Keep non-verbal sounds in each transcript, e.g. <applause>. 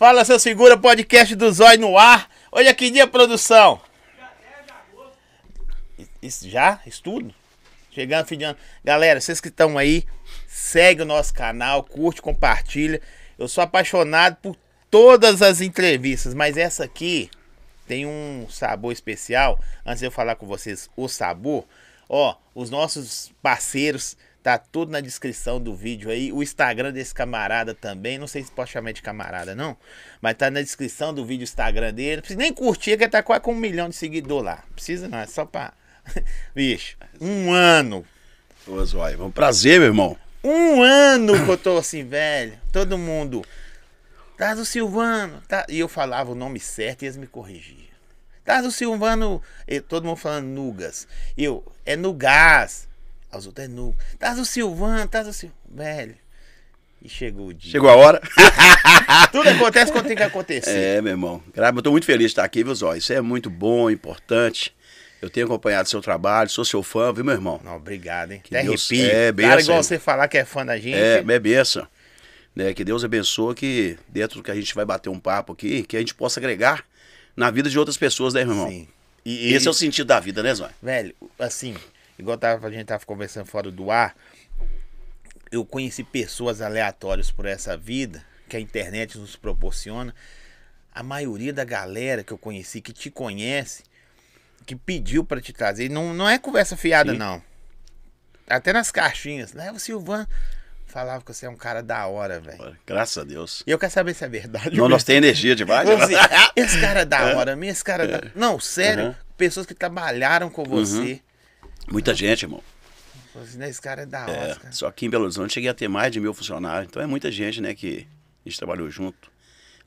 Fala, seu segura, podcast do Zói no ar. Olha que dia, produção. Isso já? Estudo? Chegando, fim de ano. Galera, vocês que estão aí, segue o nosso canal, curte, compartilha. Eu sou apaixonado por todas as entrevistas, mas essa aqui tem um sabor especial. Antes de eu falar com vocês o sabor, ó, os nossos parceiros Tá tudo na descrição do vídeo aí. O Instagram desse camarada também. Não sei se pode chamar de camarada, não. Mas tá na descrição do vídeo o Instagram dele. Não precisa nem curtir, que tá quase com um milhão de seguidores lá. Precisa não, é só pra. <laughs> Bicho, um ano. Ô, Zóia, é um prazer, meu irmão. Um ano que eu tô assim, velho. Todo mundo. Tá do Silvano. Tá... E eu falava o nome certo e eles me corrigiam. Tá do Silvano. E todo mundo falando Nugas. Eu, é Nugas. As outras é nu. Tás o Silvano, tás o Silvano. Velho. E chegou o dia. Chegou a hora. <laughs> Tudo acontece quando tem que acontecer. É, meu irmão. Eu tô muito feliz de estar aqui, viu, Zó? Isso é muito bom, importante. Eu tenho acompanhado seu trabalho, sou seu fã, viu, meu irmão? Não, obrigado, hein? Que Até Deus, arrepio. É, benção. Cara, igual você falar que é fã da gente. É, é benção. Né, que Deus abençoe que dentro do que a gente vai bater um papo aqui, que a gente possa agregar na vida de outras pessoas, né, meu irmão? Sim. E, Esse é o sentido da vida, né, Zói? Velho, assim, igual tava, a gente tava conversando fora do ar, eu conheci pessoas aleatórias por essa vida que a internet nos proporciona. A maioria da galera que eu conheci, que te conhece, que pediu para te trazer, não, não é conversa fiada, Sim. não. Até nas caixinhas, leva o Silvano. Falava que você é um cara da hora, velho. Graças a Deus. E eu quero saber se é verdade. Não, nós temos energia demais. Assim, esse cara é da <laughs> hora, mesmo esse cara é da... Não, sério, uhum. pessoas que trabalharam com você. Uhum. Muita gente, irmão. Esse cara é da. É, cara. Só aqui em Belo Horizonte cheguei a ter mais de mil funcionários. Então é muita gente, né, que a gente trabalhou junto.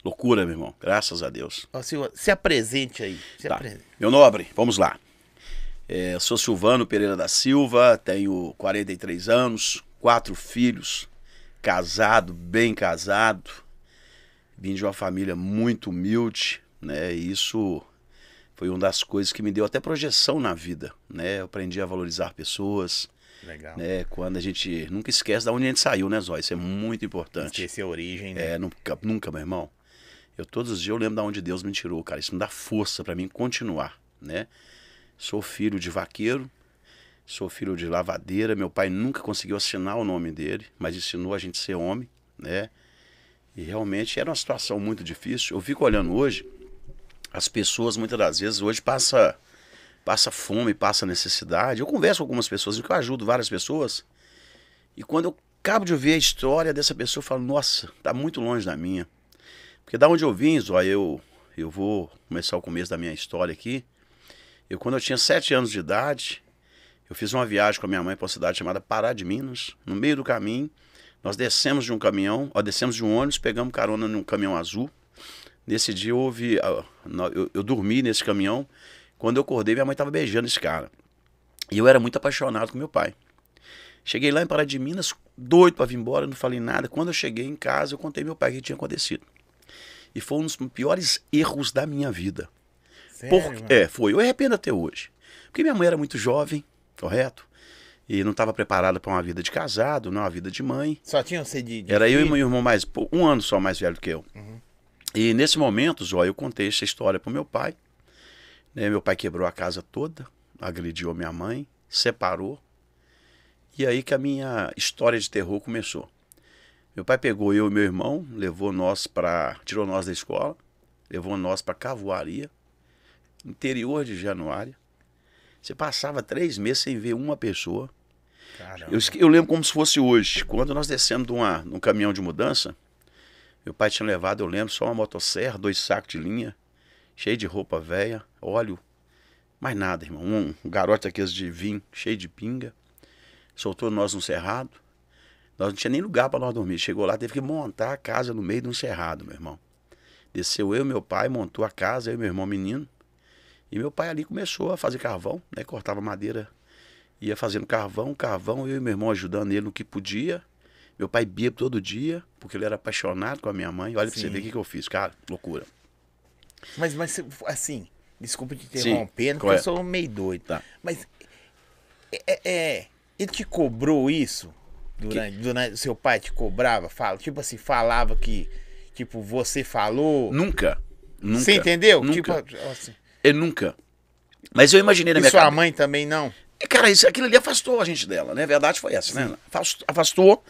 Loucura, meu irmão. Graças a Deus. Ó, Silva, se apresente aí. Se tá. apresente. Meu nobre, vamos lá. É, sou Silvano Pereira da Silva, tenho 43 anos, quatro filhos, casado, bem casado. Vim de uma família muito humilde, né? E isso foi uma das coisas que me deu até projeção na vida, né? Eu aprendi a valorizar pessoas. Legal. Né? Quando a gente nunca esquece de onde a gente saiu, né, Zóia? Isso é muito importante. Esquecer a origem, né? É, nunca, nunca, meu irmão. Eu todos os dias eu lembro de onde Deus me tirou, cara. Isso me dá força para mim continuar, né? Sou filho de vaqueiro, sou filho de lavadeira. Meu pai nunca conseguiu assinar o nome dele, mas ensinou a gente a ser homem, né? E realmente era uma situação muito difícil. Eu fico olhando hoje, as pessoas muitas das vezes hoje passa passa fome, passa necessidade. Eu converso com algumas pessoas, eu ajudo várias pessoas. E quando eu acabo de ouvir a história dessa pessoa, eu falo, nossa, tá muito longe da minha. Porque da onde eu vim, Zó, eu, eu vou começar o começo da minha história aqui. Eu, quando eu tinha sete anos de idade, eu fiz uma viagem com a minha mãe para uma cidade chamada Pará de Minas. No meio do caminho, nós descemos de um caminhão, ó, descemos de um ônibus, pegamos carona num caminhão azul. Nesse dia houve. Eu, eu dormi nesse caminhão. Quando eu acordei, minha mãe estava beijando esse cara. E eu era muito apaixonado com meu pai. Cheguei lá em Pará de Minas, doido para vir embora, não falei nada. Quando eu cheguei em casa, eu contei meu pai o que tinha acontecido. E foi um dos piores erros da minha vida. Sério, Por... É, foi. Eu arrependo até hoje. Porque minha mãe era muito jovem, correto? E não estava preparada para uma vida de casado, não uma vida de mãe. Só tinham você de, de Era filho? eu e meu irmão mais. Um ano só mais velho que eu. Uhum. E nesse momento, Zó, eu contei essa história para meu pai. Né? Meu pai quebrou a casa toda, agrediu a minha mãe, separou. E aí que a minha história de terror começou. Meu pai pegou eu e meu irmão, levou nós para, tirou nós da escola, levou nós para Cavoaria, interior de Januária. Você passava três meses sem ver uma pessoa. Eu, eu, lembro como se fosse hoje. Quando nós descemos de, uma, de um caminhão de mudança, meu pai tinha levado, eu lembro, só uma motosserra, dois sacos de linha, cheio de roupa velha, óleo, mais nada, irmão. Um, garoto aqueles de vinho, cheio de pinga. Soltou nós no cerrado. Nós não tinha nem lugar para nós dormir. Chegou lá, teve que montar a casa no meio de um cerrado, meu irmão. Desceu eu e meu pai, montou a casa, eu e meu irmão menino. E meu pai ali começou a fazer carvão, né? Cortava madeira, ia fazendo carvão, carvão, eu e meu irmão ajudando ele no que podia. Meu pai bebia todo dia, porque ele era apaixonado com a minha mãe. Olha Sim. pra você ver o que, que eu fiz, cara. Loucura. Mas, mas assim, desculpa te interrompendo, porque eu sou meio doido. Tá. Mas é, é, é, ele te cobrou isso? Durante, durante, seu pai te cobrava? Fala, tipo assim, falava que tipo, você falou. Nunca. Nunca. Você entendeu? Nunca. Tipo, assim, Eu nunca. Mas eu imaginei na e minha sua cabeça. mãe também não? E, Cara, isso, aquilo ali afastou a gente dela, né? A verdade foi essa, né? Afastou- Afastou.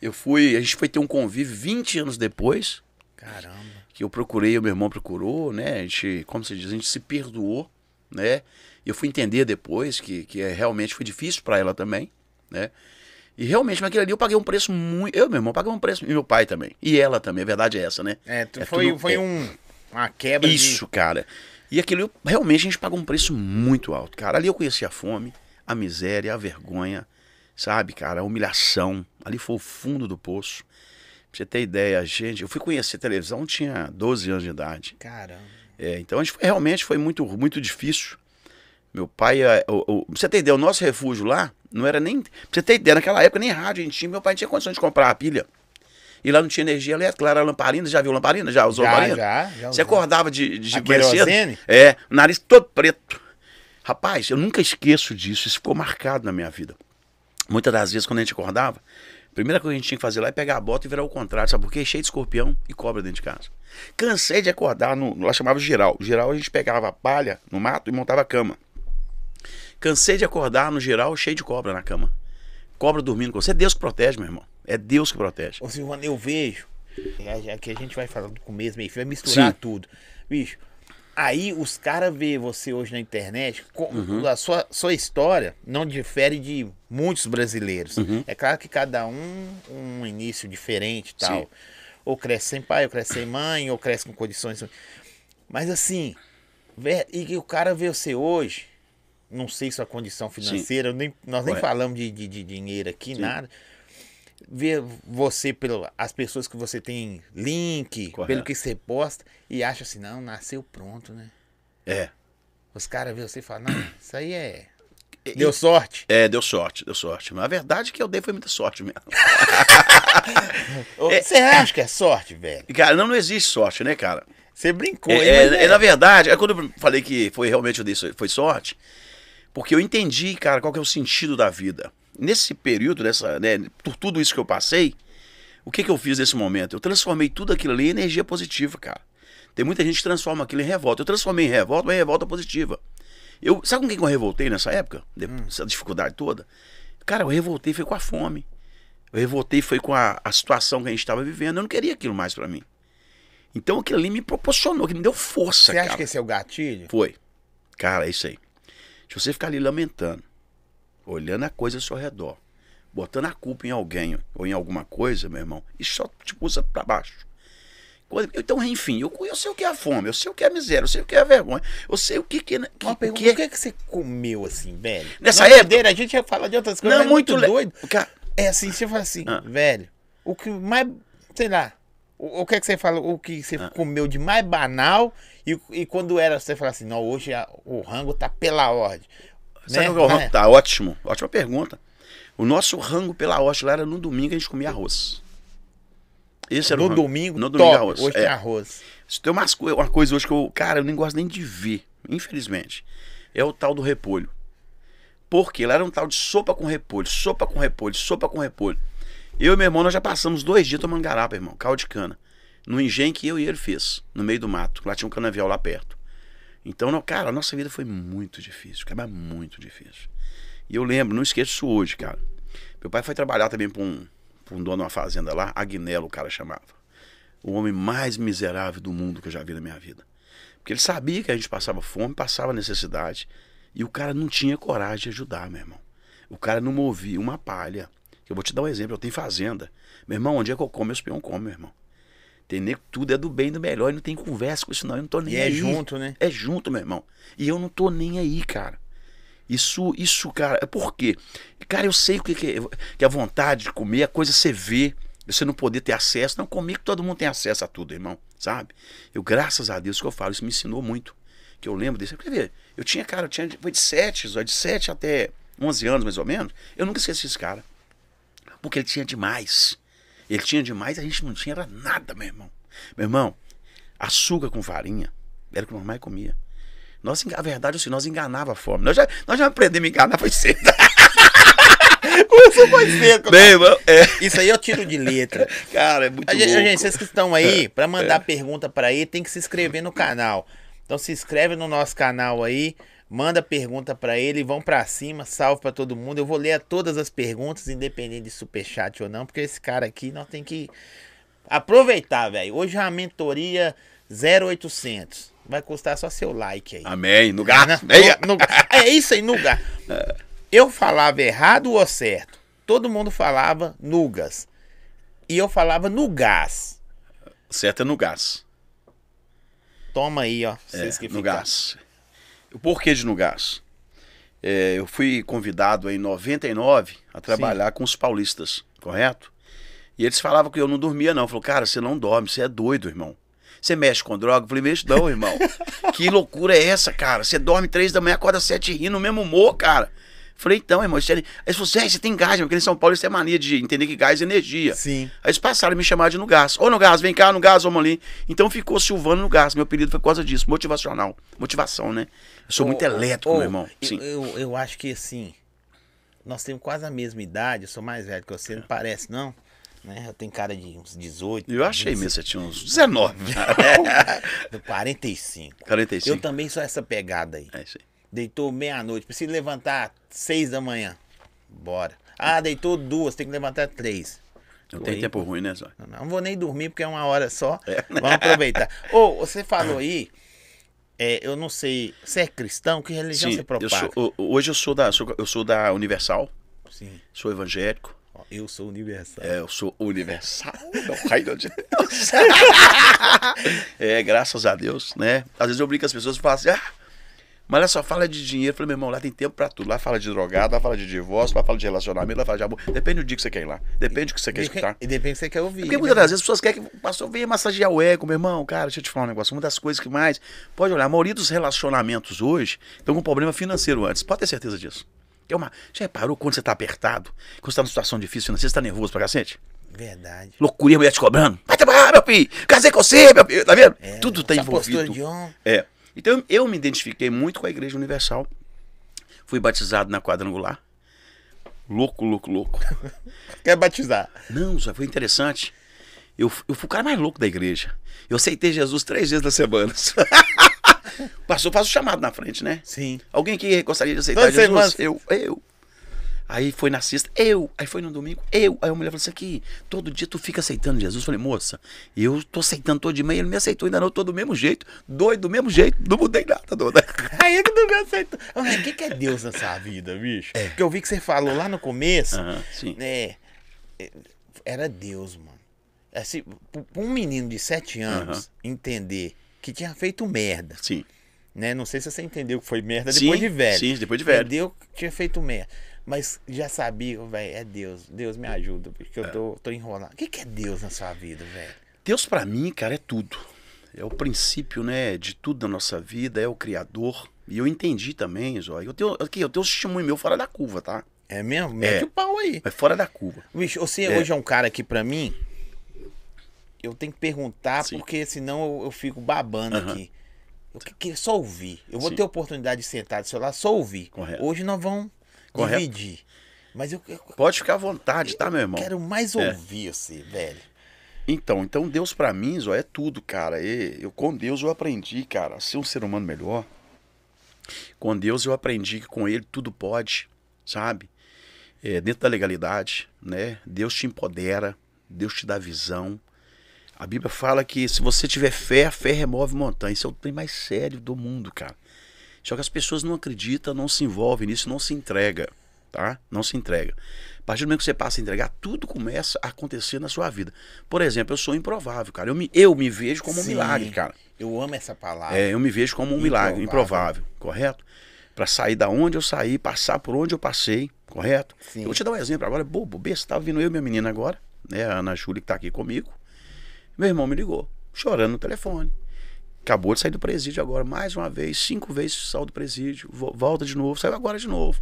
Eu fui, a gente foi ter um convívio 20 anos depois, Caramba. que eu procurei, o meu irmão procurou, né? A gente, como se diz, a gente se perdoou, né? E eu fui entender depois que, que é, realmente foi difícil para ela também, né? E realmente, naquele ali eu paguei um preço muito. Eu, meu irmão, paguei um preço. E meu pai também. E ela também, a verdade é essa, né? É, tu- É foi, tudo- foi é. um, uma quebra Isso, cara. E aquilo, realmente, a gente pagou um preço muito alto, cara. Ali eu conheci a fome, a miséria, a vergonha, sabe, cara, a humilhação. Ali foi o fundo do poço. Pra você ter ideia, gente, eu fui conhecer televisão, tinha 12 anos de idade. de. Caramba. É, então a gente foi- realmente foi muito, muito difícil. Meu pai, é, o, o- pra você ter ideia, o nosso refúgio lá não era nem. Pra você ter ideia, naquela época nem rádio a gente tinha, meu pai não tinha condições de comprar a pilha. E lá não tinha energia elétrica, lá era lamparina. Já viu lamparina? Já usou Já, lamparina? já, já Você acordava de, de cedo? É, o nariz todo preto. Rapaz, eu nunca esqueço disso, isso ficou marcado na minha vida. Muitas das vezes, quando a gente acordava, a primeira coisa que a gente tinha que fazer lá é pegar a bota e virar o contrário, sabe por quê? Cheio de escorpião e cobra dentro de casa. Cansei de acordar, no, lá chamava geral. Geral a gente pegava a palha no mato e montava a cama. Cansei de acordar no geral cheio de cobra na cama. Cobra dormindo com você. É Deus que protege, meu irmão. É Deus que protege. Ô Silvano, eu vejo. é, já que a gente vai falar do começo, meio fim, vai misturar Sim. tudo. Bicho, aí os caras vê você hoje na internet, com- Uhum. a sua, sua história não difere de muitos brasileiros. Uhum. É claro que cada um um início diferente e tal. Sim. Ou cresce sem pai, ou cresce sem mãe, ou cresce com condições. Mas assim, e o cara vê você hoje, não sei sua condição financeira, nem, nós nem Correto. falamos de, de, de dinheiro aqui, Sim. nada. Ver você pelas pessoas que você tem link, Correto. pelo que você posta, e acha assim, não, nasceu pronto, né? É. Os caras vê você e falam, não, isso aí é. Deu sorte. É, deu sorte, deu sorte. Mas a verdade é que eu dei foi muita sorte mesmo. <laughs> Você acha que é sorte, velho? Cara, não, não existe sorte, né, cara? Você brincou, É, é, mas é, na verdade, é quando eu falei que foi realmente eu dei, foi sorte, porque eu entendi, cara, qual que é o sentido da vida. Nesse período, nessa, né, por tudo isso que eu passei, o que, que eu fiz nesse momento? Eu transformei tudo aquilo ali em energia positiva, cara. Tem muita gente que transforma aquilo em revolta. Eu transformei em revolta, mas em revolta positiva. Eu, sabe com quem que eu revoltei nessa época? Depois dessa dificuldade toda? Cara, eu revoltei foi com a fome. Eu revoltei foi com a, a situação que a gente estava vivendo. Eu não queria aquilo mais pra mim. Então aquilo ali me proporcionou, que me deu força, Você cara. acha que esse é o gatilho? Foi. Cara, é isso aí. Se você ficar ali lamentando, olhando a coisa ao seu redor, botando a culpa em alguém ou em alguma coisa, meu irmão, isso só te puxa pra baixo. Então, enfim, eu, eu sei o que é a fome, eu sei o que é a miséria, eu sei o que é a vergonha, eu sei o que, que, que, Uma o pergunta, que o que é que você comeu assim, velho? Nessa é época- a gente ia falar de outras coisas, Não, mas muito, muito le- doido. Cara, É assim, você fala assim, Ah. velho, o que mais, sei lá, o, o que é que você fala, o que você Ah. comeu de mais banal e, e quando era, você fala assim, não, hoje a- o rango tá pela ordem. Sabe né? o que é o rango? Né? Tá ótimo, ótima pergunta. O nosso rango pela hoste lá era no domingo a gente comia arroz. Esse era o No rango. domingo, no domingo top, arroz. hoje é. tem arroz. Se tem umas uma coisa hoje que eu, cara, eu nem gosto nem de ver, infelizmente, é o tal do repolho. Porque lá era um tal de sopa com repolho, sopa com repolho, sopa com repolho. Eu e meu irmão, nós já passamos dois dias tomando garapa, irmão, caldo de cana. No engenho que eu e ele fez, no meio do mato. Lá tinha um canavial lá perto. Então, não, cara, a nossa vida foi muito difícil, cara, muito difícil. E eu lembro, não esqueço isso hoje, cara. Meu pai foi trabalhar também para um, um dono de uma fazenda lá, Agnello, o cara chamava. O homem mais miserável do mundo que eu já vi na minha vida. Porque ele sabia que a gente passava fome, passava necessidade. E o cara não tinha coragem de ajudar, meu irmão. O cara não movia uma palha. Eu vou te dar um exemplo, eu tenho fazenda. Meu irmão, onde é que eu como, meus peão comem, meu irmão. Que tudo é do bem e do melhor, e não tem conversa com isso não, eu não tô nem E é aí. junto, né? É junto, meu irmão. E eu não tô nem aí, cara. Isso, isso, cara, é por quê? Cara, eu sei o que, que, é, que a vontade de comer, a coisa você vê, você não poder ter acesso. Não, comigo todo mundo tem acesso a tudo, irmão, sabe? Eu, graças a Deus, que eu falo, isso me ensinou muito. Que eu lembro desse. Quer ver? Eu tinha, cara, eu tinha, foi de 7, de 7 até 11 anos, mais ou menos. Eu nunca esqueci esse cara. Porque ele tinha demais. Ele tinha demais, a gente não tinha era nada, meu irmão. Meu irmão, açúcar com farinha era o que o mais comia. Nós, a verdade é assim, nós enganava a fome. Nós já, nós já aprendemos a enganar, foi cedo. <laughs> Começou mais cedo. Bem, irmão, é. Isso aí eu tiro de letra. <laughs> Cara, é muito A gente, gente, vocês que estão aí, pra mandar pergunta pra ele, tem que se inscrever no canal. Então se inscreve no nosso canal aí, manda pergunta pra ele, vão pra cima, salve pra todo mundo. Eu vou ler todas as perguntas, independente de superchat ou não, porque esse cara aqui nós tem que aproveitar, velho. Hoje é uma mentoria 0800. Vai custar só seu like aí. Amém. No Né? gato. Meia. No- no- é isso aí, Nuga. Eu falava errado ou certo? Todo mundo falava Nugas. E eu falava no gás. Certo é no gás. Toma aí, ó. É, Vocês que no gás. O porquê de no gás? É, eu fui convidado em 99 a trabalhar com os paulistas, correto? E eles falavam que eu não dormia, não. Falou, cara, você não dorme, você é doido, irmão. Você mexe com droga? Eu falei, mexo não, irmão. <laughs> que loucura é essa, cara? Você dorme três da manhã, acorda sete e ri no mesmo humor, cara. Eu Falei, então, irmão, isso é... Aí eles falaram assim, "É, você tem gás, porque em São Paulo eles têm mania de entender que gás é energia. Sim. Aí eles passaram a me chamar de no gás. Ô, no gás, vem cá, no gás, vamos ali. Então ficou Silvano no gás. Meu apelido foi por causa disso. Motivacional. Motivação, né? Eu sou muito Ô, elétrico, ô, meu irmão. eu- Sim. Eu, eu acho que assim. Nós temos quase a mesma idade. Eu sou mais velho que você, não parece, não? Né? Eu tenho cara de uns 18. Eu achei 25, mesmo, você tinha uns 19. do 45. 45. Eu também sou essa pegada aí. É isso aí. Deitou meia-noite, precisa levantar seis da manhã. Bora. Ah, deitou duas, tem que levantar três. Não Tô tem tempo ruim, né, Zóio? Não, não vou nem dormir porque é uma hora só. É. Vamos aproveitar. <laughs> Ô, você falou aí, é, eu não sei, você é cristão? Que religião Sim, você eu propaga? sou, o- hoje eu sou, da, sou- eu sou da Universal, Sim. sou evangélico. Eu sou universal. É, eu sou universal, <laughs> não reino de Deus. é, graças a Deus, né? Às vezes eu brinco com as pessoas e falo assim, ah, mas ela só fala de dinheiro. Eu falei, meu irmão, lá tem tempo pra tudo. Lá fala de drogado, lá fala de divórcio, lá fala de relacionamento, lá fala de amor. Depende do dia que você quer ir lá. Depende do que você quer escutar. E depende do que você quer ouvir. Porque né? muitas das vezes as pessoas querem que o pastor venha massagear o ego, meu irmão. Cara, deixa eu te falar um negócio. Uma das coisas que mais. Pode olhar, a maioria dos relacionamentos hoje estão com problema financeiro antes. Pode ter certeza disso. É uma... Já reparou quando você tá apertado? Quando você tá numa situação difícil financeira, você tá nervoso pra cacete? Verdade. Loucura, mulher te cobrando. Vai trabalhar, meu filho. Casei com você, meu filho. Tá vendo? É, Tudo tá envolvido. É. Então eu me identifiquei muito com a Igreja Universal. Fui batizado na quadrangular. Louco, louco, louco. <laughs> Quer batizar? Não, só foi interessante. Eu, eu fui o cara mais louco da igreja. Eu aceitei Jesus três vezes na semana. o <laughs> pastor faz o chamado na frente, né? Sim. Alguém que gostaria de aceitar Toda Jesus? semana. Eu, eu. Aí foi na sexta, eu. Aí foi no domingo, eu. Aí a mulher falou assim: aqui, todo dia tu fica aceitando Jesus. Eu falei, moça, eu tô aceitando todo dia, mas ele me aceitou ainda não, eu tô do mesmo jeito, doido do mesmo jeito, não mudei nada, dona. <laughs> Aí é que não me aceitou. O que, que é Deus nessa vida, bicho? Porque eu vi que você falou lá no começo. Aham, sim. É, é, era Deus, mano. Assim, pra um menino de 7 anos entender que tinha feito merda, Sim. né? Não sei se você entendeu que foi merda Sim, depois de velho. sim, depois de velho. Entendeu que tinha feito merda. Mas já sabia, velho, é Deus. Deus me ajuda, porque eu tô, tô enrolando. O que, que é Deus na sua vida, velho? Deus pra mim, cara, é tudo. É o princípio, né, de tudo da nossa vida, é o criador. E eu entendi também, Zó. Eu tenho, aqui, eu tenho um testemunho meu fora da curva, tá? É mesmo? Mete É. o pau aí. É fora da curva. Bicho, você É. hoje é um cara que pra mim. Eu tenho que perguntar, Sim. porque senão eu, eu fico babando aqui. Eu que- que só ouvir. Eu vou Sim. ter oportunidade de sentar do seu lado, só ouvir. Correto. Hoje nós vamos Correto. dividir. Mas eu, eu Pode ficar à vontade, tá, meu irmão? quero mais É. ouvir você, velho. Então, então Deus pra mim, Zó, é tudo, cara. E eu com Deus eu aprendi, cara, a ser um ser humano melhor. Com Deus eu aprendi que com Ele tudo pode, sabe? É, dentro da legalidade, né? Deus te empodera, Deus te dá visão. A Bíblia fala que se você tiver fé, a fé remove montanhas. Isso é o trem mais sério do mundo, cara. Só que as pessoas não acreditam, não se envolvem nisso, não se entrega, tá? Não se entrega. A partir do momento que você passa a entregar, tudo começa a acontecer na sua vida. Por exemplo, eu sou improvável, cara. Eu me, eu me vejo como um Sim. milagre, cara. Eu amo essa palavra. É, eu me vejo como um milagre, Improvável. improvável, correto? Para sair da onde eu saí, passar por onde eu passei, correto? Sim. Eu vou te dar um exemplo agora, bobo, besta, tava vindo eu e minha menina agora, né, a Ana Júlia que tá aqui comigo. Meu irmão me ligou, chorando no telefone. Acabou de sair do presídio agora, mais uma vez, cinco vezes saiu do presídio, vo- volta de novo, saiu agora de novo.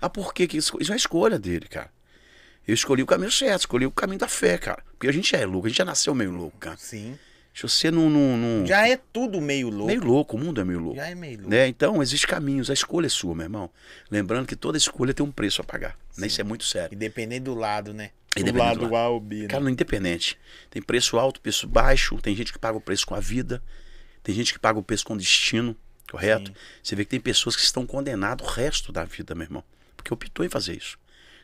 Ah, por quê? que isso? Isso é uma escolha dele, cara. Eu escolhi o caminho certo, escolhi o caminho da fé, cara. Porque a gente é louco, a gente já nasceu meio louco, cara. Sim. Se você não. não, não... Já é tudo meio louco. Meio louco, o mundo é meio louco. Já é meio louco. Né? Então, existem caminhos, a escolha é sua, meu irmão. Lembrando que toda escolha tem um preço a pagar. Né? Isso é muito sério. Independente do lado, né? Do lado do A ou B. né? Cara, no independente. Tem preço alto, preço baixo, tem gente que paga o preço com a vida, tem gente que paga o preço com destino, correto? Sim. Você vê que tem pessoas que estão condenadas o resto da vida, meu irmão, porque optou em fazer isso.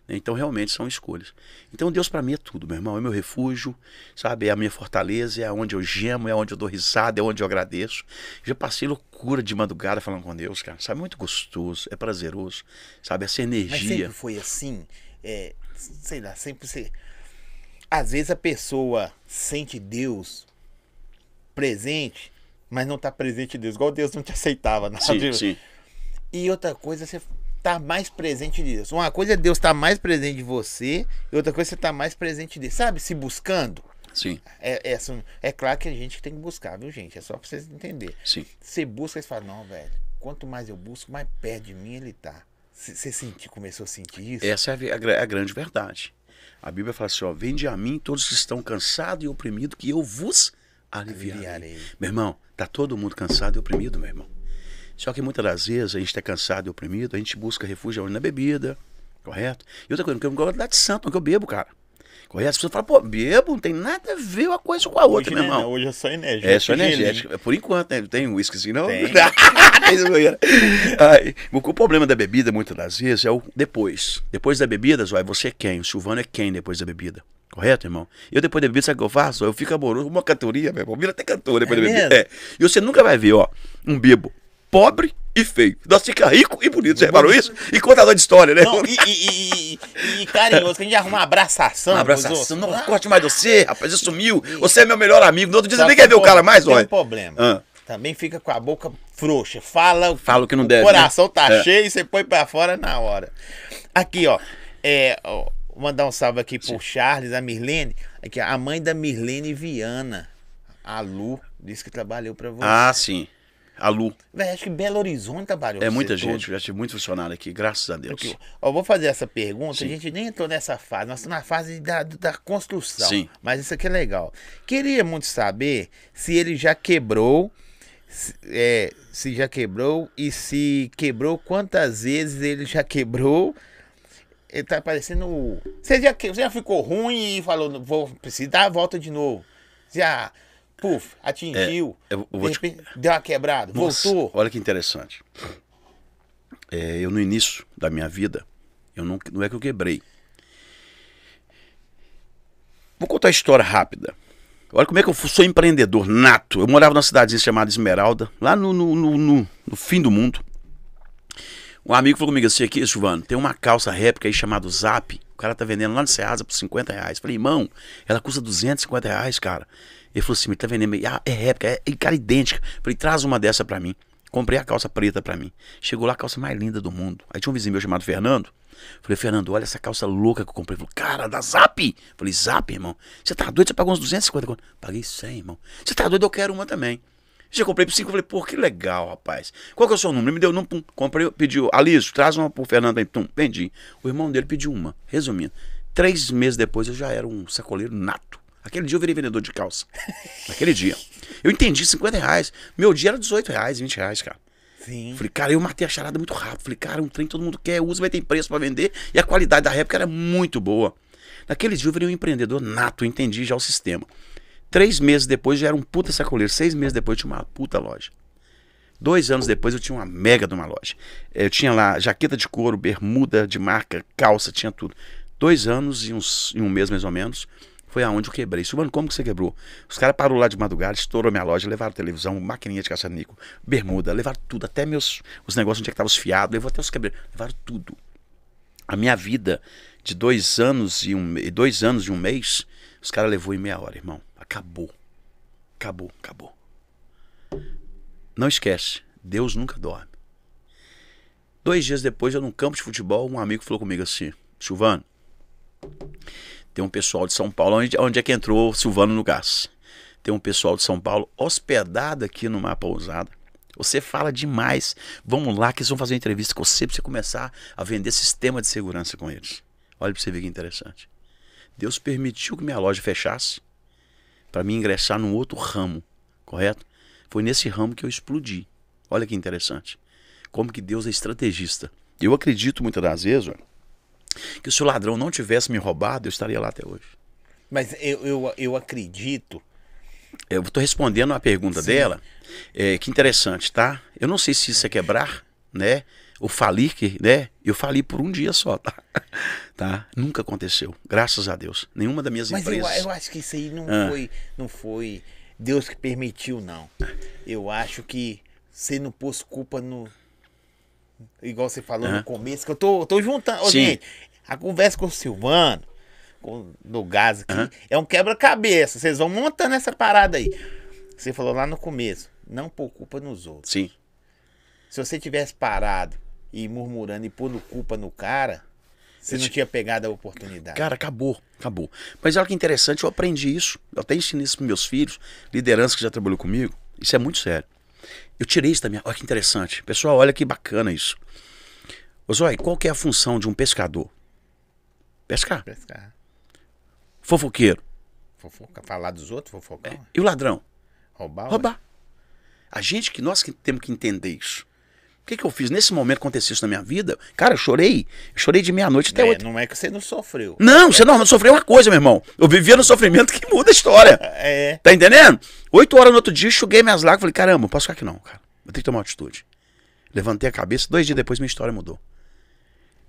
né? Então, realmente, são escolhas. Então, Deus para mim é tudo, meu irmão. É meu refúgio, sabe? É a minha fortaleza, é onde eu gemo, é onde eu dou risada, é onde eu agradeço. Já passei loucura de madrugada falando com Deus, cara. Sabe? Muito gostoso, é prazeroso, sabe? Essa Mas energia. sempre foi assim. É, sei lá, sempre você. Às vezes a pessoa sente Deus presente, mas não tá presente Deus. Igual Deus não te aceitava. Não Sim, sim. E outra coisa, você tá mais presente de Deus. Uma coisa é Deus tá mais presente de você, e outra coisa é você tá mais presente dele. Sabe? Se buscando. Sim, É, é, assim, é claro que a gente tem que buscar, viu, gente? É só pra vocês entenderem. sim. Você busca e fala, não, velho, quanto mais eu busco, mais perto de mim ele tá. Você sentiu, começou a sentir isso? Essa é a, a gra- a grande verdade. A Bíblia fala assim: ó, vinde a mim todos que estão cansados e oprimidos, que eu vos aliviarei. Aliviarei. Meu irmão, tá todo mundo cansado e oprimido, meu irmão. Só que muitas das vezes a gente está cansado e oprimido, a gente busca refúgio na bebida, correto? E outra coisa, porque eu não gosto de dar de santo, não que eu bebo, cara. Correto? As pessoas falam, pô, bebo, não tem nada a ver uma coisa com a outra, meu né, irmão. não, hoje é só energético. É, só gelinho. energética. Por enquanto, né? Tem um whiskyzinho, não? Tem. <laughs> O problema da bebida, muitas das vezes, é o depois. Depois da bebida, Zóia, você é quem? O Silvano é quem depois da bebida? Correto, irmão? Eu depois da bebida, sabe o que eu faço? Eu fico amoroso, uma cantoria, meu irmão. Vira até cantor depois É da bebida. mesmo? É. E você nunca vai ver, ó, um bebo pobre e feio. Nós fica rico e bonito. Você reparou isso? E contador de história, né? Não, e, e, e- e- e carinhoso, que a gente arruma uma abraçação. Um abraço. outros. Não Ah, gosto mais de você, rapaz. Você sumiu. Você é meu melhor amigo. No outro dia só você nem que quer ver o tem cara mais, tem olha. um problema. Ah. Também fica com a boca frouxa. Fala, Fala o que não o deve, coração né? tá É. cheio, você põe pra fora na hora. Aqui, ó. É, ó, mandar um salve aqui pro Charles, a Mirlene. Aqui, a mãe da Mirlene Viana. A Lu, disse que trabalhou pra você. Ah, sim. A Lu. Véi, acho que Belo Horizonte trabalhou É muita gente. todo. Já tive muito funcionário aqui, graças a Deus. Aqui, ó, vou fazer essa pergunta, Sim. a gente nem entrou nessa fase, nós estamos na fase da, da construção. Sim. Mas isso aqui é legal. Queria muito saber se ele já quebrou, se, é, se já quebrou e se quebrou, quantas vezes ele já quebrou. Ele tá parecendo. Você já, você já ficou ruim e falou, vou precisar dar a volta de novo. Já, puf, atingiu. É, eu- te- deu uma quebrada, Nossa, voltou. Olha que interessante. É, eu, no início da minha vida, eu não, não é que eu quebrei. Vou contar a história rápida. Olha como é que eu sou empreendedor nato. Eu morava numa cidadezinha chamada Esmeralda, lá no, no- no- no fim do mundo. Um amigo falou comigo assim, aqui, Silvano, tem uma calça réplica aí chamada Zap. O cara tá vendendo lá no Ceasa por 50 reais. Falei, irmão, ela custa 250 reais, cara. Ele falou assim, ele tá vendendo, ah, é réplica, é, é cara idêntica. Falei, traz uma dessa pra mim. Comprei a calça preta pra mim. Chegou lá a calça mais linda do mundo. Aí tinha um vizinho meu chamado Fernando. Falei, Fernando, olha essa calça louca que eu comprei. Ele falou, cara, da Zap. Falei, Zap, irmão. Você tá doido? Você pagou uns 250 conto. Paguei 100, irmão. Você tá doido? Eu quero uma também. Já comprei por 5, falei, pô, que legal, rapaz. Qual que é o seu número? Ele me deu, não, pum, comprei, pediu, Aliso, traz uma pro Fernando aí, tum, vendi. O irmão dele pediu uma, resumindo. Três meses depois eu já era um sacoleiro nato. Aquele dia eu virei vendedor de calça. <laughs> Naquele dia. Eu entendi 50 reais. Meu dia era 18 reais, 20 reais, cara. Sim. Falei, cara, eu matei a charada muito rápido. Falei, cara, um trem que todo mundo quer, usa, vai ter preço pra vender. E a qualidade da réplica era muito boa. Naquele dia eu virei um empreendedor nato, eu entendi já o sistema. Três meses depois já era um puta sacoleiro. Seis meses depois eu tinha uma puta loja. Dois anos depois eu tinha uma mega de uma loja. Eu tinha lá jaqueta de couro, bermuda de marca, calça, tinha tudo. Dois anos e, uns, e um mês mais ou menos foi aonde eu quebrei. Silvano, como que você quebrou? Os caras pararam lá de madrugada, estourou minha loja, levaram televisão, maquininha de caça-nico, bermuda, levaram tudo, até meus os negócios onde é que estavam os fiados, levou até os quebrei, levaram tudo. A minha vida de dois anos e um dois anos e um mês, os caras levou em meia hora, irmão. Acabou. Acabou, acabou. Não esquece, Deus nunca dorme. Dois dias depois, eu num campo de futebol, um amigo falou comigo assim, Silvano, tem um pessoal de São Paulo, onde, onde é que entrou Silvano no gás? Tem um pessoal de São Paulo hospedado aqui numa pousada. Você fala demais. Vamos lá que eles vão fazer uma entrevista com você para você começar a vender sistema de segurança com eles. Olha para você ver que interessante. Deus permitiu que minha loja fechasse para mim ingressar num outro ramo, correto? Foi nesse ramo que eu explodi. Olha que interessante. Como que Deus é estrategista. Eu acredito muitas das vezes, ó, que se o ladrão não tivesse me roubado, eu estaria lá até hoje. Mas eu, eu, eu acredito. Eu estou respondendo a pergunta Sim. dela. É, que interessante, tá? Eu não sei se isso é quebrar, né? Ou falir, que, né? Eu fali por um dia só, <laughs> tá? tá? Nunca aconteceu, graças a Deus. Nenhuma das minhas Mas eu, empresas. eu acho que isso aí não Ah. foi. Não foi Deus que permitiu, não. Eu acho que você não pôs culpa no. Igual você falou Ah. no começo, que eu tô, tô juntando. Ô, gente, a conversa com o Silvano, com, no gás aqui, Aham. é um quebra-cabeça. Vocês vão montando essa parada aí. Você falou lá no começo, não pôr culpa nos outros. Sim. Se você tivesse parado e murmurando e pondo culpa no cara, você não tinha pegado a oportunidade. Cara, acabou, acabou. Mas olha que interessante, eu aprendi isso. Eu até ensino isso para meus filhos, liderança que já trabalhou comigo. Isso é muito sério. Eu tirei isso da minha. Olha que interessante. Pessoal, olha que bacana isso. Ô Zói, qual que é a função de um pescador? Pescar. Pescar. Fofoqueiro. Fofoca, falar dos outros, fofocar. E o ladrão? Roubar. ué. Roubar. A gente que nós que temos que entender isso. O que, que eu fiz nesse momento que aconteceu isso na minha vida? Cara, eu chorei. Eu chorei de meia-noite até É, oito. não é que você não sofreu. Não, você não, não sofreu uma coisa, meu irmão. Eu vivia no sofrimento que muda a história. <laughs> É. Tá entendendo? Oito horas no outro dia, enxuguei minhas lágrimas. Falei, caramba, não posso ficar aqui não, cara. Vou ter que tomar uma atitude. Levantei a cabeça, dois dias depois minha história mudou.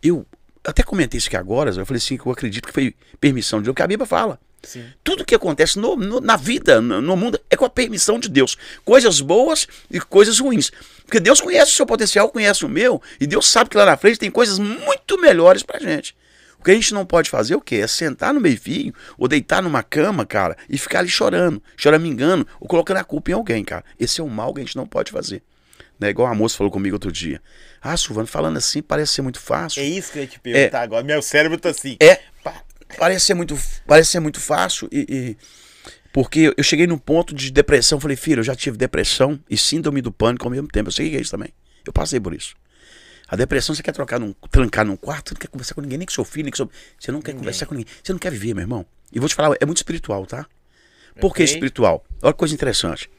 Eu até comentei isso aqui agora, eu falei assim, que eu acredito que foi permissão de Deus, porque a Bíblia fala. Sim. Tudo que acontece no- no- na vida, no, no mundo, é com a permissão de Deus. Coisas boas e coisas ruins. Porque Deus conhece o seu potencial, conhece o meu, e Deus sabe que lá na frente tem coisas muito melhores pra gente. O que a gente não pode fazer o quê? É sentar no meio-fio ou deitar numa cama, cara, e ficar ali chorando, choramingando, ou colocando a culpa em alguém, cara. Esse é um mal que a gente não pode fazer. Né? Igual a moça falou comigo outro dia. Ah, Silvano, falando assim parece ser muito fácil. É isso que eu ia te perguntar agora. Meu cérebro tá assim. É. parece ser muito, parece ser muito fácil e, e- porque eu cheguei num ponto de depressão, falei, filho, eu já tive depressão e síndrome do pânico ao mesmo tempo. Eu sei que é isso também. Eu passei por isso. A depressão, você quer trocar num, trancar num quarto, você não quer conversar com ninguém, nem com seu filho, nem com seu... Você não quer conversar com ninguém. Você não quer viver, meu irmão. E vou te falar, é muito espiritual, tá? Por que Ok. espiritual? Olha que coisa interessante.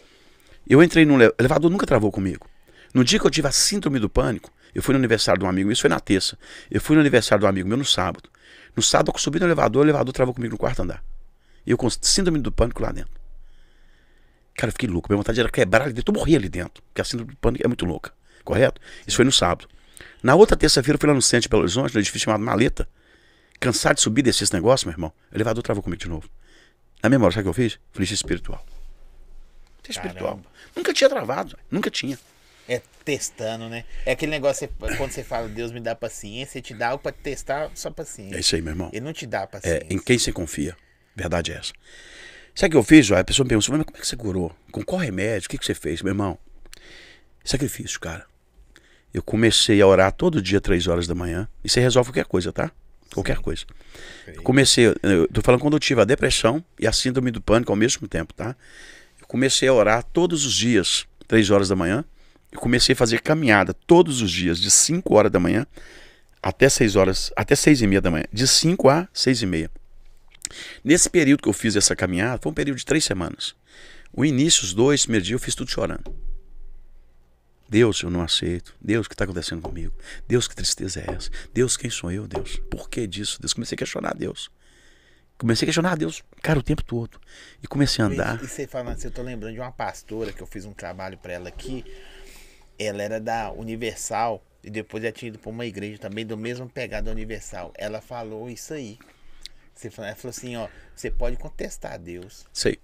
Eu entrei no ele- elevador, nunca travou comigo. No dia que eu tive a síndrome do pânico, eu fui no aniversário de um amigo, isso foi na terça. Eu fui no aniversário de um amigo meu no sábado. No sábado eu subi no elevador, o elevador travou comigo no quarto andar. E eu com síndrome do pânico lá dentro. Cara, eu fiquei louco. Minha vontade era quebrar ali dentro. Eu morri ali dentro. Porque a síndrome do pânico é muito louca. Correto? Isso foi no sábado. Na outra terça-feira eu fui lá no centro de Belo Horizonte, no edifício chamado Maleta. Cansado de subir e descer esse negócio, meu irmão. O elevador travou comigo de novo. Na memória, sabe o que eu fiz? Falei, isso é espiritual. Isso é espiritual. Caramba. Nunca tinha travado. Nunca tinha. É testando, né? É aquele negócio, você- quando você fala, Deus me dá paciência, ele te dá algo pra testar sua paciência. É isso aí, meu irmão. Ele não te dá É, paciência. em quem você confia. Verdade é essa. Sabe o que eu fiz? Ó? A pessoa me perguntou, mas como é que você curou? Com qual remédio? O que, que você fez? Meu irmão, sacrifício, cara. Eu comecei a orar todo dia, três horas da manhã. E você resolve qualquer coisa, tá? Qualquer coisa. Eu comecei, eu tô falando quando eu tive a depressão e a síndrome do pânico ao mesmo tempo, tá? Eu comecei a orar todos os dias, três horas da manhã. Eu comecei a fazer caminhada todos os dias, de 5 horas da manhã até 6 horas, até 6 e meia da manhã. De 5 a 6 e meia. Nesse período que eu fiz essa caminhada, foi um período de três semanas. O início, os dois primeiros dias, eu fiz tudo chorando. Deus, eu não aceito. Deus, o que está acontecendo comigo? Deus, que tristeza é essa? Deus, quem sou eu, Deus? Por que disso? Deus, comecei a questionar Deus. Comecei a questionar Deus, cara, o tempo todo. E comecei a andar. E você falando assim, eu tô lembrando de uma pastora que eu fiz um trabalho pra ela aqui. Ela era da Universal e depois ela tinha ido pra uma igreja também do mesmo pegado da Universal. Ela falou isso aí. Você falou, ela falou assim, ó, você pode contestar Deus. Sei.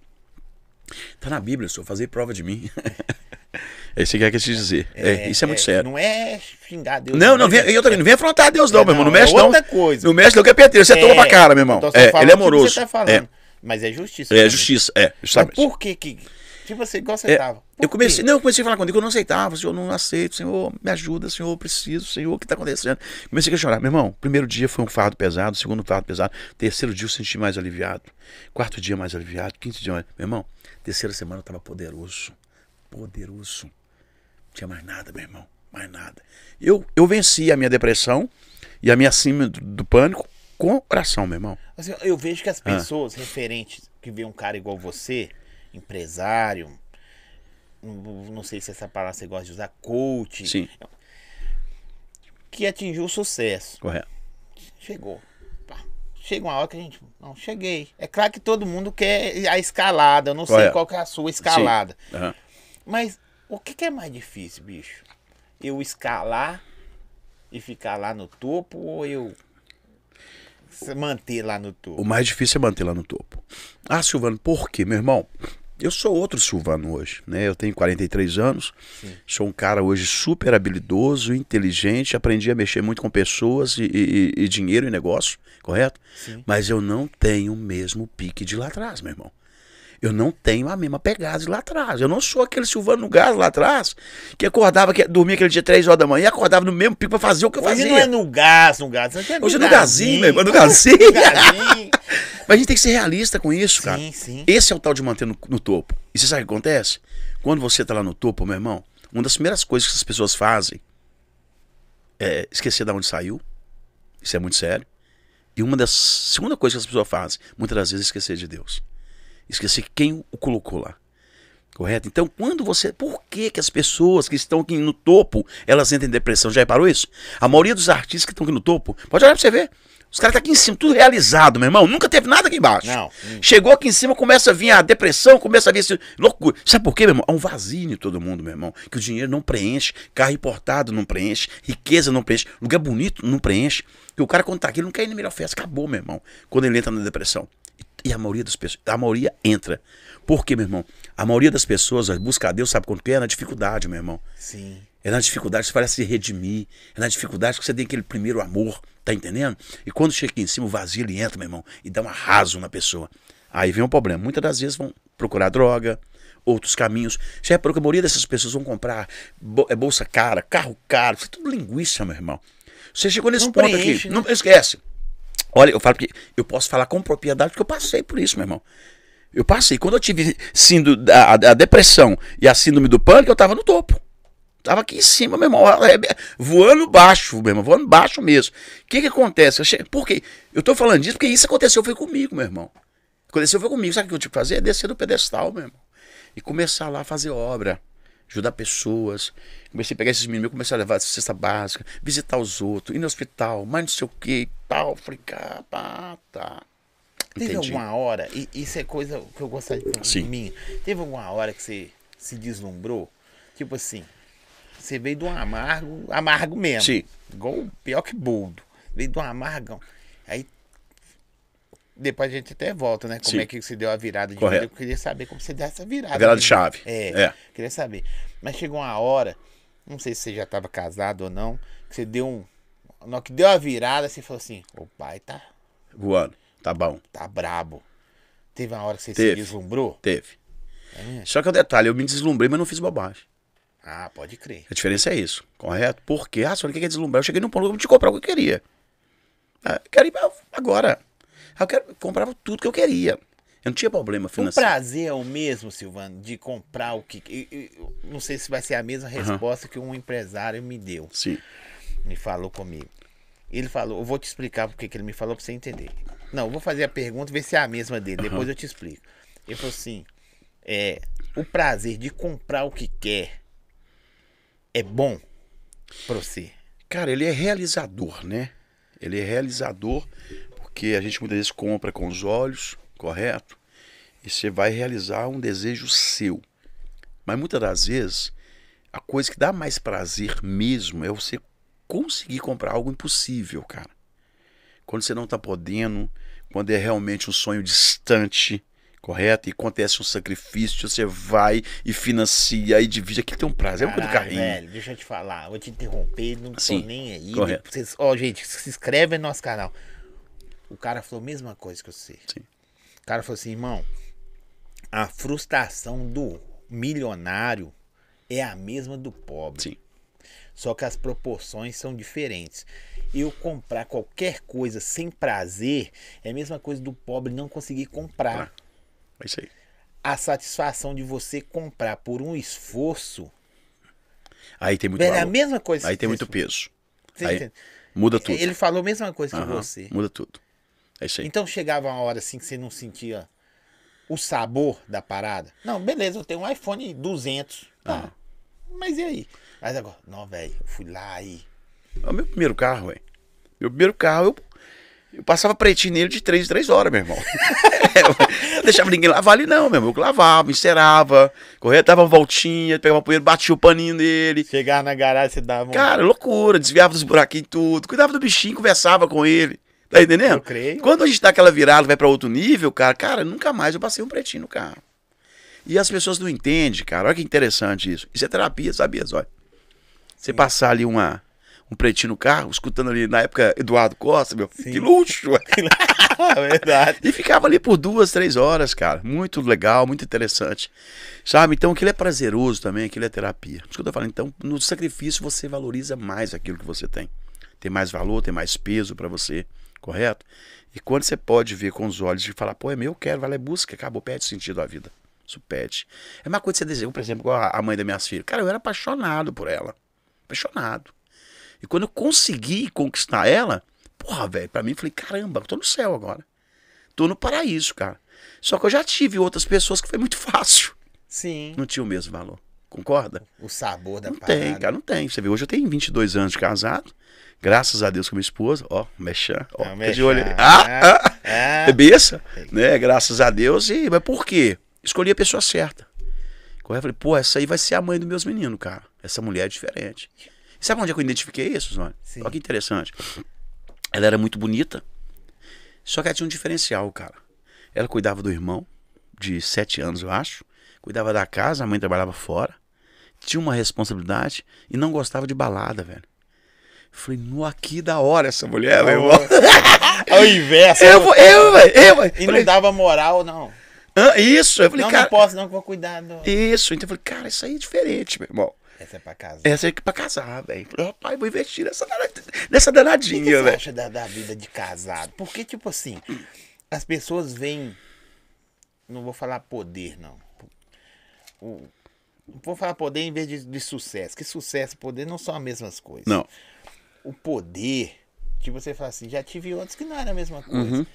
Tá na Bíblia, senhor, fazer prova de mim. <laughs> é isso que quer que eu te dizer. É, isso é muito sério. Não é xingar Deus. Não, não vem, é- eu também, não vem afrontar Deus, não, É, meu irmão. Não não, é mexe, não. outra coisa. Não mexe, não, que é PT. Você é, toma pra cara, meu irmão. então É, ele é o que amoroso. Você tá falando. É, Mas é justiça. é também. justiça, é, Mas justamente. por que que... Tipo assim, igual você É, tava. Por eu comecei, não, eu comecei a falar com Deus, eu não aceitava, Senhor, eu não aceito, Senhor, me ajuda, Senhor, eu preciso, Senhor, o que está acontecendo? Comecei a questionar, meu irmão, primeiro dia foi um fardo pesado, segundo fardo pesado, terceiro dia eu senti mais aliviado, quarto dia mais aliviado, quinto dia mais... Meu irmão, terceira semana eu estava poderoso, poderoso, não tinha mais nada, meu irmão, mais nada. Eu, eu venci a minha depressão e a minha síndrome do, do pânico com oração, meu irmão. Assim, eu vejo que as Ah. pessoas referentes que vê um cara igual você, empresário, não, sei se essa palavra você gosta de usar, coach, Sim, que atingiu o sucesso. correto. Chegou. Chega uma hora que a gente. Não, cheguei. É claro que todo mundo quer a escalada. Eu não sei Correto. qual que é a sua escalada. Aham. Mas o que, que é mais difícil, bicho? Eu escalar e ficar lá no topo ou eu manter lá no O topo? mais difícil é manter lá no topo. Ah, Silvano, por quê, meu irmão? Eu sou outro Silvano hoje, né? Eu tenho 43 anos, Sim. sou um cara hoje super habilidoso, inteligente, aprendi a mexer muito com pessoas e, e- e dinheiro e negócio, correto? Sim. Mas eu não tenho o mesmo pique de lá atrás, meu irmão. Eu não tenho a mesma pegada de lá atrás. Eu não sou aquele Silvano no gás lá atrás, que acordava, que dormia aquele dia 3 horas da manhã e acordava no mesmo pico pra fazer o que eu Hoje fazia. não é no gás, no gás. Hoje é no, Hoje é no gazinho, meu irmão, no <laughs> gazinho. No gazinho. Mas a gente tem que ser realista com isso, cara. Sim, sim. Esse é o tal de manter no, no topo. E você sabe o que acontece? Quando você tá lá no topo, meu irmão, uma das primeiras coisas que as pessoas fazem é esquecer de onde saiu. Isso é muito sério. E uma das segunda coisa que as pessoas fazem, muitas das vezes, é esquecer de Deus. Esquecer quem o colocou lá. Correto? Então, quando você. Por que, que as pessoas que estão aqui no topo, elas entram em depressão? Já reparou isso? A maioria dos artistas que estão aqui no topo, pode olhar pra você ver. Os caras estão aqui em cima, tudo realizado, meu irmão. Nunca teve nada aqui embaixo. Não. Chegou aqui em cima, começa a vir a depressão, começa a vir esse loucura. Sabe por quê, meu irmão? Há um vazio em todo mundo, meu irmão. Que o dinheiro não preenche, carro importado não preenche, riqueza não preenche, lugar bonito não preenche. E o cara, quando tá aqui, ele não quer ir na melhor festa. Acabou, meu irmão. Quando ele entra na depressão. E a maioria das pessoas, a maioria entra. Por quê, meu irmão? A maioria das pessoas busca a Deus, sabe quando que é? Na dificuldade, meu irmão. Sim. É na dificuldade que você vai se redimir. É na dificuldade que você tem aquele primeiro amor. Tá entendendo? E quando chega aqui em cima, o vazio ele entra, meu irmão, e dá um arraso na pessoa. Aí vem o problema. Muitas das vezes vão procurar droga, outros caminhos. Já é porque a maioria dessas pessoas vão comprar é bolsa cara, carro caro. Isso é tudo linguiça, meu irmão. Você chegou nesse Não ponto preenche, aqui. né? Não esquece. Olha, eu falo que eu posso falar com propriedade porque eu passei por isso, meu irmão. Eu passei. Quando eu tive síndrome, a, a depressão e a síndrome do pânico, eu tava no topo. Tava aqui em cima, meu irmão, voando baixo, meu irmão, voando baixo mesmo. O que que acontece? Eu che... Por quê? Eu tô falando disso porque isso aconteceu foi comigo, meu irmão. Aconteceu foi comigo. Sabe o que eu tive que fazer? É descer do pedestal, meu irmão. E começar lá a fazer obra, ajudar pessoas. Comecei a pegar esses meninos, comecei a levar cesta básica, visitar os outros, ir no hospital, mas não sei o que tal. Falei, pá, tá. Teve Entendi. alguma hora, e isso é coisa que eu gostaria de Sim. de mim. Teve alguma hora que você se deslumbrou? Tipo assim, você veio de um amargo, amargo mesmo. Sim. Igual pior que boldo. Veio de um amargão. Depois a gente até volta, né? Como Sim. é que você deu a virada de Correto. vida. Eu queria saber como você deu essa virada. A virada de chave. É, É. queria saber. Mas chegou uma hora, não sei se você já estava casado ou não, que você deu um. Na que deu a virada, você falou assim: o pai tá, Voando. Tá bom. tá brabo. Teve uma hora que você Teve. se deslumbrou? Teve. É? Só que o detalhe, eu me deslumbrei, mas não fiz bobagem. Ah, pode crer. A diferença é isso, correto? Porque, ah, só o que é deslumbrar? Eu cheguei num ponto de comprar o que eu queria. Ah, eu quero ir agora. Eu quero, comprava tudo que eu queria. Eu não tinha problema O financeiro. prazer é o mesmo, Silvano, de comprar o que. eu- eu- não sei se vai ser a mesma resposta que um empresário me deu. Sim. me falou comigo. Ele falou, eu vou te explicar porque que ele me falou pra você entender. Não, eu vou fazer a pergunta e ver se é a mesma dele, depois eu te explico. Ele falou assim: é, o prazer de comprar o que quer é bom pra você. Cara, ele é realizador, né? Ele é realizador porque a gente muitas vezes compra com os olhos, correto? E você vai realizar um desejo seu. Mas muitas das vezes, a coisa que dá mais prazer mesmo é você conseguir comprar algo impossível, cara. Quando você não tá podendo, quando é realmente um sonho distante, correto? E acontece um sacrifício, você vai e financia e divide. Aqui tem um prazer, é uma coisa do carrinho. velho, deixa eu te falar, vou te interromper, não tô Sim, nem aí. correto. Vocês- Ó, gente, se inscreve no nosso canal. O cara falou a mesma coisa que você. Sim. O cara falou assim, irmão, a frustração do milionário é a mesma do pobre. Sim. Só que as proporções são diferentes. Eu comprar qualquer coisa sem prazer é a mesma coisa do pobre não conseguir comprar. É isso aí. A satisfação de você comprar por um esforço Aí tem muito é a mesma coisa. Aí tem muito peso. Aí muda tudo. Ele falou a mesma coisa que Aham, você. Muda tudo. É isso aí. Então chegava uma hora assim que você não sentia o sabor da parada. Não, beleza, eu tenho um iPhone 200. Tá. Ah. Mas e aí? Mas agora, não, velho, eu fui lá e. É o meu primeiro carro, ué. Meu primeiro carro, eu, eu passava pretinho nele de 3 em 3 horas, meu irmão. <laughs> não deixava ninguém lavar ali, não, meu irmão. Eu lavava, encerava, corria, dava uma voltinha, pegava uma poeira, batia o paninho nele. Chegar na garagem, você dava um. Cara, loucura, desviava dos buraquinhos tudo. Cuidava do bichinho, conversava com ele. Tá entendendo? Eu creio. Quando a gente dá aquela virada, vai pra outro nível, cara, cara, nunca mais eu passei um pretinho no carro. E as pessoas não entendem, cara. Olha que interessante isso. Isso é terapia, sabia, Zóia? Você passar ali uma, um pretinho no carro, escutando ali na época Eduardo Costa, meu filho, <laughs> que luxo! É Verdade. E ficava ali por duas, três horas, cara. Muito legal, muito interessante. Sabe? Então aquilo é prazeroso também, aquilo é terapia. Por isso que eu tô falando. Então, no sacrifício você valoriza mais aquilo que você tem. Tem mais valor, tem mais peso pra você, correto? E quando você pode ver com os olhos e falar, pô, é meu, eu quero, vai lá e busca, acabou, perde sentido a vida. Isso pede. É uma coisa que você deseja, por exemplo, igual a mãe das minhas filhas. Cara, eu era apaixonado por ela. Apaixonado. E quando eu consegui conquistar ela, porra, velho, pra mim, eu falei, caramba, eu tô no céu agora. Tô no paraíso, cara. Só que eu já tive outras pessoas que foi muito <laughs> fácil. Sim. Não tinha o mesmo valor. Concorda? O sabor da Não parada. tem, cara, não tem. Você vê, hoje eu tenho 22 anos de casado. Graças a Deus com minha esposa. Ó, mexã. Ó, Ah, fica de olho mexã. Ah, ah, Ah. é besta, né? Graças a Deus. E, mas por quê? Escolhi a pessoa certa. Correto? Falei, pô, essa aí vai ser a mãe dos meus meninos, cara. Essa mulher é diferente. E sabe onde é que eu identifiquei isso? Sim. Olha que interessante. Ela era muito bonita, só que ela tinha um diferencial, cara. Ela cuidava do irmão, de sete anos, eu acho. Cuidava da casa, a mãe trabalhava fora. Tinha uma responsabilidade e não gostava de balada, velho. Falei, no aqui da hora essa mulher, meu irmão. É o inverso. Eu, vou- eu, velho, eu, velho. E não Falei, dava moral, não. "Hã? Isso, eu falei, não, cara. não posso, não, que eu vou cuidar. do- Isso, então eu falei, cara, isso aí é diferente, meu irmão. Essa é pra casa. Essa é pra casar, velho. Rapaz, vou investir nessa, nessa danadinha, O que você velho. acha da, da vida de casado? Porque, tipo assim, as pessoas veem. Não vou falar poder, não. O- não vou falar poder em vez de, de sucesso. Que sucesso e poder não são as mesmas coisas. Não. O poder, tipo, você fala assim, já tive outros que não era a mesma coisa. Uhum.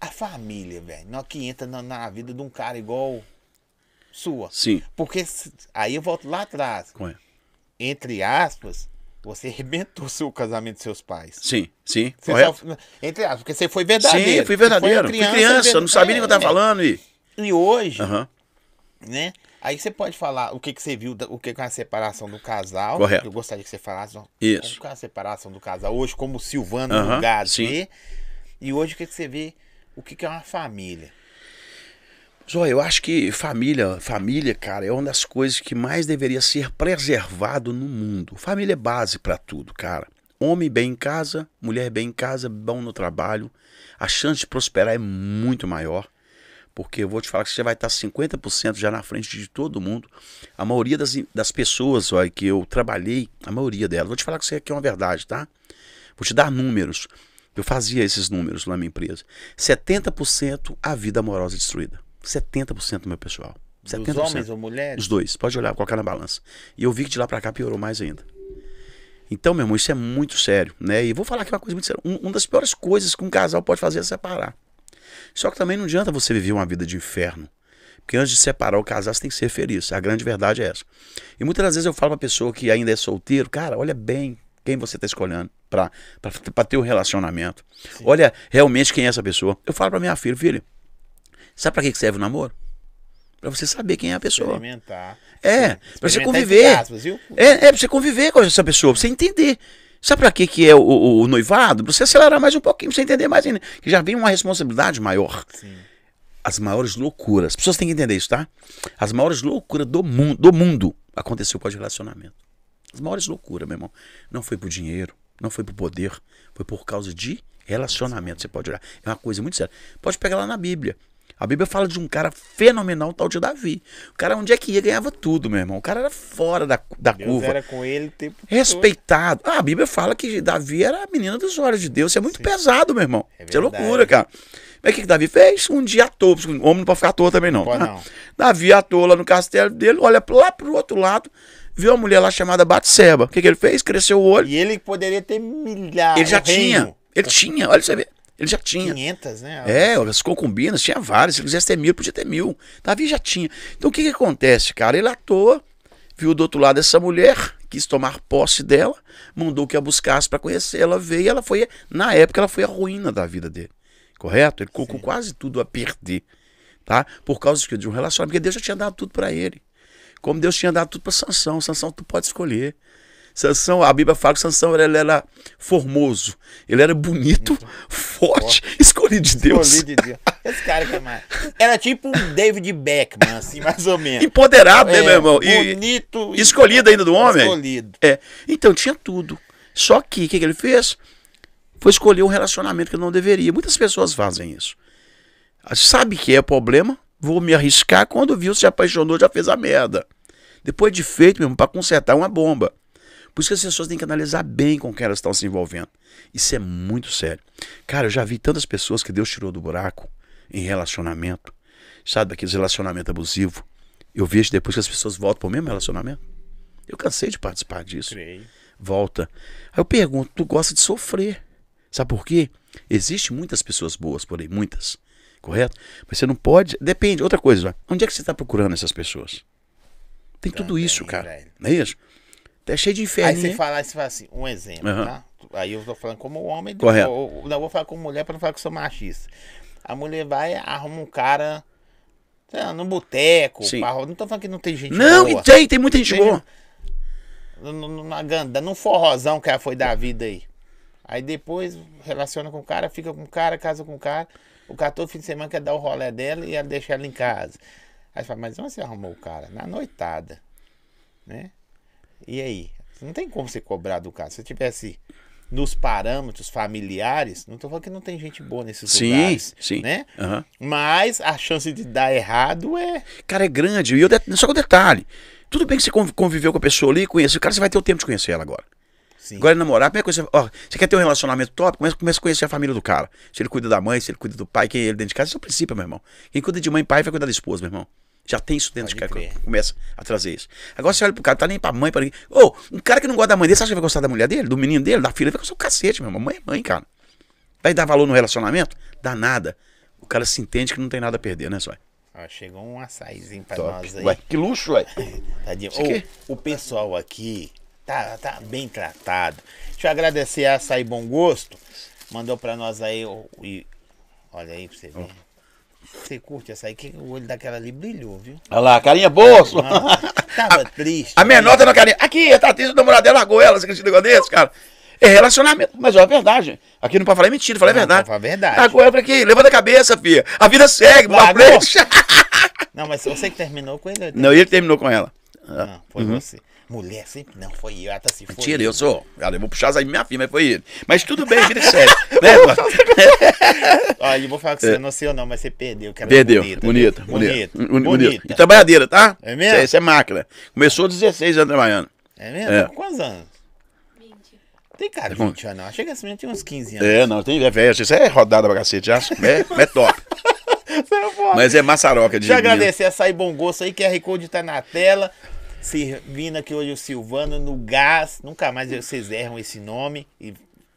A família, velho, não que entra na, na vida de um cara igual sua. Sim. Porque aí eu volto lá atrás. É? Entre aspas, você arrebentou seu casamento dos seus pais. Sim, sim. Você correto. só- entre aspas, porque você foi verdadeiro. Sim, fui Você foi verdadeiro. uma Fui criança, eu não sabia nem o que eu tava é, falando. E... E hoje, Aham. né? Aí você pode falar o que, que você viu, o que que é a separação do casal. Correto. Eu gostaria que você falasse Isso. como que é a separação do casal hoje, como o Silvano Aham, no Gado sim. vê. E hoje o que, que você vê, o que, que é uma família. Zó, eu acho que família, família, cara, é uma das coisas que mais deveria ser preservado no mundo. Família é base pra tudo, cara. Homem bem em casa, mulher bem em casa, bom no trabalho. A chance de prosperar é muito maior. Porque eu vou te falar que você vai estar 50% já na frente de todo mundo. A maioria das, das pessoas ó, que eu trabalhei, a maioria delas, vou te falar que isso aqui é uma verdade, tá? Vou te dar números. Eu fazia esses números na minha empresa. 70% a vida amorosa destruída. 70% do meu pessoal. 70%. Dos homens ou mulheres? Os dois. Pode olhar, colocar na balança. E eu vi que de lá pra cá piorou mais ainda. Então, meu irmão, isso é muito sério, né? E vou falar aqui uma coisa muito séria. Um, uma das piores coisas que um casal pode fazer é separar. Só que também não adianta você viver uma vida de inferno. Porque antes de separar o casal, você tem que ser feliz. A grande verdade é essa. E muitas das vezes eu falo pra pessoa que ainda é solteiro, cara, olha bem quem você tá escolhendo pra ter um relacionamento. Olha realmente quem é essa pessoa. Eu falo pra minha filha, filha, sabe pra que serve o namoro? Pra você saber quem é a pessoa. Experimentar. É, pra você Experimentar conviver. aspas, viu? É, é pra você conviver com essa pessoa, pra você entender. Sabe pra que, que é o, o- o noivado? Pra você acelerar mais um pouquinho, pra você entender mais ainda. Que já vem uma responsabilidade maior. Sim. As maiores loucuras. As pessoas têm que entender isso, tá? As maiores loucuras do mundo, do mundo aconteceu por relacionamento. As maiores loucuras, meu irmão. Não foi por dinheiro, não foi por poder, foi por causa de relacionamento. Você pode olhar. É uma coisa muito séria. Pode pegar lá na Bíblia. A Bíblia fala de um cara fenomenal, tal de Davi. O cara, onde é que ia, ganhava tudo, meu irmão. O cara era fora da, da Deus curva. era com ele o tempo todo. Respeitado. Ah, a Bíblia fala que Davi era a menina dos olhos de Deus. Isso é muito pesado, meu irmão. É Isso é loucura, cara. Mas o que, que Davi fez? Um dia à toa. o Homem não pode ficar à toa também, não. Pode tá? não. Davi à toa lá no castelo dele, olha lá pro outro lado, viu uma mulher lá chamada Batseba. O que, que ele fez? Cresceu o olho. E ele poderia ter milhares. Ele já tinha. Ele tinha, olha você ver. Ele já tinha. 500, né? É, as concubinas, tinha várias. Se ele quisesse ter mil, podia ter mil. Davi já tinha. Então o que, que acontece, cara? Ele à toa viu do outro lado essa mulher, quis tomar posse dela, mandou que a buscasse para conhecê-la, veio e ela foi, na época, ela foi a ruína da vida dele. Correto? Ele colocou Sim. quase tudo a perder, tá? Por causa de um relacionamento, porque Deus já tinha dado tudo para ele. Como Deus tinha dado tudo para Sansão. Sansão tu pode escolher. Sansão, a Bíblia fala que Sansão ele era formoso, ele era bonito, forte, escolhido de Deus. Escolhi de Deus. Esse cara que é mais. Era tipo um David Beckman, assim, mais ou menos. Empoderado, né, É, meu irmão? E bonito. e- escolhido ainda do homem. Escolhido. É. Então tinha tudo. Só que o que, que ele fez? Foi escolher um relacionamento que não deveria. Muitas pessoas fazem isso. Sabe que é problema? Vou me arriscar. Quando viu, se apaixonou, já fez a merda. Depois de feito, mesmo, para consertar uma bomba. Por isso que as pessoas têm que analisar bem com quem elas estão se envolvendo. Isso é muito sério. Cara, eu já vi tantas pessoas que Deus tirou do buraco em relacionamento. Sabe, daqueles relacionamentos abusivos. Eu vejo depois que as pessoas voltam para o mesmo relacionamento. Eu cansei de participar disso Creio. volta. Aí eu pergunto, tu gosta de sofrer. Sabe por quê? Existem muitas pessoas boas por aí, muitas. Correto? Mas você não pode. Depende. Outra coisa, onde é que você está procurando essas pessoas? Tem tudo Também, isso, cara. velho. Não é isso? Tá cheio de inferno. Aí você fala, você fala assim, um exemplo, Aham. tá? Aí eu tô falando como homem, Correto. eu, eu não vou falar como mulher pra não falar que eu sou machista. A mulher vai arruma um cara, sei lá, no boteco, pra- não tô falando que não tem gente Não, boa. e tem, tem muita gente Tem- boa. Na ganda, num forrozão que ela foi da vida aí. Aí depois relaciona com o cara, fica com o cara, casa com o cara. O cara todo fim de semana quer dar o rolé dela e ela deixa ela em casa. Aí você fala, mas onde você arrumou o cara? Na noitada. Né? E aí? Não tem como você cobrar do cara. Se tivesse nos parâmetros familiares, não tô falando que não tem gente boa nesses Sim, lugares. sim. Né? Aham. Mas a chance de dar errado é. Cara, é grande. E eu det- só que o detalhe. Tudo bem que você conv- conviveu com a pessoa ali, conheceu o cara, você vai ter o tempo de conhecer ela agora. Sim. Agora, namorar, a primeira coisa, ó, você quer ter um relacionamento top, começa, começa a conhecer a família do cara. Se ele cuida da mãe, se ele cuida do pai, quem é ele dentro de casa, isso é o princípio, meu irmão. Quem cuida de mãe e pai vai cuidar da esposa, meu irmão. Já tem isso dentro Pode de casa. crer. Começa a trazer isso. Agora você olha pro cara, tá nem pra mãe, pra ninguém. Ô, um cara que não gosta da mãe dele, você acha que vai gostar da mulher dele, do menino dele, da filha? Vai gostar o cacete, meu irmão. Mãe é mãe, cara. Vai dar valor no relacionamento? Dá nada. O cara se entende que não tem nada a perder, né, Zói? Ó, chegou um açaizinho pra Top. nós aí. Ué, que luxo, ué. <laughs> Tadinho. Ô, o pessoal aqui tá, tá bem tratado. Deixa eu agradecer a Açaí Bom Gosto. Mandou pra nós aí. o- e- olha aí pra você ver. Você curte açaí? Que o olho daquela ali brilhou, viu? Olha lá, carinha boa. Não, tava triste. A menor tá na carinha. Aqui, tá triste, o namorado dela largou ela, você acredita um negócio desse, cara? É relacionamento, mas ó, é verdade. Aqui não pode falar mentira, falar Não, verdade. falar a verdade. Ela pra quê? Levanta a cabeça, filha. A vida segue, pra frente. Não, mas você que terminou com ele. Não, ele terminou com ela. Não, foi você. Mulher sempre não, foi eu. Até se foi. Mentira, eu sou. Eu vou puxar as aí minha filha, mas foi ele. Mas tudo bem, vida que segue. <laughs> né? Olha, eu vou falar com você, não sei ou não, mas você perdeu. que é É. Perdeu. bonita, Bonita, bonita. Bonita. E trabalhadeira, tá? É mesmo? Isso, é- é máquina. Começou 16 anos trabalhando. É mesmo? É. Quantos anos? 20. Tem cara de bom. 20 anos, não. Chega assim, tem uns 15 anos. É, não, tem é velho. Isso é rodada pra cacete, já. É, é top. <laughs> Mas é maçaroca de Deixa eu agradecer a Açaí Bom Gosto aí, QR Code tá na tela. Servindo aqui hoje o Silvano no gás. Nunca mais vocês erram esse nome. E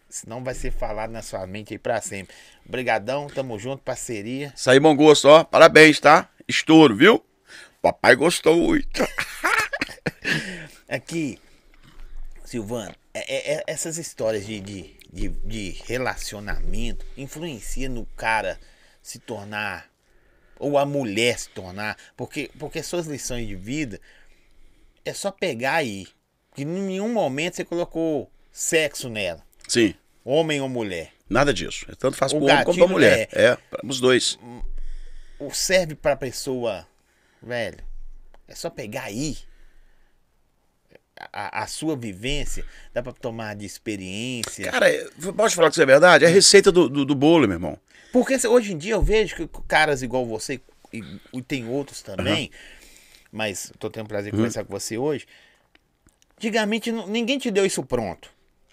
senão vai ser falado na sua mente aí pra sempre. Obrigadão, tamo junto, parceria. Isso aí, bom gosto, ó. Parabéns, tá? Estouro, viu? Papai gostou muito. <laughs> Aqui, Silvano, é- é- é- essas histórias de, de, de, de relacionamento influencia no cara se tornar, ou a mulher se tornar, porque, porque suas lições de vida é só pegar aí. Que em nenhum momento você colocou sexo nela, Sim, homem ou mulher. nada disso. É Tanto faz O pro homem como pra mulher. É, para os dois. O serve pra pessoa, velho, é só pegar aí. A, a sua vivência, dá pra tomar de experiência. Cara, é- pode falar que isso é verdade? É a receita do, do, do bolo, meu irmão. Porque hoje em dia eu vejo que caras igual você, e, e tem outros também, mas tô tendo o prazer de Uhum. conversar com você hoje. Antigamente não- ninguém te deu isso pronto.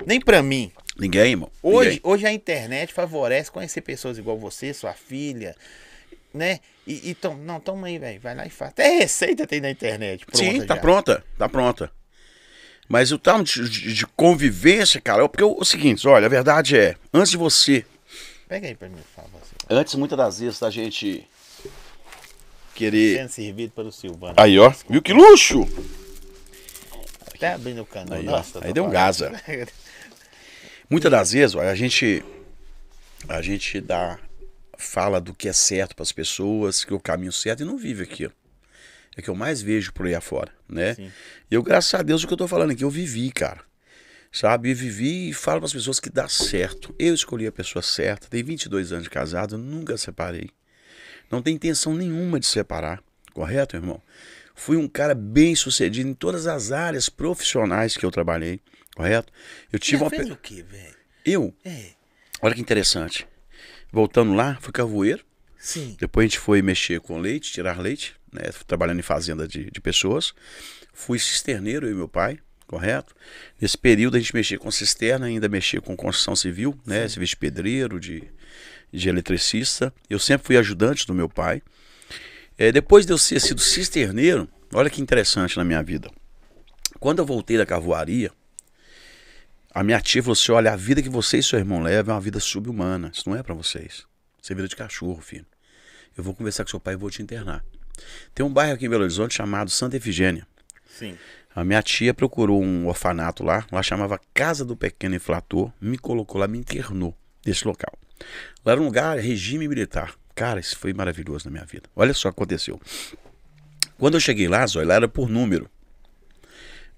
Nem pra mim. Ninguém, irmão. Hoje, Ninguém. hoje a internet favorece conhecer pessoas igual você, sua filha, né? E, e tom, não, toma aí, velho. Vai lá e faz. Até receita tem na internet. Pronta Sim, tá já. pronta. Tá pronta. Mas o tal de, de- de convivência, cara, é porque o, o seguinte, olha, a verdade é, antes de você Pega aí pra mim, por favor. Antes, muitas das vezes, da gente querer. Sendo servido pelo Silvano. Aí, ó. Viu que luxo? Até abrindo o cano. Aí. Nossa, Aí deu um falando. gás, ó. <laughs> Muitas das vezes, ó, a gente a gente dá fala do que é certo para as pessoas, que é o caminho certo e não vive aquilo. É que eu mais vejo por aí afora, né? Sim. E eu, graças a Deus, o que eu tô falando aqui, eu vivi, cara. Sabe? Eu vivi e falo para as pessoas que dá certo. Eu escolhi a pessoa certa, tenho 22 anos de casado, nunca separei. Não tenho intenção nenhuma de separar, correto, irmão? Fui um cara bem sucedido em todas as áreas profissionais que eu trabalhei, correto? Eu tive Já uma. fez o quê, velho? Eu, É, olha que interessante. Voltando lá, fui cavoeiro. sim. Depois a gente foi mexer com leite, tirar leite, né? Trabalhando em fazenda de, de pessoas. Fui cisterneiro, eu e meu pai, correto? Nesse período a gente mexia com cisterna, ainda mexia com construção civil, né? Serviço de pedreiro, de, de eletricista. Eu sempre fui ajudante do meu pai. É, depois de eu ter sido cisterneiro, olha que interessante na minha vida. Quando eu voltei da cavoaria, a minha tia falou assim: olha, a vida que você e seu irmão levam é uma vida subhumana. Isso não é pra vocês. Isso é vida de cachorro, filho. Eu vou conversar com seu pai e vou te internar. Tem um bairro aqui em Belo Horizonte chamado Santa Efigênia. Sim. A minha tia procurou um orfanato lá, lá chamava Casa do Pequeno Inflator, me colocou lá, me internou nesse local. Lá era um lugar, regime militar. Cara, isso foi maravilhoso na minha vida. Olha só o que aconteceu. Quando eu cheguei lá, Zóia, lá era por número.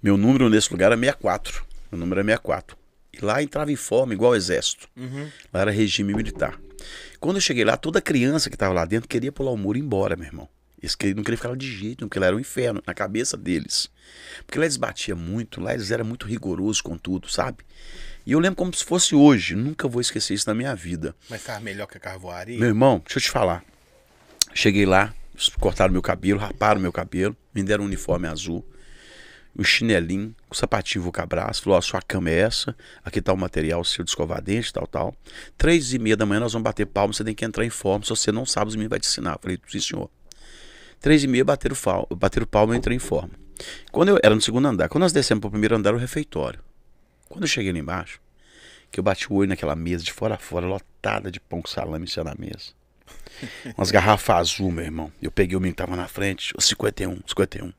Meu número nesse lugar era 64. Meu número era 64. E lá entrava em forma, igual ao exército. Uhum. Lá era regime militar. Quando eu cheguei lá, toda criança que estava lá dentro queria pular o muro e ir embora, meu irmão. Eles não queriam ficar lá de jeito, nenhum, porque lá era um inferno, na cabeça deles. Porque lá eles batiam muito, lá eles eram muito rigorosos com tudo, sabe? E eu lembro como se fosse hoje, nunca vou esquecer isso na minha vida. Mas tava melhor que a carvoaria? Meu irmão, deixa eu te falar. Cheguei lá, cortaram meu cabelo, raparam meu cabelo, me deram um uniforme azul, um chinelinho, um sapatinho vulcabras, falou, ó, sua cama é essa, aqui tá o material seu de escovar dente, tal, tal. Três e meia da manhã nós vamos bater palma, você tem que entrar em forma, se você não sabe, os meninos vai te ensinar. Eu falei, sim, senhor. Três e meia bateram, fal, bateram palma, eu entrei em forma. Quando eu era no segundo andar, quando nós descemos pro primeiro andar, era o refeitório. Quando eu cheguei lá embaixo, que eu bati o olho naquela mesa de fora a fora, lotada de pão com salame em cima da mesa. Umas garrafas azul, meu irmão. Eu peguei o menino que tava na frente, o 51, 51.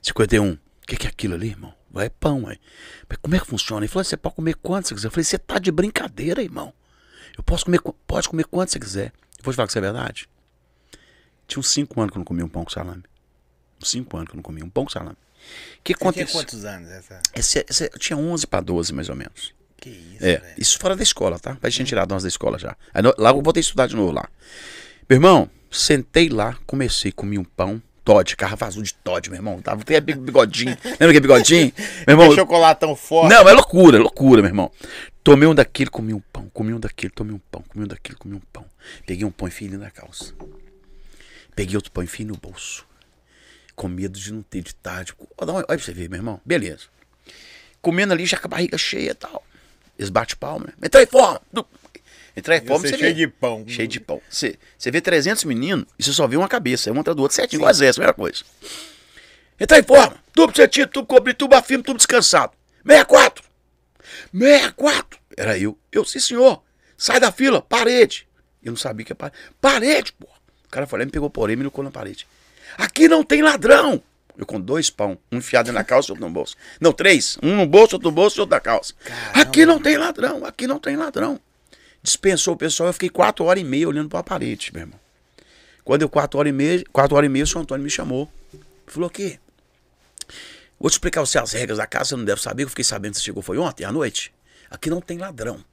51. O que, que é aquilo ali, irmão? Vai, é pão, aí. Mas como é que funciona? Ele falou, você pode comer quanto você quiser. Eu falei, você tá de brincadeira, irmão. Eu posso comer, pode comer quanto você quiser. Eu vou te falar que isso é verdade. Tinha uns 5 anos que eu não comia um pão com salame. Uns 5 anos que eu não comia um pão com salame. Que Você tinha aconteceu? quantos anos essa? Esse, tinha 11 para 12, mais ou menos. Que isso, É, velho. isso fora da escola, tá? Vai tinha tirado nós da escola já. Aí lá eu voltei a estudar de novo lá. Meu irmão, sentei lá, comecei, comi um pão, Todd, garrafa azul de Todd, meu irmão. Tava até bigodinho. <laughs> Lembra que bigodinho? Meu irmão, É chocolatão forte. não, é loucura, é loucura, meu irmão. Tomei um daquele, comi um pão, comi um daquele, tomei um pão, comi um daquele, comi um pão. Peguei um pão e enfiei na calça. Peguei outro pão e enfiei no bolso. Com medo de não ter de tarde. Olha, olha pra você ver, meu irmão. Beleza. Comendo ali, já com a barriga cheia e tal. Eles batem palma, né? Entrei em forma. Entrei em forma, Você cheio vê. de pão. Cheio de pão. Você, você vê 300 meninos e você só vê uma cabeça. É um atrás do outro, certinho, igual exército, primeira coisa. Entrar em forma. Tubo sentido, tubo cobrido, tubo afirme, tubo descansado. 64. 64. Era eu. Eu, sim, senhor. Sai da fila, parede. Eu não sabia que era parede. Parede, pô. O cara falou, me pegou por e me colocou na parede. Aqui não tem ladrão. Eu com dois pão, um enfiado na calça e outro no bolso. Não, três. Um no bolso, outro no bolso e outro na calça. Caramba. Aqui não tem ladrão, aqui não tem ladrão. Dispensou o pessoal, eu fiquei quatro horas e meia olhando para a parede, meu irmão. Quando eu quatro horas e meia, quatro horas e meia, o senhor Antônio me chamou. Falou aqui. Vou te explicar você as regras da casa, você não deve saber, eu fiquei sabendo que você chegou foi ontem à noite. Aqui não tem ladrão.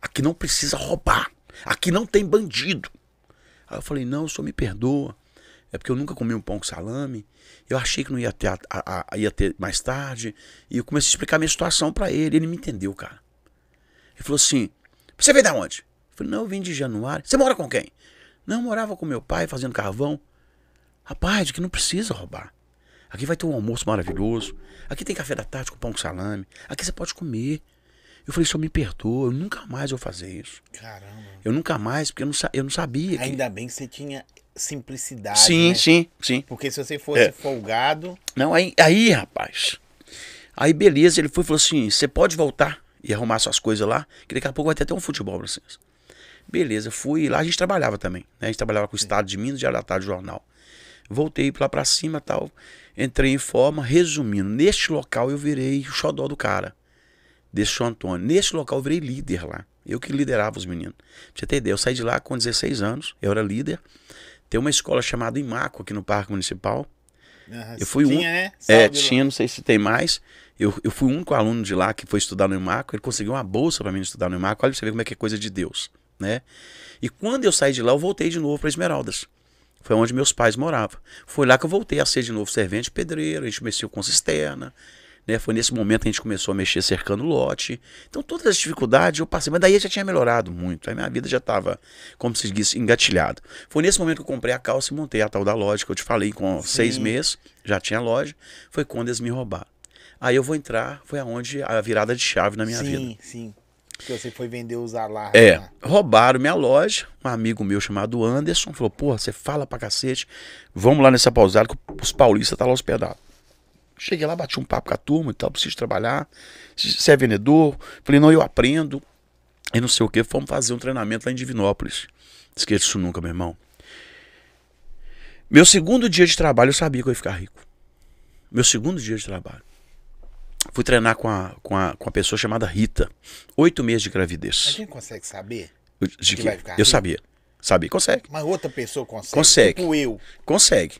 Aqui não precisa roubar. Aqui não tem bandido. Aí eu falei, não, o senhor me perdoa. É porque eu nunca comi um pão com salame. Eu achei que não ia ter, a- a- a- ia ter mais tarde. E eu comecei a explicar a minha situação pra ele. Ele me entendeu, cara. Ele falou assim: Você veio da onde? Eu falei: Não, eu vim de Januário. Você mora com quem? Não, eu morava com meu pai fazendo carvão. Rapaz, aqui não precisa roubar. Aqui vai ter um almoço maravilhoso. Aqui tem café da tarde com pão com salame. Aqui você pode comer. Eu falei: Senhor, me perdoa. Eu nunca mais vou fazer isso. Caramba. Eu nunca mais, porque eu não, eu não sabia. Que... Ainda bem que você tinha simplicidade. Sim, né? sim, sim. Porque se você fosse É. folgado. Não, aí, aí, rapaz. Aí, beleza, ele foi e falou assim: você pode voltar e arrumar suas coisas lá, que daqui a pouco vai ter até um futebol pra vocês. Beleza, fui lá, a gente trabalhava também. Né? A gente trabalhava com o Estado de Minas, Diário da Tarde, Jornal. Voltei lá pra cima tal. Entrei em forma. Resumindo, neste local eu virei o xodó do cara. Desse João Antônio. Neste local eu virei líder lá. Eu que liderava os meninos. Pra você ter ideia, eu saí de lá com 16 anos. Eu era líder. Tem uma escola chamada Imaco aqui no Parque Municipal. Eu fui tinha, um. né? É, Salve lá. tinha, não sei se tem mais. Eu, eu fui o único aluno de lá que foi estudar no Imaco. Ele conseguiu uma bolsa para mim estudar no Imaco. Olha pra você ver como é que é coisa de Deus, né? E quando eu saí de lá, eu voltei de novo para Esmeraldas. Foi onde meus pais moravam. Foi lá que eu voltei a ser de novo servente pedreiro. A gente mexeu com cisterna. Né? Foi nesse momento que a gente começou a mexer cercando lote. Então todas as dificuldades eu passei. Mas daí eu já tinha melhorado muito. Aí minha vida já estava, como se diz, engatilhado. Foi nesse momento que eu comprei a calça e montei a tal da loja que eu te falei com seis meses. Já tinha loja. Foi quando eles me roubaram. Aí eu vou entrar, foi aonde a virada de chave na minha vida. sim, sim. Que você foi vender os alarmes. É, lá. roubaram minha loja. Um amigo meu chamado Anderson falou: Porra, você fala pra cacete. Vamos lá nessa pousada que os paulistas tá lá hospedados. Cheguei lá, bati um papo com a turma e tal, preciso trabalhar. Você é vendedor? Falei, não, eu aprendo. E não sei o que, fomos fazer um treinamento lá em Divinópolis. Esqueço isso nunca, meu irmão. Meu segundo dia de trabalho, eu sabia que eu ia ficar rico. Meu segundo dia de trabalho. Fui treinar com a, com a, com a pessoa chamada Rita. Oito meses de gravidez. gente consegue saber? De que que? vai ficar Eu rico? sabia. Sabia, consegue. Mas outra pessoa consegue? Consegue. Tipo eu. Consegue.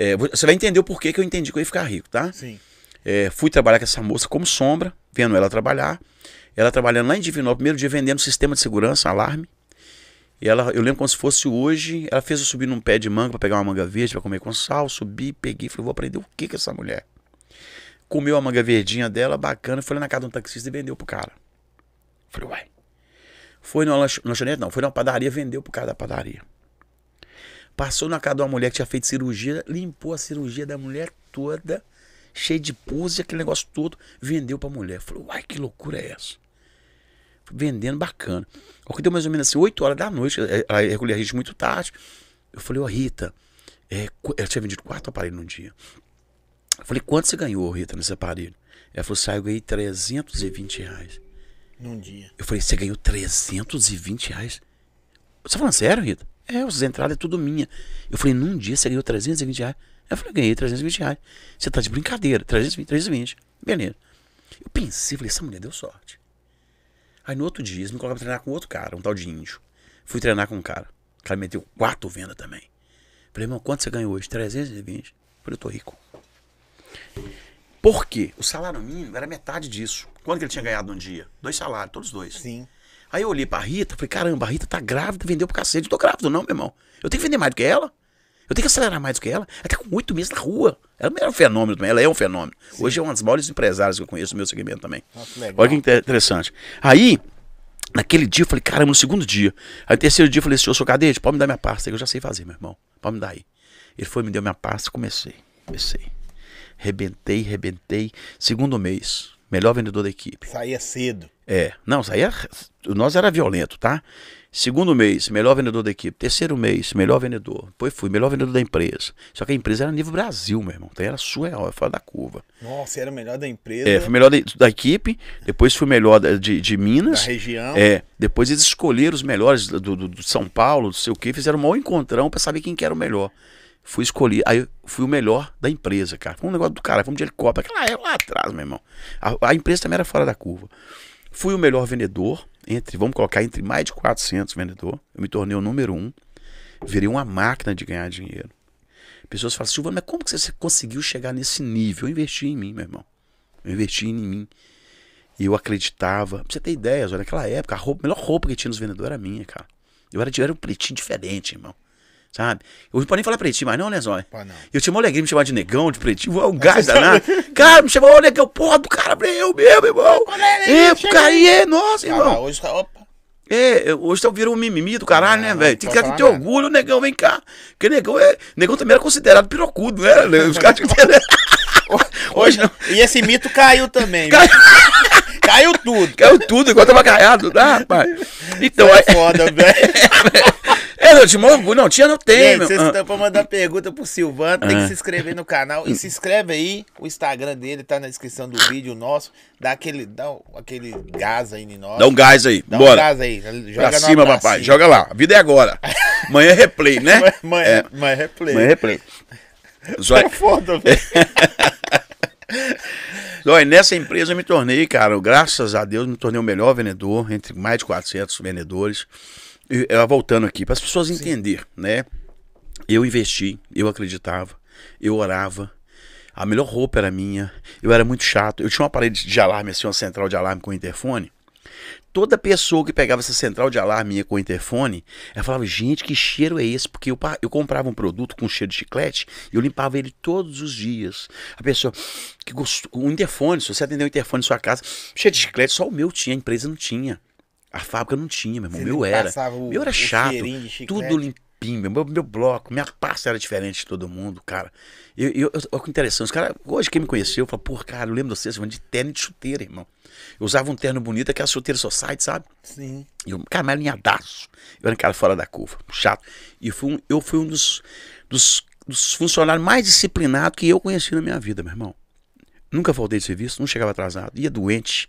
É, você vai entender o porquê que eu entendi que eu ia ficar rico, tá? Sim. É, fui trabalhar com essa moça como sombra, vendo ela trabalhar. Ela trabalhando lá em Divinópolis, primeiro dia vendendo sistema de segurança, alarme. E ela, eu lembro como se fosse hoje, ela fez eu subir num pé de manga para pegar uma manga verde para comer com sal, subi, peguei, falei, vou aprender o que que é essa mulher. Comeu a manga verdinha dela, bacana, foi lá na casa de um taxista e vendeu pro cara. Falei, uai. Foi numa lanch- lanchonete, não, foi numa padaria, vendeu pro cara da padaria. Passou na casa de uma mulher que tinha feito cirurgia, limpou a cirurgia da mulher toda, cheio de pus e aquele negócio todo, vendeu pra mulher. Falei, uai, que loucura é essa? Vendendo bacana. Ao que deu mais ou menos assim, 8 horas da noite, eh, ela recolhia a gente muito tarde. Eu falei, ô Rita, é, ela tinha vendido quatro aparelhos num dia. Eu falei, quanto você ganhou, Rita, nesse aparelho? Ela falou, sai, eu ganhei 320 reais. Num dia. Eu falei, você ganhou 320 reais? Você tá falando sério, Rita? É, as entradas é tudo minha. Eu falei, num dia você ganhou 320 reais? Eu falei, ganhei 320 reais. Você tá de brincadeira, 320, 320. Beleza. Eu pensei, falei, essa mulher deu sorte. Aí no outro dia, eles me colocaram pra treinar com outro cara, um tal de índio. Fui treinar com um cara. O cara meteu quatro vendas também. Falei, irmão, quanto você ganhou hoje? 320. Falei, eu tô rico. Por quê? O salário mínimo era metade disso. Quanto que ele tinha ganhado num dia? Dois salários, todos dois. Sim. Aí eu olhei pra Rita, falei, caramba, a Rita tá grávida, vendeu pro cacete. Eu tô grávida, não, meu irmão. Eu tenho que vender mais do que ela. Eu tenho que acelerar mais do que ela. Ela tá com oito meses na rua. Ela era um fenômeno também, ela é um fenômeno. Hoje é uma das maiores empresárias que eu conheço no meu segmento também. Nossa, legal. Olha que inter- interessante. Aí, naquele dia, eu falei, caramba, no segundo dia. Aí no terceiro dia eu falei, senhor, sou cadete, pode me dar minha pasta. Eu já sei fazer, meu irmão. Pode me dar aí. Ele foi, me deu minha pasta, comecei. Comecei. Rebentei, rebentei. Segundo mês, melhor vendedor da equipe. Saía cedo. É, não, é, o nós era violento, tá? Segundo mês, melhor vendedor da equipe. Terceiro mês, melhor vendedor. Depois fui, melhor vendedor da empresa. Só que a empresa era nível Brasil, meu irmão. Então era surreal, fora da curva. Nossa, era o melhor da empresa. É, fui melhor da, da equipe, depois fui melhor da- de, de da Minas. região. É, depois eles escolheram os melhores do, do, do São Paulo, não sei o que, fizeram um maior encontrão pra saber quem que era o melhor. Fui escolher, aí fui o melhor da empresa, cara. Foi um negócio do cara, fomos de helicóptero, aquela época lá atrás, meu irmão. A, a empresa também era fora da curva. Fui o melhor vendedor, entre, vamos colocar entre mais de 400 vendedor. Eu me tornei o número um. Virei uma máquina de ganhar dinheiro. Pessoas falam, Silvano, mas como que você conseguiu chegar nesse nível? Eu investi em mim, meu irmão. Eu investi em mim. E eu acreditava. Pra você ter ideias, olha, naquela época, a, roupa, a melhor roupa que tinha nos vendedores era minha, cara. Eu era, eu era um pretinho diferente, irmão. Sabe? Eu não pode nem falar pretinho mais, não, né, Zóia? Eu tinha uma alegria me chamar de negão, de pretinho, um gás danado. <laughs> Cara, me chamou, ô negão, porra do cara, falei, eu mesmo, irmão. É, cara, e é, nossa, Ah, irmão. hoje tá. Opa. É, hoje tá virando um mimimi do caralho, né, Não, velho? Tem que ter orgulho, negão, vem cá. Porque negão, é, negão também era considerado pirocudo, né? Os caras <laughs> tinham que ter. Hoje não. E esse mito caiu também. Caiu. Caiu tudo. Caiu tudo, igual tava caiado, tá, rapaz? Então, é aí- foda, velho. <laughs> é, não, orgulho. não, tinha, não tem, Gente, vocês Ah, estão pra mandar pergunta pro Silvano, tem Ah. que se inscrever no canal. E se inscreve aí, o Instagram dele tá na descrição do vídeo nosso. Dá aquele, dá aquele gás aí em nós. Dá um gás aí, Dá um bora. gás aí. Joga pra cima, pra papai. cima. Joga lá. A vida é agora. Amanhã é replay, né? <laughs> Mas, É. mas replay. Amanhã é replay. Zói, <laughs> É foda, velho. Zói, nessa empresa eu me tornei, cara, graças a Deus, me tornei o melhor vendedor, entre mais de 400 vendedores. E, eh, voltando aqui, para as pessoas entenderem, né? Eu investi, eu acreditava, eu orava. A melhor roupa era minha. Eu era muito chato. Eu tinha uma parede de alarme, assim, uma central de alarme com interfone. Toda pessoa que pegava essa central de alarme minha com interfone, ela falava, gente, que cheiro é esse? Porque eu, eu comprava um produto com cheiro de chiclete e eu limpava ele todos os dias. A pessoa, que gostou, um interfone, se você atender um interfone em sua casa, cheiro de chiclete, só o meu tinha, a empresa não tinha. A fábrica não tinha, meu irmão. O meu era. o- O meu era o chato. Tudo limpinho. Meu, meu bloco, minha pasta era diferente de todo mundo, cara. Eu, eu, eu, olha que interessante. Os cara, hoje quem me conheceu, falou, porra, cara, eu lembro de você, você de terno e de chuteira, irmão. Eu usava um terno bonito, aquela chuteira society, sabe? Sim. E eu, cara, mas alinhadaço. Eu era um cara fora da curva, chato. E fui um- eu fui um dos, dos, dos funcionários mais disciplinados que eu conheci na minha vida, meu irmão. Nunca faltei de serviço, não chegava atrasado, ia doente,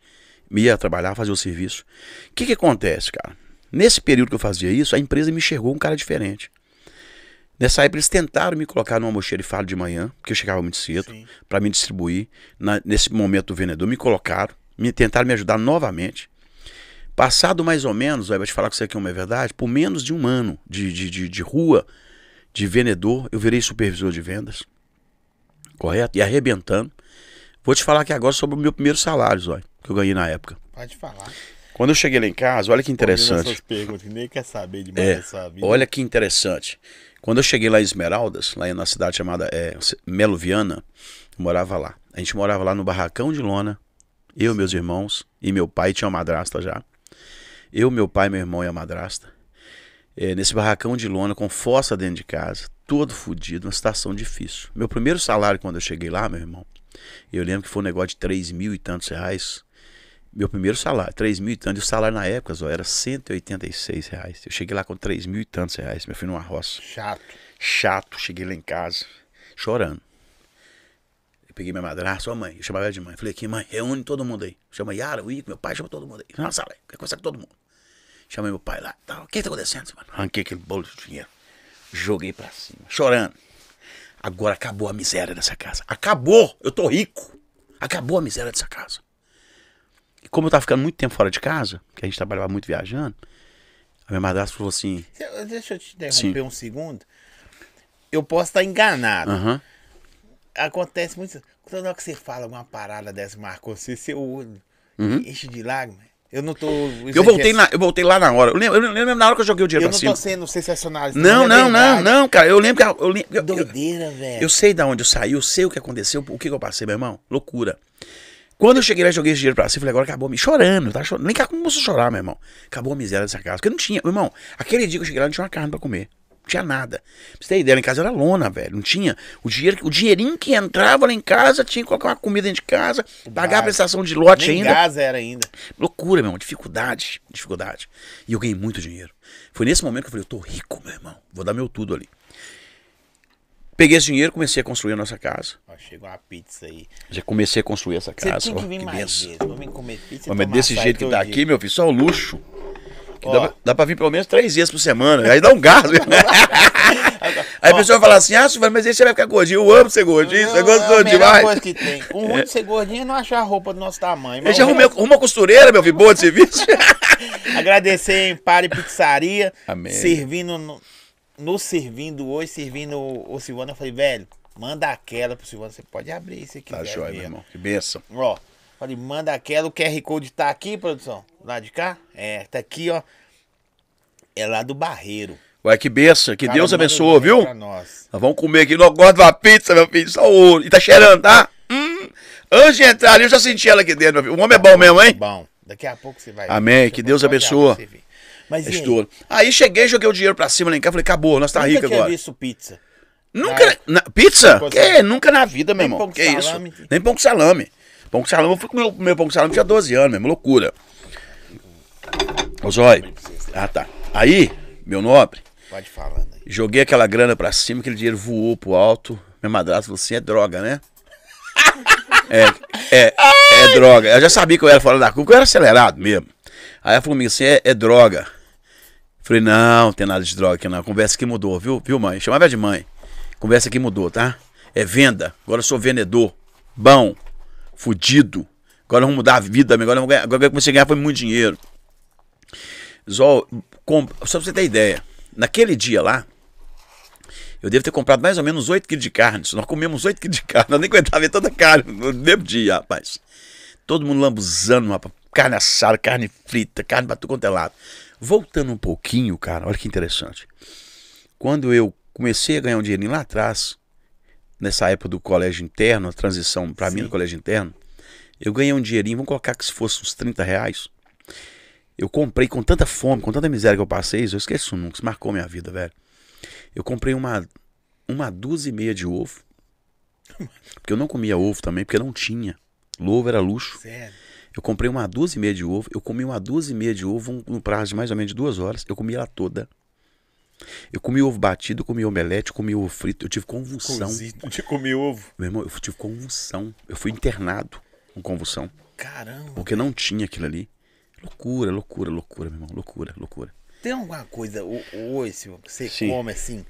ia trabalhar, fazer o serviço. O que que acontece, cara? Nesse período que eu fazia isso, a empresa me enxergou um cara diferente. Nessa época, eles tentaram me colocar numa mochilifado de manhã, porque eu chegava muito cedo, para me distribuir. Na- nesse momento do vendedor, me colocaram, me tentaram me ajudar novamente. Passado mais ou menos, eu vou te falar que isso aqui é uma verdade, por menos de um ano de, de, de, de rua, de vendedor, eu virei supervisor de vendas. Correto? E arrebentando. Vou te falar aqui agora sobre o meu primeiro salário, Zóio, que eu ganhei na época. Pode falar. Quando eu cheguei lá em casa, olha que interessante. Essas perguntas que nem quer saber demais É, dessa vida. olha que interessante. Quando eu cheguei lá em Esmeraldas, lá na cidade chamada é, Melo Viana, eu morava lá. A gente morava lá no barracão de lona, eu, meus irmãos e meu pai tinha uma madrasta já. Eu, meu pai, meu irmão e a madrasta. É, nesse barracão de lona, com fossa dentro de casa, todo fodido, uma situação difícil. Meu primeiro salário quando eu cheguei lá, meu irmão, eu lembro que foi um negócio de 3 mil e tantos reais. Meu primeiro salário, 3 mil e tantos. E o salário na época, Zó, era 186 reais. Eu cheguei lá com 3 mil e tantos reais, meu filho, numa roça. Chato. Chato, cheguei lá em casa, chorando. Eu peguei minha madrasta, ó mãe, eu chamava ela de mãe. Falei aqui, mãe, reúne todo mundo aí. Chama Yara, o Ico, meu pai, chama todo mundo aí. Na sala quer conversar com todo mundo. Chamei meu pai lá, tal. O que tá acontecendo, mano? Arranquei aquele bolo de dinheiro, joguei pra cima, chorando. Agora acabou a miséria dessa casa. Acabou! Eu tô rico. Acabou a miséria dessa casa. Como eu tava ficando muito tempo fora de casa, que a gente trabalhava muito viajando, a minha madrasta falou assim: Deixa eu te interromper Sim. um segundo. Eu posso estar enganado. aham. Acontece muito. Toda hora que você fala uma parada dessa, marcou você, seu olho enche de lágrimas. Eu não tô. Uhum. Eu voltei, na, eu voltei lá na hora. Eu lembro, eu lembro na hora que eu joguei o Eu dinheiro não pra tô cima. sendo sensacionalista. Não, é não, não, não, cara. Eu lembro que. Eu, lembro- eu, eu, Doideira, velho. eu sei de onde eu saí, eu sei o que aconteceu, o que eu passei, meu irmão. Loucura. Quando eu cheguei lá e joguei esse dinheiro pra cima, eu falei, agora acabou me chorando, tá chorando. Nem cá como você chorar, meu irmão. Acabou a miséria dessa casa. Porque não tinha, meu irmão, aquele dia que eu cheguei lá não tinha uma carne pra comer. Não tinha nada. Pra você ter ideia, lá em casa era lona, velho. Não tinha. O, dinheiro, o dinheirinho que entrava lá em casa, tinha que colocar uma comida dentro de casa, pagar a prestação de lote Nem ainda. gás era ainda. Loucura, meu irmão. Dificuldade. Dificuldade. E eu ganhei muito dinheiro. Foi nesse momento que eu falei, eu tô rico, meu irmão. Vou dar meu tudo ali. Peguei esse dinheiro, comecei a construir a nossa casa. Ó, chegou uma pizza aí. Já comecei a construir essa Você casa. tinha ó, que vir que mais vezes. Vamos comer pizza. Ó, Mas desse jeito que tá dia. aqui, meu filho, só o luxo. Ó. dá, pra- dá pra vir pelo menos três vezes por semana. Aí dá um gás. meu. <laughs> Aí a pessoa fala assim: Ah, Silvano, mas aí você vai ficar gordinho. Eu amo ser gordinho, você gostou é demais. coisa que tem. O ruim de ser gordinho é não achar roupa do nosso tamanho. Eu já o arrumei resto- uma costureira, meu filho, boa de serviço. <laughs> Agradecer em Pare Pizzaria. Amém. Servindo, no, nos servindo hoje, servindo o, o Silvano. Eu falei, velho, manda aquela pro Silvano. Você pode abrir se quiser. Tá jóia, meu irmão. Que benção. Ó, falei, manda aquela. O QR Code tá aqui, produção? Lá de cá? É, tá aqui, ó. É lá do Barreiro. Ué, que benção. Que Cara, Deus abençoe, viu? Nós. Nós vamos comer aqui. Nós gostamos de uma pizza, meu filho. Só ouro. E tá cheirando, tá? Hum. Antes de entrar ali, eu já senti ela aqui dentro, meu filho. O homem é bom mesmo, hein? Bom, daqui a pouco você vai. Amém, Você que Deus abençoe. Mas aí? Estouro. Aí cheguei, joguei o dinheiro pra cima lá em casa. Falei, acabou, nós tá Nunca rico agora. visto pizza. Nunca. na- pizza? Que? Nunca na vida, meu Nem irmão. pão Que isso? salame. Nem pão com salame. Pão com salame, eu fui comer o meu pão com salame, tinha 12 anos mesmo, loucura. Ô Zói. Ah, tá. Aí, meu nobre, Pode falando aí. joguei aquela grana pra cima, aquele dinheiro voou pro alto. Minha madrasta falou assim: é droga, né? <laughs> É, é, é droga. Eu já sabia que eu era fora da curva, eu era acelerado mesmo. Aí ela falou assim: é, é droga. Falei: não, tem nada de droga aqui não. A conversa aqui mudou, viu, viu, mãe? Chamava de mãe. Conversa aqui mudou, tá? É venda. Agora eu sou vendedor. Bom. Fudido. Agora vamos mudar a vida. Agora, eu agora eu comecei a ganhar foi muito dinheiro. Zol, com- só pra você ter ideia, naquele dia lá, eu devo ter comprado mais ou menos 8 quilos de carne. Nós comemos 8 quilos de carne, nós nem aguentava ver tanta carne no mesmo dia, rapaz. Todo mundo lambuzando, rapaz. Carne assada, carne frita, carne pra tudo quanto é lado. Voltando um pouquinho, cara, olha que interessante. Quando eu comecei a ganhar um dinheirinho lá atrás, nessa época do colégio interno, a transição pra mim no colégio interno, eu ganhei um dinheirinho, vamos colocar que se fosse uns 30 reais. Eu comprei com tanta fome, com tanta miséria que eu passei, eu esqueço nunca, isso marcou minha vida, velho. Eu comprei uma, uma dúzia e meia de ovo. <laughs> Porque eu não comia ovo também, porque não tinha. Ovo era luxo. Sério. Eu comprei uma dúzia e meia de ovo. Eu comi uma dúzia e meia de ovo um- no prazo de mais ou menos de duas horas. Eu comi ela toda. Eu comi ovo batido, eu comi omelete, eu comi ovo frito. Eu tive convulsão. Cozido de comer ovo. Meu irmão, eu tive convulsão. Eu fui internado com convulsão. Caramba. Porque não tinha aquilo ali. Loucura, loucura, loucura, meu irmão. Loucura, loucura. Tem alguma coisa ho- hoje que você Sim. come assim,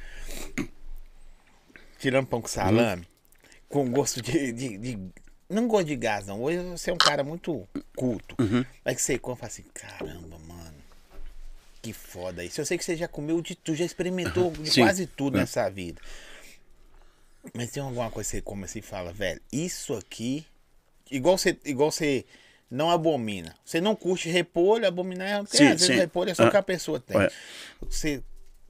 tirando pão com salame, com gosto de, de, de- Não gosto de gás, não. Hoje você é um cara muito culto. Uhum. Mas que você come e fala assim, caramba, mano. Que foda isso. Eu sei que você já comeu de tudo, já experimentou de Sim. quase tudo É. nessa vida. Mas tem alguma coisa que você come assim e fala, velho, isso aqui. Igual você, igual você não abomina. Você não curte repolho, abominar é. Tem, Sim, às vezes repolho é só Ah. que a pessoa tem. É. Você,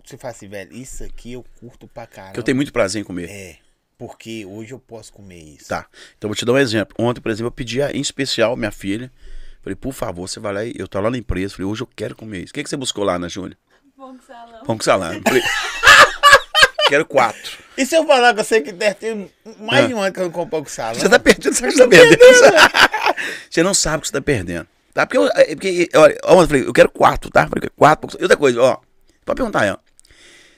você fala assim, velho, isso aqui eu curto pra caramba. Que eu tenho muito prazer em comer. É, porque hoje eu posso comer isso. Tá. Então vou te dar um exemplo. Ontem, por exemplo, eu pedi em especial minha filha. Falei, por favor, você vai lá e eu tô lá na empresa. Falei, hoje eu quero comer isso. O que, que você buscou lá, Ana Júlia? Pão com salão. Pão com salame. Falei, <laughs> quero quatro. E se eu falar com você que deve ter mais Ah. de um ano que eu não como pão com salame? Você tá perdendo, você tá perdendo? <laughs> você não sabe o que você tá perdendo. Tá? Porque, eu, é porque olha, ontem eu falei, eu quero quatro, tá? Falei, quatro. E outra coisa, ó. Pode perguntar aí, ó.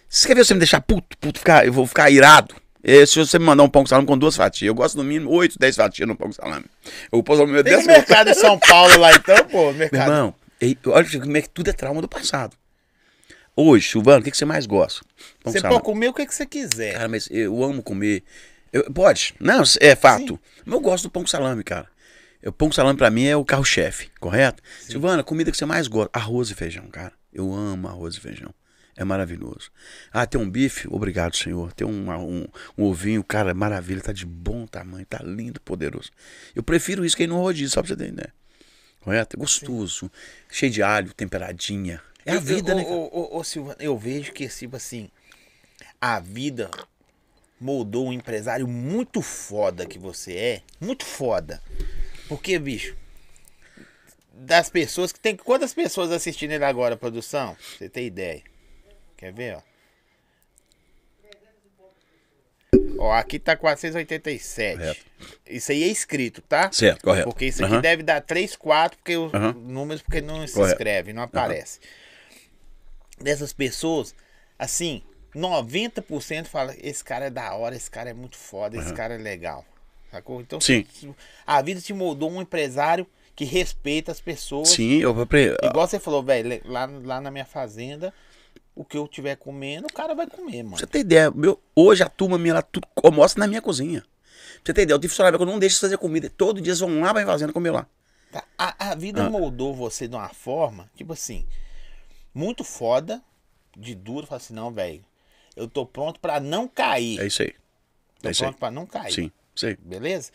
Você quer ver você me deixar puto, puto, ficar, eu vou ficar irado? É, se você me mandar um pão com salame com duas fatias, eu gosto no mínimo 8, 10 fatias no pão com salame. Eu posso meu Tem mercado em São Paulo lá então, pô. Meu Mercado. irmão, e- olha como é que tudo é trauma do passado. Hoje, Silvano, o que, que você mais gosta? Pão você pode comer o que, que você quiser. Cara, mas eu amo comer. Eu- pode? Não, é fato. Mas eu gosto do pão com salame, cara. O pão com salame pra mim é o carro-chefe, correto? Silvana, a comida que você mais gosta? Arroz e feijão, cara. Eu amo arroz e feijão. É maravilhoso. Ah, tem um bife? Obrigado, senhor. Tem um, um, um ovinho, cara, maravilha. Tá de bom tamanho, tá lindo, poderoso. Eu prefiro isso que ir no rodízio, só pra você ter ideia. Correto? É gostoso. Cheio de alho, temperadinha. É a Eu- vida, eu, né? Ô, ô, Silvano, eu vejo que, tipo assim, a vida moldou um empresário muito foda que você é. Muito foda. Porque, bicho, das pessoas que tem. Quantas pessoas assistindo ele agora, produção? Você tem ideia? Quer ver, ó? Ó, aqui tá 487. Correto. Isso aí é escrito, tá? Certo, correto. Porque isso aqui Aham. deve dar 3, 4, porque os Aham. números porque não se Correto. escreve, não aparece. Dessas pessoas, assim, 90% fala, esse cara é da hora, esse cara é muito foda, esse cara é legal. Sacou? Então, Sim. a vida te moldou um empresário que respeita as pessoas. Sim, eu. Igual você falou, velho, lá, lá na minha fazenda, o que eu tiver comendo, o cara vai comer, mano. Pra você ter ideia, meu, hoje a turma minha lá tudo almoça na minha cozinha. Pra você ter ideia, eu tive funcionário que eu não deixo de fazer comida. Todo dia eles vão lá pra minha fazenda comer lá. Tá? A, a vida Ah. moldou você de uma forma, tipo assim, muito foda, de duro. Fala assim, não, velho, eu tô pronto pra não cair. É isso aí. tô É isso aí. pronto pra não cair. Sim, sei. Beleza?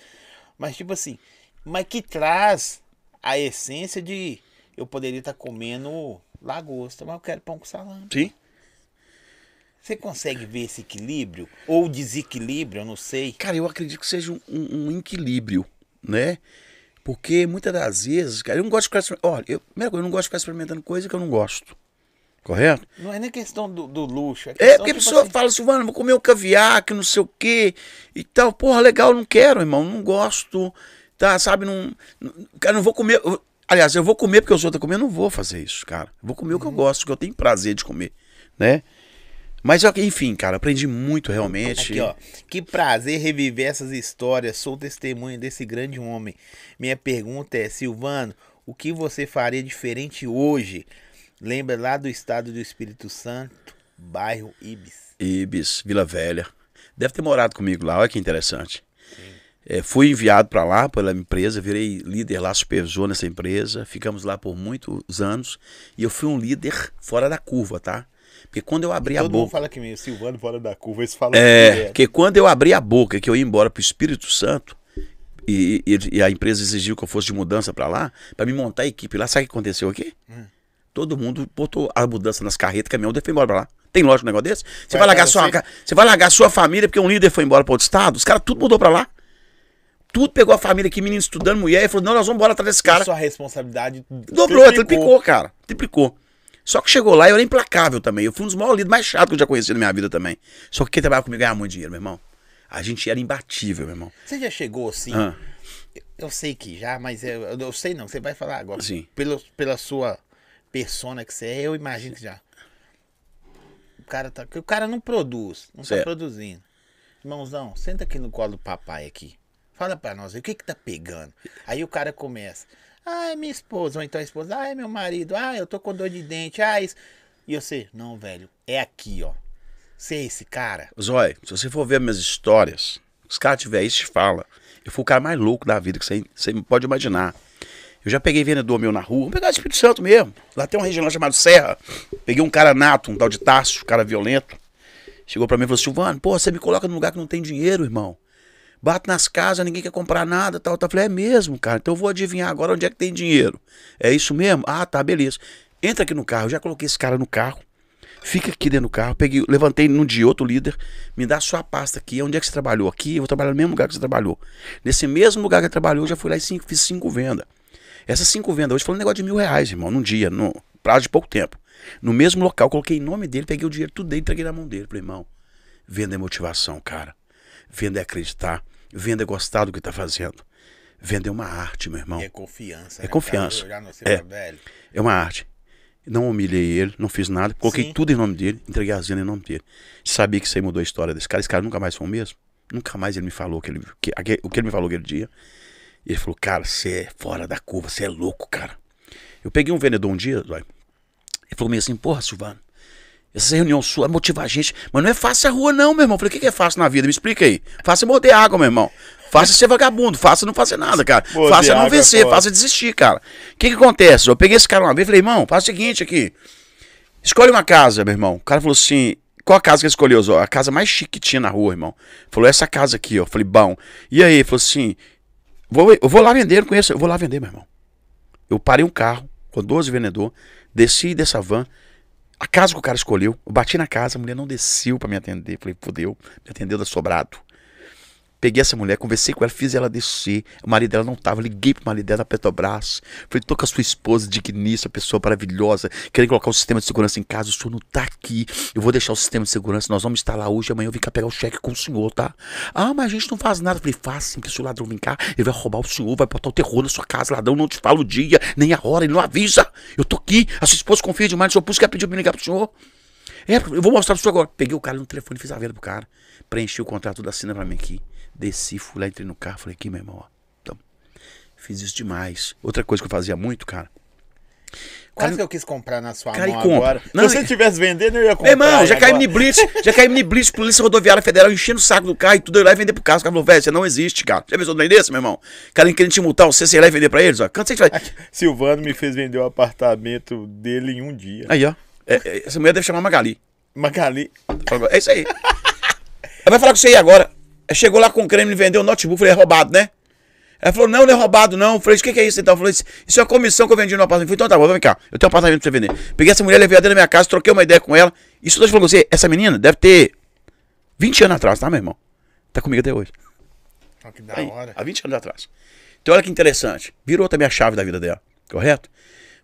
Mas, tipo assim, mas que traz a essência de eu poderia estar comendo lagosta, mas eu quero pão com salame. Sim. Você consegue ver esse equilíbrio? Ou desequilíbrio, eu não sei. Cara, eu acredito que seja um, um- um equilíbrio, né? Porque muitas das vezes, cara, eu não gosto de ficar. Olha, eu, primeira coisa, eu não gosto de ficar experimentando coisa que eu não gosto. Correto? Não é nem questão do, do luxo. É, É, porque a pessoa assim, fala, Silvano, vou comer um caviar, que não sei o quê e tal. Porra, legal, não quero, irmão, não gosto. tá, sabe, não, não cara, não vou comer, eu- aliás, eu vou comer porque os outros estão comendo, eu não vou fazer isso, cara. Eu vou comer o que eu gosto, o que eu tenho prazer de comer, né? Mas, enfim, cara, aprendi muito realmente. Aqui, ó. Que prazer reviver essas histórias. Sou testemunha desse grande homem. Minha pergunta é, Silvano, o que você faria diferente hoje? Lembra lá do estado do Espírito Santo, bairro Ibis. Ibis, Vila Velha. Deve ter morado comigo lá, olha que interessante. É, fui enviado para lá pela empresa, virei líder lá, supervisor nessa empresa. Ficamos lá por muitos anos. E eu fui um líder fora da curva, tá? Porque quando eu abri a Todo mundo boca. fala que meio Silvano fora da curva, eles falam É, direto. porque quando eu abri a boca que eu ia embora pro Espírito Santo, e, e- e a empresa exigiu que eu fosse de mudança para lá, para me montar a equipe lá, sabe o que aconteceu aqui? Hum. Todo mundo botou a mudança nas carretas, caminhão, e foi embora pra lá. Tem lógico um negócio desse? Você Vai vai, largar para sua, você? vai largar sua família porque um líder foi embora para outro estado? Os caras tudo mudou pra lá. Tudo pegou a família aqui, menino estudando, mulher, e falou: não, nós vamos embora atrás desse cara. Sua responsabilidade Dobrou, triplicou, cara. Triplicou. Só que chegou lá, eu era implacável também. Eu fui um dos maiores líderes mais chatos que eu já conheci na minha vida também. Só que quem trabalhava comigo ganhava muito dinheiro, meu irmão. A gente era imbatível, meu irmão. Você já chegou assim? Ah, Eu sei que já, mas eu, eu sei não, você vai falar agora. Sim. Pelo, pela sua persona que você é, eu imagino que já. O cara tá. que O cara não produz, não Certo. tá produzindo. Irmãozão, senta aqui no colo do papai aqui. Fala pra nós, o que que tá pegando? Aí o cara começa. Ah, é minha esposa, ou então a esposa, ah, é meu marido, ah, eu tô com dor de dente, ah, isso. E você, não, velho, é aqui, ó. Você é esse cara. Zói, se você for ver minhas histórias, os caras tiver isso, te fala. Eu fui o cara mais louco da vida que você, pode imaginar. Eu já peguei vendedor meu na rua, vamos pegar Espírito Santo mesmo. Lá tem uma região chamada Serra. Peguei um cara nato, um tal de Tasso, um cara violento. Chegou pra mim e falou: Silvano, pô, você me coloca num lugar que não tem dinheiro, irmão. Bato nas casas, ninguém quer comprar nada, tal, tal. Eu falei, é mesmo, cara. Então eu vou adivinhar agora onde é que tem dinheiro. É isso mesmo? Ah, tá, beleza. Entra aqui no carro. Eu já coloquei esse cara no carro. Fica aqui dentro do carro. Peguei, levantei num dia outro líder. Me dá sua pasta aqui. Onde é que você trabalhou? Aqui, eu vou trabalhar no mesmo lugar que você trabalhou. Nesse mesmo lugar que você trabalhou, eu já fui lá e cinco- fiz cinco vendas. Essas cinco vendas hoje foi um negócio de mil reais, irmão, num dia, no prazo de pouco tempo. No mesmo local, coloquei em nome dele, peguei o dinheiro tudo dele, entreguei na mão dele. Falei, irmão, venda é motivação, cara. Venda é acreditar. Venda é gostar do que tá fazendo. Venda é uma arte, meu irmão. É confiança. É né, confiança. É. velho. É uma arte. Não humilhei ele, não fiz nada. Coloquei Sim. tudo em nome dele, entreguei as vendas em nome dele. Sabia que isso aí mudou a história desse cara. Esse cara nunca mais foi o mesmo. Nunca mais ele me falou que ele, que, o que ele me falou aquele dia. E ele falou, cara, você é fora da curva, você é louco, cara. Eu peguei um vendedor um dia, ele falou meio assim, porra, Silvano, essa reunião sua é motivar a gente, mas não é fácil a rua não, meu irmão. Eu falei, o que que é fácil na vida? Me explica aí. Fácil é morder água, meu irmão. Fácil é ser vagabundo, fácil é não fazer nada, cara. Fácil é não vencer, foda. fácil é desistir, cara. O que que acontece? Eu peguei esse cara uma vez e falei, irmão, faz o seguinte aqui. Escolhe uma casa, meu irmão. O cara falou assim: qual a casa que ele escolheu? Zó? A casa mais chique que tinha na rua, irmão. Falou, essa casa aqui, ó. Eu falei, bom. E aí? Ele falou assim: vou, eu vou lá vender, não conheço. Eu vou lá vender, meu irmão. Eu parei um carro com 12 vendedores, desci dessa van. A casa que o cara escolheu, eu bati na casa, a mulher não desceu pra me atender. Falei, fudeu, me atendeu da sobrado. Peguei essa mulher, conversei com ela, fiz ela descer. O marido dela não tava. Liguei pro marido dela da Petrobras. Falei, tô com a sua esposa, digníssima, pessoa maravilhosa. Querendo colocar o sistema de segurança em casa. O senhor não tá aqui. Eu vou deixar o sistema de segurança. Nós vamos instalar hoje. Amanhã eu vim cá pegar o cheque com o senhor, tá? Ah, mas a gente não faz nada. Falei, faz sim, que se o ladrão vir cá, ele vai roubar o senhor, vai botar o terror na sua casa. Ladrão não te fala o dia, nem a hora, ele não avisa. Eu tô aqui. A sua esposa confia demais no senhor, por isso pediu pra me ligar pro senhor. É, eu vou mostrar pro senhor agora. Peguei o cara no telefone, fiz a venda pro cara. Preenchi o contrato da assina pra mim aqui. Desci, fui lá, entrei no carro, falei, aqui, meu irmão, ó. Então, fiz isso demais. Outra coisa que eu fazia muito, cara. Quase Cara, que eu quis comprar na sua cara, mão agora. Não, Se você e- estivesse vendendo, eu ia Meu comprar. irmão, e já caímos agora- em blitz, já caímos em blitz, polícia rodoviária federal, enchendo o saco do carro e tudo, eu ia lá e vender pro carro. Os caras falaram, velho, você não existe, cara. Já pensou no desse, meu irmão? O cara querendo te multar, você, você ia lá e vender pra eles, ó. Quanto você vai... Silvano me fez vender o apartamento dele em um dia. Aí, ó. É, é, essa mulher deve chamar Magali. Magali. É isso aí. Ela vai falar com você aí agora. Chegou lá com o creme vendeu o notebook. Falei, é roubado, né? Ela falou, não, não é roubado, não. Falei, o que, que é isso então? Falei, isso é a comissão que eu vendi no apartamento. Falei, então tá bom, vem cá. Eu tenho um apartamento pra você vender. Peguei essa mulher, levei ela dentro da minha casa, troquei uma ideia com ela. Isso eu tô falando você, essa menina deve ter 20 anos atrás, tá, meu irmão? Tá comigo até hoje. Olha que da Aí, hora. há 20 anos atrás. Então olha que interessante. Virou também a chave da vida dela, correto?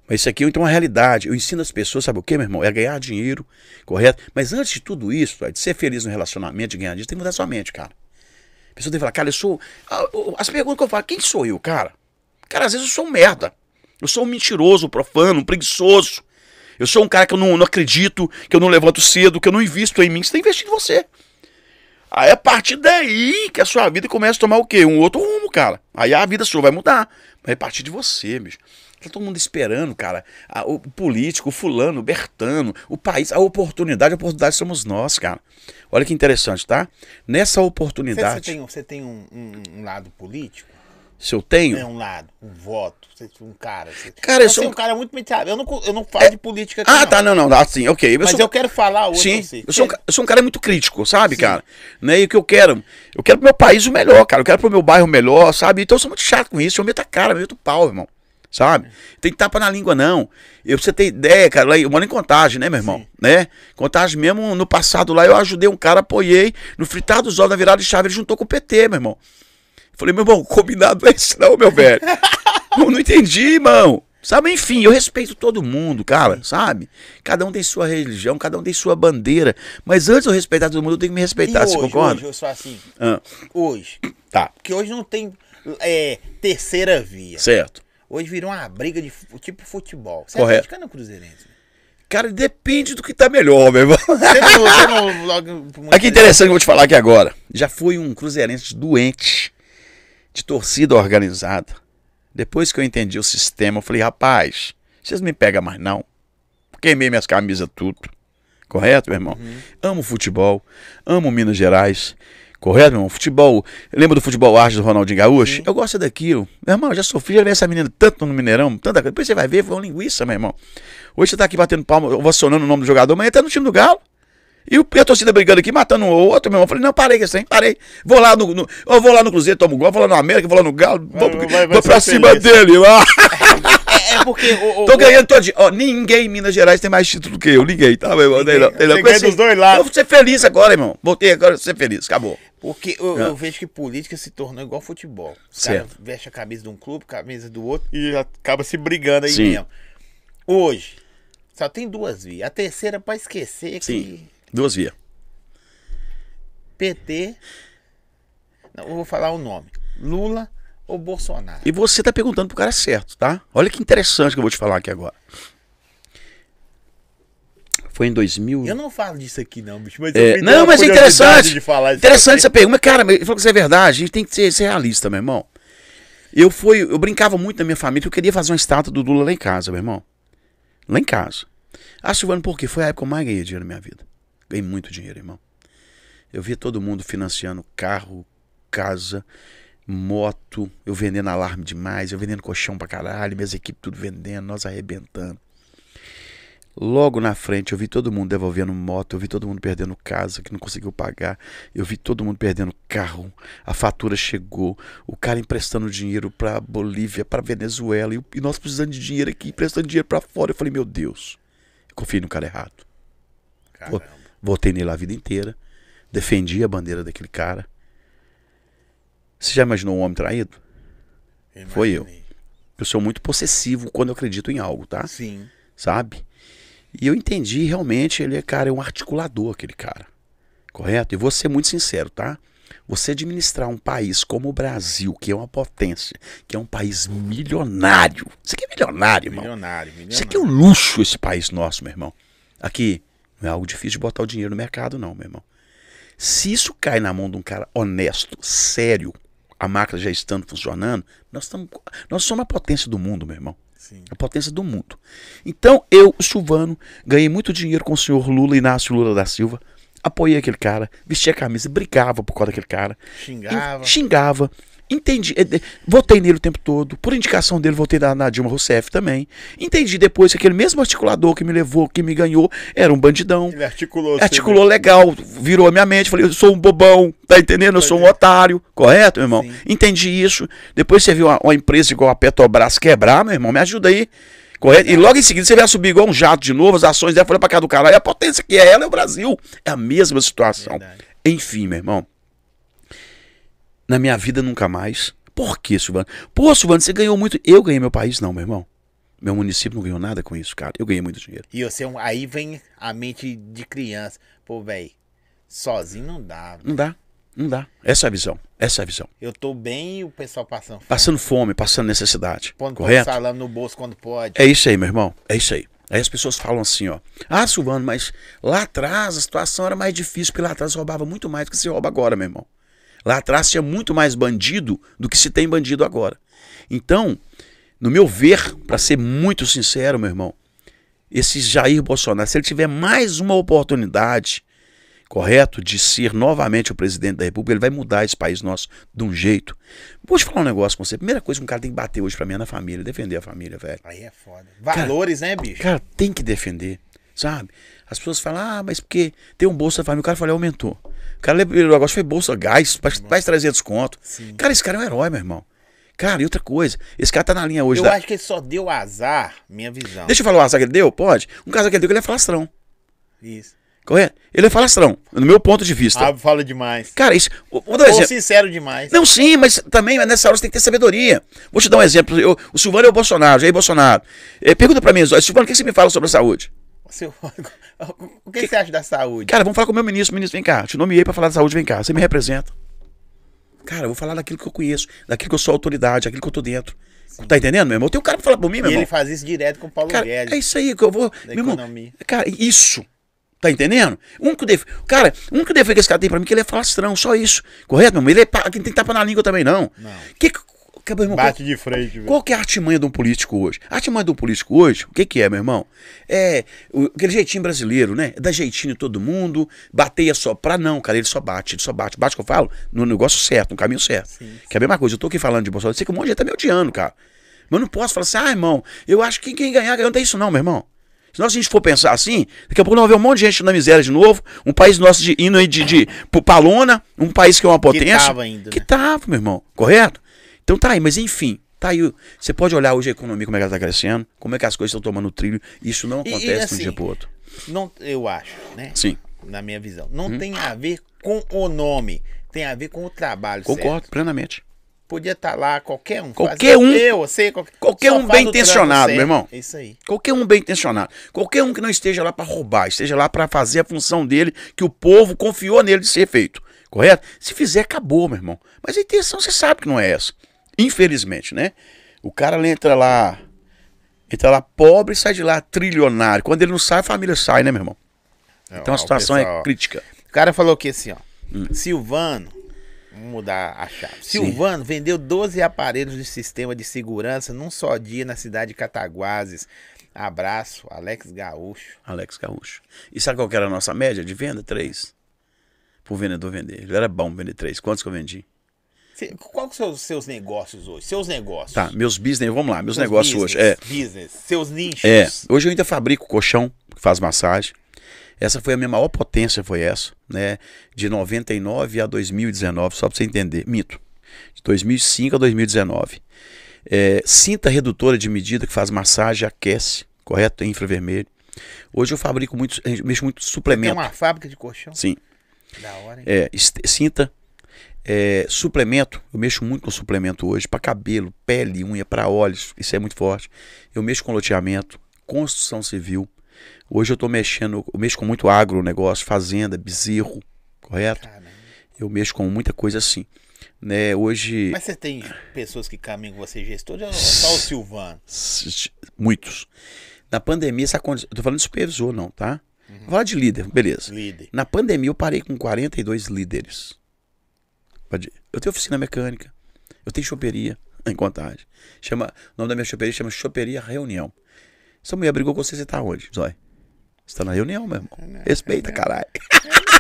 Mas isso aqui então é uma realidade. Eu ensino as pessoas, sabe o que, meu irmão? É ganhar dinheiro, correto? Mas antes de tudo isso, de ser feliz no relacionamento, de ganhar dinheiro, tem que mudar sua mente, cara. A pessoa que falar, cara, eu sou. As perguntas que eu falo, quem sou eu, cara? Cara, às vezes eu sou um merda. Eu sou um mentiroso, um profano, um preguiçoso. Eu sou um cara que eu não, não acredito, que eu não levanto cedo, que eu não invisto em mim. Você tem que investir em você. Aí a partir daí que a sua vida começa a tomar o quê? Um outro rumo, cara. Aí a vida sua vai mudar. É a partir de você, bicho. Tá todo mundo esperando, cara. A- o político, o fulano, o Bertano, o país, a oportunidade, a oportunidade somos nós, cara. Olha que interessante, tá? Nessa Você, você oportunidade, tem, você tem um, um- um lado político? se eu tenho, É um lado, um voto, você um cara. Você, Cara, eu você sou é um- um cara muito mentiroso. Eu não, eu não falo de política aqui, Ah, não. tá, não, não, assim, ok. Eu Mas sou- eu quero falar hoje Sim, você. eu sou, um, eu sou um cara muito crítico, sabe, Sim. cara? Né? E o que eu quero? Eu quero pro meu país o melhor, cara. Eu quero pro meu bairro o melhor, sabe? Então eu sou muito chato com isso. Eu meto a cara, eu meto o pau, irmão. Sabe? Tem tapa na língua, não. Eu, pra você ter ideia, cara, lá, eu moro em contagem, né, meu irmão? Sim. Né? Contagem mesmo, no passado lá, eu ajudei um cara, apoiei. No fritar dos ovos, na virada de chave, ele juntou com o PT, meu irmão. Falei, meu irmão, <laughs> combinado é esse não, meu velho. <laughs> eu não entendi, irmão. Sabe, enfim, eu respeito todo mundo, cara, sabe? Cada um tem sua religião, cada um tem sua bandeira. Mas antes de eu respeitar todo mundo, eu tenho que me E respeitar, você hoje, concorda? hoje eu sou assim. Ah, Hoje. tá, Porque hoje não tem é, terceira via. certo. Hoje virou uma briga de tipo futebol. Você Correto. é atleticano ou cruzeirense? Cara, depende do que tá melhor, meu irmão. Você não, você não logo... <laughs> Olha que interessante que eu vou te falar aqui agora. Já fui um cruzeirense doente, de torcida organizada. Depois que eu entendi o sistema, eu falei, rapaz, vocês me pegam mais não. Queimei minhas camisas tudo. Correto, meu irmão? Amo futebol, amo Minas Gerais. Correto, meu irmão? Futebol. Lembra do futebol arte do Ronaldinho Gaúcho? Eu gosto daquilo. Meu irmão, eu já sofri, já vi essa menina tanto no Mineirão, tanta coisa. Depois você vai ver, foi uma linguiça, meu irmão. Hoje você tá aqui batendo palma, ovacionando o nome do jogador, amanhã tá no time do Galo. E, a torcida brigando aqui, matando um ou outro, meu irmão. Eu falei, não, parei aí, parei. Vou lá no, no- eu vou lá no Cruzeiro, tomo gol, vou lá no América, vou lá no Galo, vou, vai- vai vou pra cima feliz. dele. <laughs> É, porque... O, o, tô ganhando todo dia. Ó, ninguém em Minas Gerais tem mais título que eu, ninguém, tá, meu irmão? Ninguém. Não, não. Dos dois lados. Eu vou ser feliz agora, irmão. Voltei agora ser feliz, acabou. Porque eu, Ah. eu vejo que política se tornou igual futebol. Os caras vestem a camisa de um clube, camisa do outro e acaba se brigando aí Sim. mesmo. Hoje, só tem duas vias. A terceira é pra esquecer que Sim. Duas vias. PT. Não, eu vou falar o nome. Lula ou Bolsonaro. E você tá perguntando pro cara certo, tá? Olha que interessante que eu vou te falar aqui agora. Foi em 2000. Eu não falo disso aqui, não, bicho. Mas É, não, mas é interessante. De falar isso interessante essa pergunta. Cara, ele falou que isso é verdade. A gente tem que ser, ser realista, meu irmão. Eu fui, eu brincava muito na minha família que eu queria fazer uma estátua do Lula lá em casa, meu irmão. Lá em casa. Ah, Silvano, por quê? Foi a época que eu mais ganhei dinheiro na minha vida. Ganhei muito dinheiro, irmão. Eu via todo mundo financiando carro, casa, moto, eu vendendo alarme demais, eu vendendo colchão pra caralho, minhas equipes tudo vendendo, nós arrebentando. Logo na frente eu vi todo mundo devolvendo moto, eu vi todo mundo perdendo casa que não conseguiu pagar, eu vi todo mundo perdendo carro, a fatura chegou, o cara emprestando dinheiro pra Bolívia, pra Venezuela, e, nós precisando de dinheiro aqui, emprestando dinheiro pra fora. Eu falei, meu Deus, eu confiei no cara errado. Caramba. Votei nele a vida inteira, defendi a bandeira daquele cara. Você já imaginou um homem traído? Eu Foi eu. imaginei. Eu sou muito possessivo quando eu acredito em algo, tá? Sim. sabe? E eu entendi realmente, ele é, cara, é um articulador, aquele cara. Correto? E vou ser muito sincero, tá? Você administrar um país como o Brasil, que é uma potência, que é um país milionário. Isso aqui é milionário, irmão. Milionário, milionário. Isso aqui é um luxo, esse país nosso, meu irmão. Aqui, não é algo difícil de botar o dinheiro no mercado, não, meu irmão. Se isso cai na mão de um cara honesto, sério, a máquina já estando funcionando, nós, estamos, nós somos a potência do mundo, meu irmão Sim. a potência do mundo. Então, eu, o Silvano, ganhei muito dinheiro com o senhor Lula, Inácio Lula da Silva, apoiei aquele cara, vestia a camisa, brigava por causa daquele cara, Xingava. xingava, entendi, eh, votei nele o tempo todo, por indicação dele, votei na, na Dilma Rousseff também, entendi depois que aquele mesmo articulador que me levou, que me ganhou, era um bandidão, Ele articulou. articulou legal, virou a minha mente, falei, eu sou um bobão, tá entendendo? Eu sou um otário, correto, meu irmão? Sim. Entendi isso. Depois você viu uma, uma empresa igual a Petrobras quebrar, meu irmão, me ajuda aí. Correto? E logo em seguida você vai subir igual um jato de novo, as ações dela foram pra cá do caralho. A potência que é ela é o Brasil. É a mesma situação. Verdade. Enfim, meu irmão. Na minha vida nunca mais. Por que, Silvano? Pô, Silvano, você ganhou muito. Eu ganhei meu país, não, meu irmão. Meu município não ganhou nada com isso, cara. Eu ganhei muito dinheiro. E você, é aí vem a mente de criança. Pô, velho, sozinho não dá. Não dá. Não dá. Essa é a visão. Essa é a visão. Eu tô bem e o pessoal passando fome. Passando fome, passando necessidade. Pondo correto? salame no bolso quando pode. É isso aí, meu irmão. É isso aí. Aí as pessoas falam assim, ó. Ah, Silvano, mas lá atrás a situação era mais difícil, porque lá atrás roubava muito mais do que se rouba agora, meu irmão. Lá atrás tinha muito mais bandido do que se tem bandido agora. Então, no meu ver, para ser muito sincero, meu irmão, esse Jair Bolsonaro, se ele tiver mais uma oportunidade, correto, de ser novamente o presidente da República, ele vai mudar esse país nosso de um jeito. Vou te falar um negócio com você. Primeira coisa que um cara tem que bater hoje pra mim é na família, defender a família, velho. Aí é foda. Valores, né, bicho? Cara, tem que defender, sabe? As pessoas falam, ah, mas porque tem um Bolsa Família. O cara falou, aumentou. O cara lembrou, agora foi Bolsa Gás, mais 300 conto. Sim. Cara, esse cara é um herói, meu irmão. Cara, e outra coisa, esse cara tá na linha hoje Eu da... acho que ele só deu azar, minha visão. Deixa eu falar o azar que ele deu? Pode? Um caso que ele deu que ele é falastrão, Isso. correto? Ele é falastrão, no meu ponto de vista. Ah, fala demais. Cara, isso... Vou dar um exemplo. sincero demais. Não, sim, mas também nessa hora você tem que ter sabedoria. Vou te dar um exemplo. Eu- o Silvano é o Bolsonaro, Jair Bolsonaro. Eh, pergunta pra mim, Silvano, o que você me fala sobre a saúde? Seu- <laughs> O que, você acha da saúde? Cara, vamos falar com o meu ministro. Ministro, vem cá. Te nomeei pra falar da saúde, vem cá. Você me representa. Cara, eu vou falar daquilo que eu conheço, daquilo que eu sou autoridade, daquilo que eu tô dentro. Tá entendendo, meu irmão? Tem um cara pra falar por mim, meu E irmão. ele faz isso direto com o Paulo Cara, Guedes. é isso aí que eu vou. Da Meu irmão, economia. cara, isso. Tá entendendo? Um que def... Cara, um que defeito que esse cara tem pra mim é que ele é falastrão, só isso. Correto, meu irmão? Ele é pa... Quem tem tapa na língua também, não. Não. Que, que... que- meu irmão, Bate de frente, velho. qual que é a artimanha de um político hoje? A artimanha de um político hoje, o que que é, meu irmão? É o- aquele jeitinho brasileiro, né? Dá jeitinho em todo mundo, bateia só pra não, cara, ele só bate, ele só bate. Bate que eu falo no negócio certo, no caminho certo. Sim, Que é a mesma coisa, eu tô aqui falando de Bolsonaro, eu sei que um monte de gente tá me odiando, cara. Mas eu não posso falar assim, ah, irmão, eu acho que quem ganhar, ganhar, não tem isso não, meu irmão. Se a gente for pensar assim, daqui a pouco nós vamos ver um monte de gente na miséria de novo, um país nosso de, indo aí de, de, pro palona, um país que é uma potência. tava ainda, Que né? tava, meu irmão, correto? Então tá aí, mas enfim, tá aí. Você pode olhar hoje a economia, como é que ela tá crescendo, como é que as coisas estão tomando trilho, isso não E- e, acontece de um assim, dia pro outro. Não, eu acho, né? Sim, Na minha visão. Não Hum? tem a ver com o nome. Tem a ver com o trabalho. concordo certo? plenamente. Podia estar lá qualquer um. Qualquer um. Eu, você, qualquer, Qualquer um bem intencionado, meu irmão. É Isso aí. Qualquer um bem intencionado, qualquer um que não esteja lá para roubar, esteja lá para fazer a função dele, que o povo confiou nele de ser feito, correto? Se fizer, acabou, meu irmão. Mas a intenção você sabe que não é essa. Infelizmente, né? O cara entra lá, entra lá pobre e sai de lá trilionário. Quando ele não sai, a família sai, né, meu irmão? Então Ó, a situação pessoal, é crítica. O cara falou aqui assim, ó. Hum. Silvano, vamos mudar a chave. Silvano vendeu 12 aparelhos de sistema de segurança num só dia na cidade de Cataguases. Abraço, Alex Gaúcho. Alex Gaúcho. E sabe qual que era a nossa média de venda? Três. Pro vendedor vender. Ele era bom vender três. Quantos que eu vendi? Cê- Qual são os seus negócios hoje? Seus negócios. Tá, meus business, vamos lá, meus Seus negócios business, hoje. É, Business, seus nichos. É, hoje eu ainda fabrico colchão que faz massagem. Essa foi a minha maior potência, foi essa, né? De 99 a 2019, só pra você entender. Mito. De 2005 a 2019. É, cinta redutora de medida que faz massagem, aquece, correto? Infravermelho. Hoje eu fabrico muito, eu mexo muito Tem suplemento. uma fábrica de colchão. Sim. Da hora, hein? É, cinta, é, suplemento, eu mexo muito com suplemento hoje, para cabelo, pele, unha, para olhos, isso é muito forte. Eu mexo com loteamento, construção civil. Hoje eu tô mexendo, eu mexo com muito agronegócio, fazenda, bezerro, correto? Caramba. Eu mexo com muita coisa assim. Né, hoje, Mas você tem pessoas que caminham com você, gestor, ou só o Silvano? muitos. Na pandemia, essa condi- eu tô falando de supervisor não, tá? Vou falar de líder, beleza. Líder. Na pandemia eu parei com 42 líderes. Eu tenho oficina mecânica. Eu tenho choperia <laughs> em contagem. Chama, o nome da minha choperia chama Choperia Reunião. Essa mulher brigou com você, você tá onde, Zói? Você tá na reunião, meu irmão. Respeita, caralho. <laughs>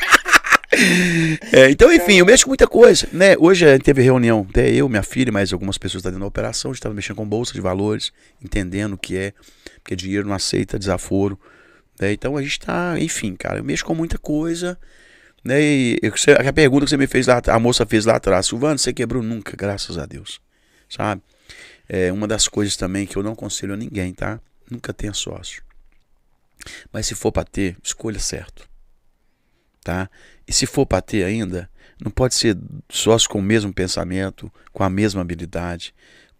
É, então, enfim, eu mexo com muita coisa, né? Hoje a gente teve reunião, até eu, minha filha, mais algumas pessoas estão dentro da operação, a gente estava mexendo com bolsa de valores, entendendo o que é, porque dinheiro não aceita desaforo. né? Então a gente tá, enfim, cara, eu mexo com muita coisa. Né? E eu- a pergunta que você me fez lá, a moça fez lá atrás, Silvano, você quebrou nunca, graças a Deus. Sabe? É uma das coisas também que eu não aconselho a ninguém, tá? Nunca tenha sócio. Mas se for para ter, escolha certo. Tá? E se for para ter ainda, não pode ser sócio com o mesmo pensamento, com a mesma habilidade.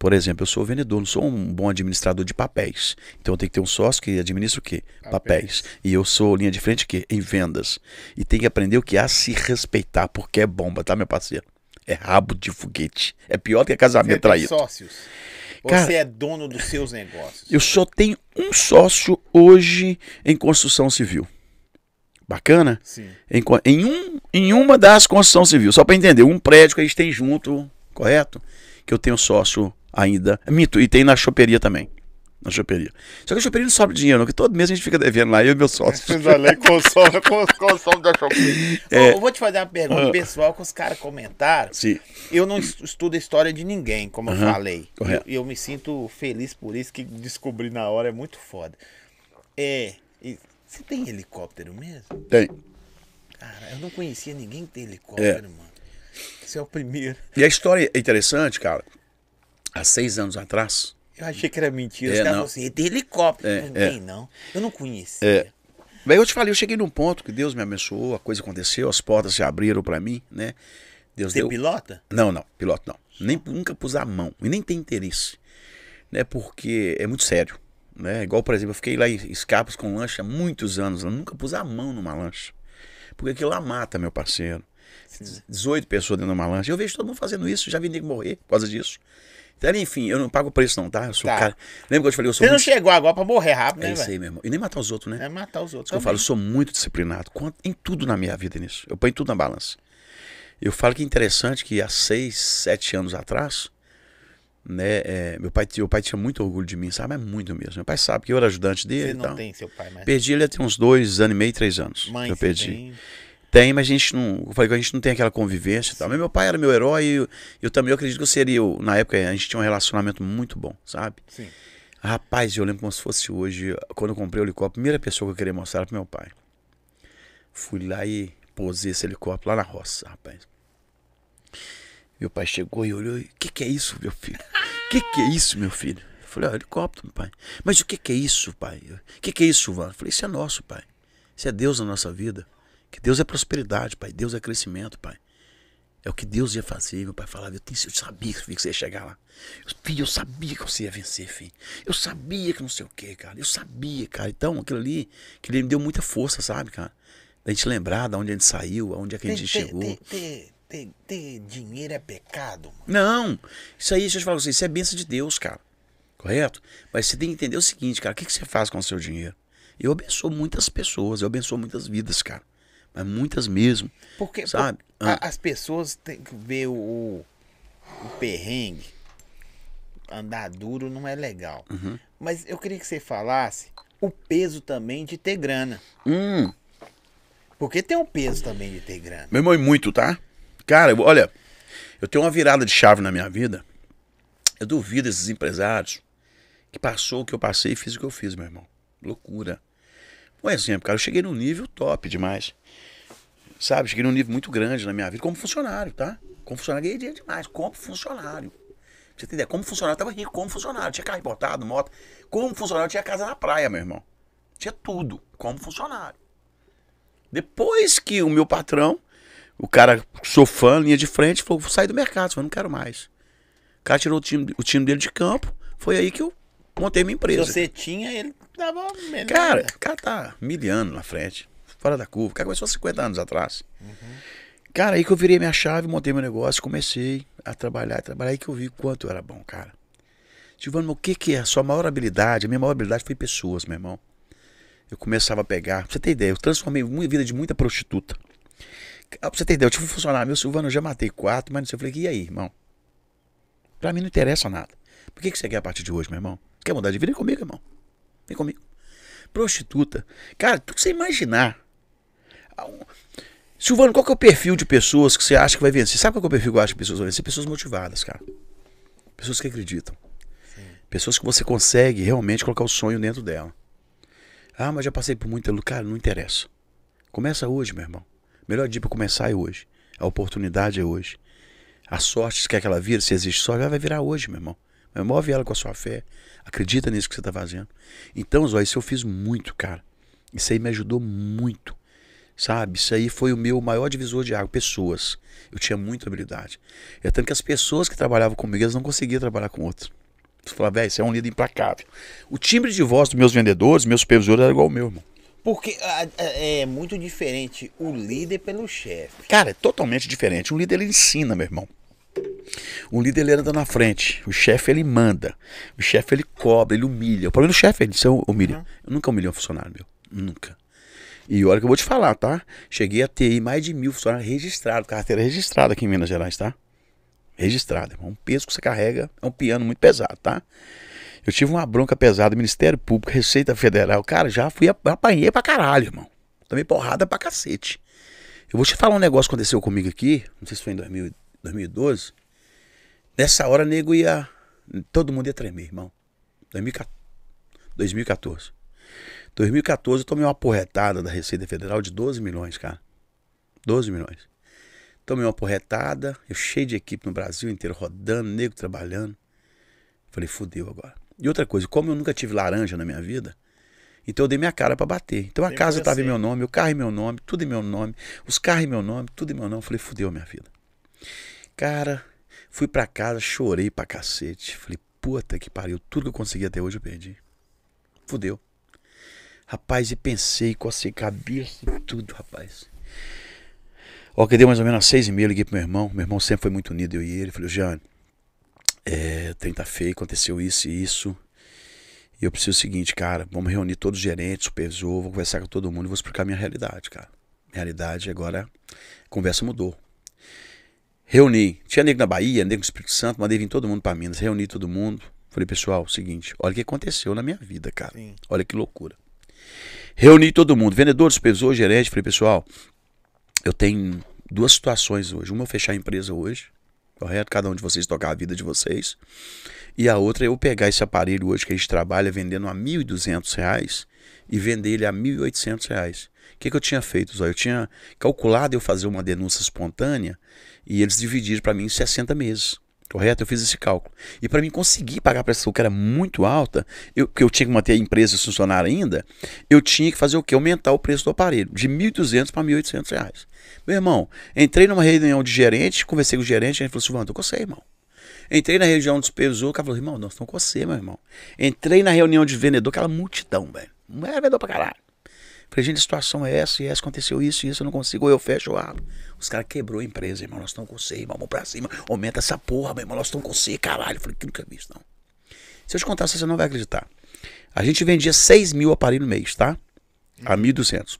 Por exemplo, eu sou vendedor, não sou um bom administrador de papéis. Então eu tenho que ter um sócio que administra o quê? Papéis. papéis. E eu sou linha de frente quê? Em vendas. E tem que aprender o que? A se respeitar, porque é bomba, tá, meu parceiro? É rabo de foguete. É pior que casamento Você traído. sócios. Cara, Você é dono dos seus negócios. Eu só tenho um sócio hoje em construção civil. Bacana? Sim. Em, em, um, em uma das construção civil, só para entender, um prédio que a gente tem junto, correto? Que eu tenho sócio ainda. É mito, e tem na choperia também. Na choperia. Só que a choperia não sobra dinheiro, não, porque todo mês a gente fica devendo lá, eu e meu sócio. <laughs> consome, consome da choperia. É. eu vou te fazer uma pergunta ah. pessoal que os caras comentaram. Sim. Eu não estudo a história de ninguém, como eu falei. Correto. Eu, eu me sinto feliz por isso, que descobri na hora é muito foda. É. Você tem helicóptero mesmo? Tem. Cara, eu não conhecia ninguém que tem helicóptero, é. mano. Você é o primeiro. E a história é interessante, cara há seis anos atrás. Eu achei que era mentira. É, Os caras falaram assim, tem helicóptero. É, não é. não. Eu não conhecia. É. Bem, eu te falei, eu cheguei num ponto que Deus me abençoou, a coisa aconteceu, as portas se abriram para mim, né? Deus Você deu... pilota? Não, não, piloto não. Nem, nunca pus a mão, e nem tem interesse. Né? Porque é muito sério. Né? Igual, por exemplo, eu fiquei lá em Escapos com lancha há muitos anos, eu nunca pus a mão numa lancha. Porque aquilo lá mata, meu parceiro. Sim. 18 pessoas dentro de uma lancha. Eu vejo todo mundo fazendo isso, já vi nego morrer por causa disso. Enfim, eu não pago preço não, tá? Eu sou tá. cara... Lembra que eu te falei, eu sou Você muito... não chegou agora pra morrer rápido, né, É isso aí, meu irmão. E nem matar os outros, né? É matar os outros Eu falo, eu sou muito disciplinado. Em tudo na minha vida nisso. Eu ponho tudo na balança. Eu falo que é interessante que há seis, sete anos atrás, né, é, meu, pai, meu pai tinha muito orgulho de mim, sabe? É muito mesmo. Meu pai sabe que eu era ajudante dele. Você não então. tem seu pai, mas... Perdi ele até uns dois anos e meio, três anos. Mãe, eu perdi. Tem... Tem, mas a gente não. Eu falei que a gente não tem aquela convivência e tal. Mas meu pai era meu herói e eu, eu, também eu acredito que eu seria. Eu, na época a gente tinha um relacionamento muito bom, sabe? Sim. Rapaz, eu lembro como se fosse hoje, quando eu comprei o helicóptero, a primeira pessoa que eu queria mostrar para meu pai. Fui lá e posei esse helicóptero lá na roça, rapaz. Meu pai chegou e olhou: O que, que é isso, meu filho? O que, que é isso, meu filho? Eu falei: ah, helicóptero, pai. Mas o que, que é isso, pai? O que, que é isso, Silvano? Eu falei: Isso é nosso, pai. Isso é Deus na nossa vida. Que Deus é prosperidade, pai. Deus é crescimento, pai. É o que Deus ia fazer. Meu pai falava, eu, tenho, eu sabia que você ia chegar lá. Eu, filho, eu sabia que você ia vencer, filho. Eu sabia que não sei o que, cara. Eu sabia, cara. Então, aquilo ali, que ele me deu muita força, sabe, cara? Da gente lembrar de onde a gente saiu, aonde é que a gente tem, chegou. Ter, ter, ter, dinheiro é pecado, mano. Não. Isso aí, deixa eu te falar assim, isso é bênção de Deus, cara. Correto? Mas você tem que entender o seguinte, cara. O que, que você faz com o seu dinheiro? Eu abençoo muitas pessoas, eu abençoo muitas vidas, cara mas muitas mesmo. Porque sabe? Por, ah. as pessoas têm que ver o, o perrengue. Andar duro não é legal. Uhum. Mas eu queria que você falasse o peso também de ter grana. Hum. Porque tem um peso também de ter grana. Meu irmão, e muito, tá? Cara, olha, eu tenho uma virada de chave na minha vida. Eu duvido esses empresários que passou o que eu passei e fiz o que eu fiz, meu irmão. Loucura. Um exemplo, cara, eu cheguei num nível top demais. Sabe? Cheguei num nível muito grande na minha vida como funcionário, tá? Como funcionário, ganhei dinheiro demais. Como funcionário. Você entender? Como funcionário, eu tava rico como funcionário. Tinha carro importado, moto. Como funcionário, tinha casa na praia, meu irmão. Tinha tudo. Como funcionário. Depois que o meu patrão, o cara, sou fã, linha de frente, falou: vou sair do mercado, falou, não quero mais. O cara tirou o time, o time dele de campo. Foi aí que eu montei minha empresa. Se você tinha, ele dava melhor. Cara, o cara tá milhando na frente fora da curva. O cara começou há 50 anos atrás. Uhum. Cara, aí que eu virei minha chave, montei meu negócio, comecei a trabalhar, a trabalhar, aí que eu vi quanto eu era bom, cara. Silvano, o que que é a sua maior habilidade? A minha maior habilidade foi pessoas, meu irmão. Eu começava a pegar, pra você ter ideia, eu transformei a vida de muita prostituta. Pra você ter ideia, eu tive um funcionário meu, Silvano, eu já matei quatro, mas não sei, eu falei, e aí, irmão? Pra mim não interessa nada. Por que, que você quer a partir de hoje, meu irmão? Quer mudar de vida? Comigo, irmão. Vem comigo. Prostituta. Cara, tu você imaginar Silvano, qual que é o perfil de pessoas que você acha que vai vencer? Sabe qual é o perfil que eu acho que pessoas vão vencer? Pessoas motivadas, cara. Pessoas que acreditam. Sim. Pessoas que você consegue realmente colocar o sonho dentro dela. Ah, mas já passei por muita luta. Cara, não interessa. Começa hoje, meu irmão. Melhor dia para começar é hoje. A oportunidade é hoje. A sorte, se quer que ela vira, se existe sorte, ela vai virar hoje, meu irmão. Move ela com a sua fé. Acredita nisso que você está fazendo. Então, Zóia, isso eu fiz muito, cara. Isso aí me ajudou muito Sabe? Isso aí foi o meu maior divisor de água. Pessoas. Eu tinha muita habilidade. É tanto que as pessoas que trabalhavam comigo, elas não conseguiam trabalhar com outros. Você fala, velho, você é um líder implacável. O timbre de voz dos meus vendedores, meus supervisores, era igual ao meu, irmão. Porque é muito diferente o líder pelo chefe. Cara, é totalmente diferente. Um líder, ele ensina, meu irmão. O líder ele anda na frente, o chefe ele manda, o chefe ele cobra, ele humilha. O problema do chefe é ele se humilha. Uhum. Eu nunca humilhei um funcionário meu, nunca. E olha que eu vou te falar, tá? Cheguei a ter mais de mil funcionários registrados, carteira registrada aqui em Minas Gerais, tá? Registrada. É um peso que você carrega, é um piano muito pesado, tá? Eu tive uma bronca pesada, Ministério Público, Receita Federal. Cara, já fui, apanhei pra caralho, irmão. Tomei porrada pra cacete. Eu vou te falar um negócio que aconteceu comigo aqui, não sei se foi em 2000, 2012. Nessa hora, nego ia. Todo mundo ia tremer, irmão. 2014. 2014 eu tomei uma porretada da Receita Federal de 12 milhões, cara. 12 milhões. Tomei uma porretada, eu cheio de equipe no Brasil inteiro, rodando, nego trabalhando. Falei, fudeu agora. E outra coisa, como eu nunca tive laranja na minha vida, então eu dei minha cara para bater. Então a Sempre casa estava em meu nome, o carro em meu nome, tudo em meu nome, os carros em meu nome, tudo em meu nome. Falei, fudeu a minha vida. Cara, fui para casa, chorei pra cacete. Falei, puta que pariu, tudo que eu consegui até hoje eu perdi. Fudeu. Rapaz, e pensei, cocei cabeça e tudo, rapaz. Ó, que deu mais ou menos seis e meia, liguei pro meu irmão. Meu irmão sempre foi muito unido, eu e ele. Falei, Jean, é, tem tá feio, aconteceu isso e isso. E eu preciso o seguinte, cara, vamos reunir todos os gerentes, supervisor, vou conversar com todo mundo e vou explicar a minha realidade, cara. Realidade agora, a conversa mudou. Reuni, tinha nego na Bahia, nego no Espírito Santo, mandei vir todo mundo para Minas, reuni todo mundo. Falei, pessoal, seguinte, olha o que aconteceu na minha vida, cara. Sim. Olha que loucura. Reuni todo mundo, vendedor, supervisor, gerente. Falei, pessoal, eu tenho duas situações hoje. Uma, eu fechar a empresa hoje, correto? Cada um de vocês tocar a vida de vocês. E a outra, eu pegar esse aparelho hoje que a gente trabalha vendendo a R$ 1.200 e vender ele a R$ 1.800. Que, que eu tinha feito? Eu tinha calculado eu fazer uma denúncia espontânea e eles dividiram para mim em 60 meses. Correto? Eu fiz esse cálculo. E para mim conseguir pagar a prestação que era muito alta, eu, que eu tinha que manter a empresa funcionar ainda, eu tinha que fazer o quê? Aumentar o preço do aparelho, de 1.200 para 1.800 reais. Meu irmão, entrei numa reunião de gerente, conversei com o gerente, a gente falou assim, tô com você, irmão. Entrei na região dos pesos, o cara falou, irmão, nós estamos com você, meu irmão. Entrei na reunião de vendedor, aquela multidão, velho. Não é vendedor pra caralho. Falei, gente, a situação é essa e essa, aconteceu isso e isso, eu não consigo, ou eu fecho ou abro. Os caras quebrou a empresa, irmão, nós estamos com você, irmão, vamos pra cima, aumenta essa porra, meu irmão, nós estamos com você, caralho. Falei, que nunca vi isso, não. Se eu te contar, você não vai acreditar. A gente vendia 6 mil aparelhos no mês, tá? A 1.200.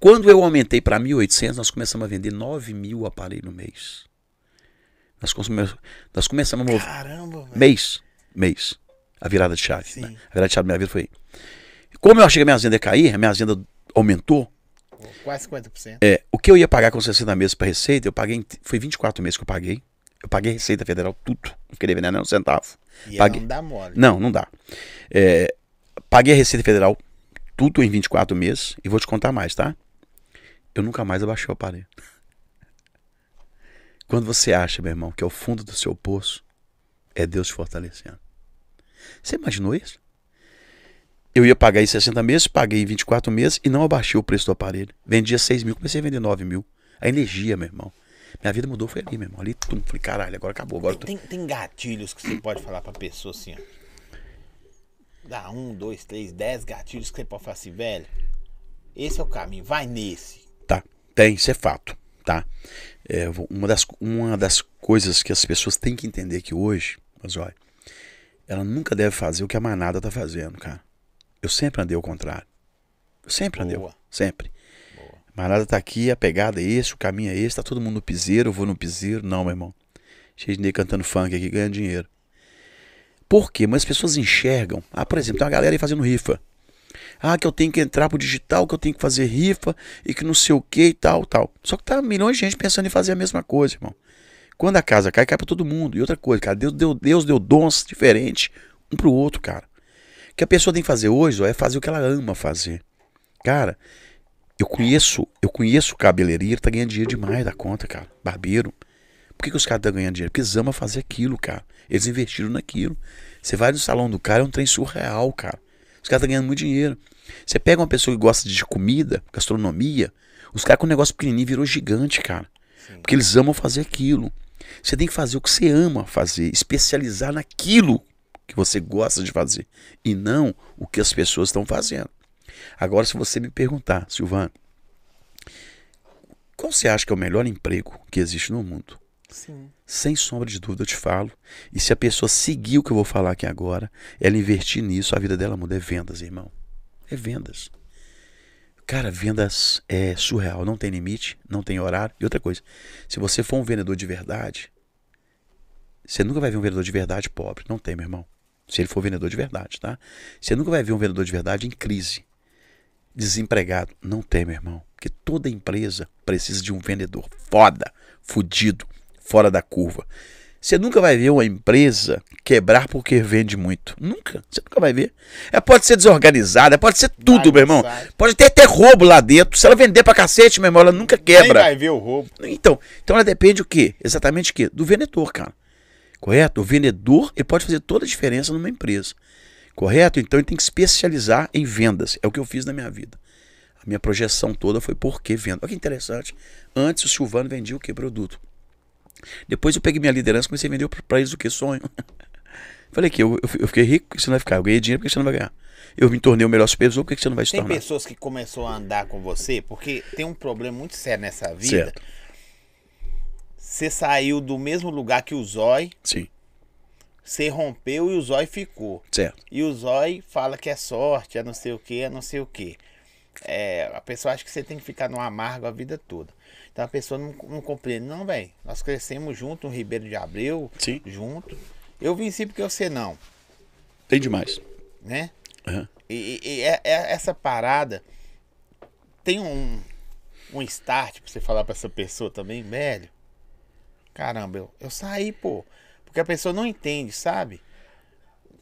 Quando eu aumentei para 1.800, nós começamos a vender 9 mil aparelhos no mês. Nós, começamos, nós começamos a mover. Caramba, velho. Mês. Mês. A virada de chave. Né? A virada de chave da minha vida foi como eu achei que a minha agenda ia cair, a minha agenda aumentou. Quase 50%. É, o que eu ia pagar com 60 meses para receita, eu paguei. Foi 24 meses que eu paguei. Eu paguei Receita Federal tudo. Não fiquei devendo nem um centavo. E paguei. não dá mole. Não, não dá. É, paguei a Receita Federal tudo em 24 meses. E vou te contar mais, tá? Eu nunca mais abaixei o aparelho. <laughs> Quando você acha, meu irmão, que é o fundo do seu poço, é Deus te fortalecendo. Você imaginou isso? Eu ia pagar em 60 meses, paguei em 24 meses e não abaixei o preço do aparelho. Vendia 6 mil, comecei a vender 9 mil. A energia, meu irmão. Minha vida mudou, foi ali, meu irmão. Ali, tum, falei, caralho, agora acabou. Agora tem, tô... tem, gatilhos que você pode falar pra pessoa assim, ó. Dá um, dois, três, dez gatilhos que você pode falar assim, velho. Esse é o caminho, vai nesse. Tá, tem, isso é fato, tá? É, uma, das, uma das coisas que as pessoas têm que entender aqui hoje, mas olha, ela nunca deve fazer o que a manada tá fazendo, cara. Eu sempre andei ao contrário. Eu sempre andei. Boa. Sempre. Boa. Mas nada tá aqui, a pegada é esse, o caminho é esse, tá todo mundo no piseiro, eu vou no piseiro. Não, meu irmão. Cheio de nego cantando funk aqui, ganhando dinheiro. Por quê? Mas as pessoas enxergam. Ah, por exemplo, tem uma galera aí fazendo rifa. Ah, que eu tenho que entrar pro digital, que eu tenho que fazer rifa e que não sei o que e tal, tal. Só que tá milhões de gente pensando em fazer a mesma coisa, irmão. Quando a casa cai, cai pra todo mundo. E outra coisa, cara, Deus deu, Deus deu dons diferentes um pro outro, cara. O que a pessoa tem que fazer hoje ó, é fazer o que ela ama fazer. Cara, eu conheço, eu conheço cabeleireiro, tá ganhando dinheiro demais da conta, cara. Barbeiro. Por que, que os caras estão ganhando dinheiro? Porque eles amam fazer aquilo, cara. Eles investiram naquilo. Você vai no salão do cara, é um trem surreal, cara. Os caras estão ganhando muito dinheiro. Você pega uma pessoa que gosta de comida, gastronomia, os caras com um negócio pequenininho virou gigante, cara. Sim. Porque eles amam fazer aquilo. Você tem que fazer o que você ama fazer, especializar naquilo que você gosta de fazer e não o que as pessoas estão fazendo. Agora, se você me perguntar, Silvano, qual você acha que é o melhor emprego que existe no mundo? Sim. Sem sombra de dúvida, eu te falo. E se a pessoa seguir o que eu vou falar aqui agora, ela investir nisso, a vida dela muda. É vendas, irmão. É vendas. Cara, vendas é surreal. Não tem limite, não tem horário. E outra coisa, se você for um vendedor de verdade, você nunca vai ver um vendedor de verdade pobre. Não tem, meu irmão. Se ele for vendedor de verdade, tá? Você nunca vai ver um vendedor de verdade em crise. Desempregado. Não tem, meu irmão. Porque toda empresa precisa de um vendedor foda, fudido, fora da curva. Você nunca vai ver uma empresa quebrar porque vende muito. Nunca. Você nunca vai ver. Ela pode ser desorganizada, pode ser tudo, meu irmão. Bagunçado. Pode ter até roubo lá dentro. Se ela vender pra cacete, meu irmão, ela nunca Nem quebra. vai ver o roubo. Então, então ela depende o quê? Exatamente o quê? Do vendedor, cara. Correto? O vendedor ele pode fazer toda a diferença numa empresa. Correto? Então ele tem que especializar em vendas. É o que eu fiz na minha vida. A minha projeção toda foi por que venda. Olha que interessante. Antes o Silvano vendia o que? Produto. Depois eu peguei minha liderança e comecei a vender para eles o que? Sonho. <laughs> Falei que eu, eu, fiquei rico, você não vai ficar? Eu ganhei dinheiro, por que você não vai ganhar? Eu me tornei o melhor supervisor, por que você não vai se Tem tornar? pessoas que começou a andar com você, porque tem um problema muito sério nessa vida. Certo. Você saiu do mesmo lugar que o Zói, Sim, você rompeu e o Zói ficou. certo. E o Zói fala que é sorte, é não sei o que, é não sei o que. É, a pessoa acha que você tem que ficar no amargo a vida toda. Então a pessoa não, não compreende. Não, velho. Nós crescemos junto no Ribeiro de Abreu, Sim. junto. Eu venci porque você não, Tem demais. né? Aham. E, e- e é- é- essa parada tem um, um start pra você falar pra essa pessoa também, velho. Caramba, eu, eu saí, pô. Porque a pessoa não entende, sabe?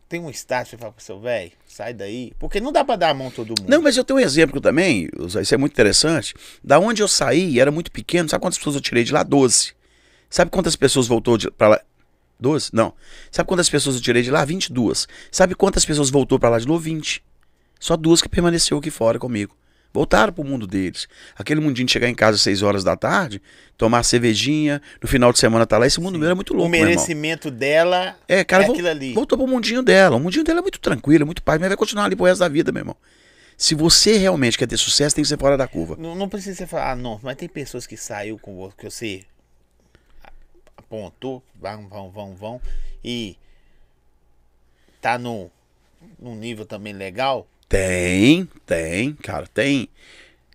Tem um pra você falar pro seu velho, sai daí. Porque não dá pra dar a mão todo mundo. Não, mas eu tenho um exemplo também, isso é muito interessante. Da onde eu saí, era muito pequeno, sabe quantas pessoas eu tirei de lá? 12. Sabe quantas pessoas voltou de, pra lá? 12? Não. Sabe quantas pessoas eu tirei de lá? 22. Sabe quantas pessoas voltou pra lá de novo? 20. Só duas que permaneceu aqui fora comigo. Voltaram pro mundo deles. Aquele mundinho de chegar em casa às 6 horas da tarde, tomar cervejinha, no final de semana tá lá. Esse mundo meu era muito o louco, meu irmão. merecimento dela É, cara, é aquilo ali. voltou pro mundinho dela. O mundinho dela é muito tranquilo, é muito paz, mas vai continuar ali pro resto da vida, meu irmão. Se você realmente quer ter sucesso, tem que ser fora da curva. Não, não precisa você falar, ah, não, mas tem pessoas que saiu com você, que você apontou, vão, vão, vão, vão, e tá no, num nível também legal. Tem, tem, cara, tem.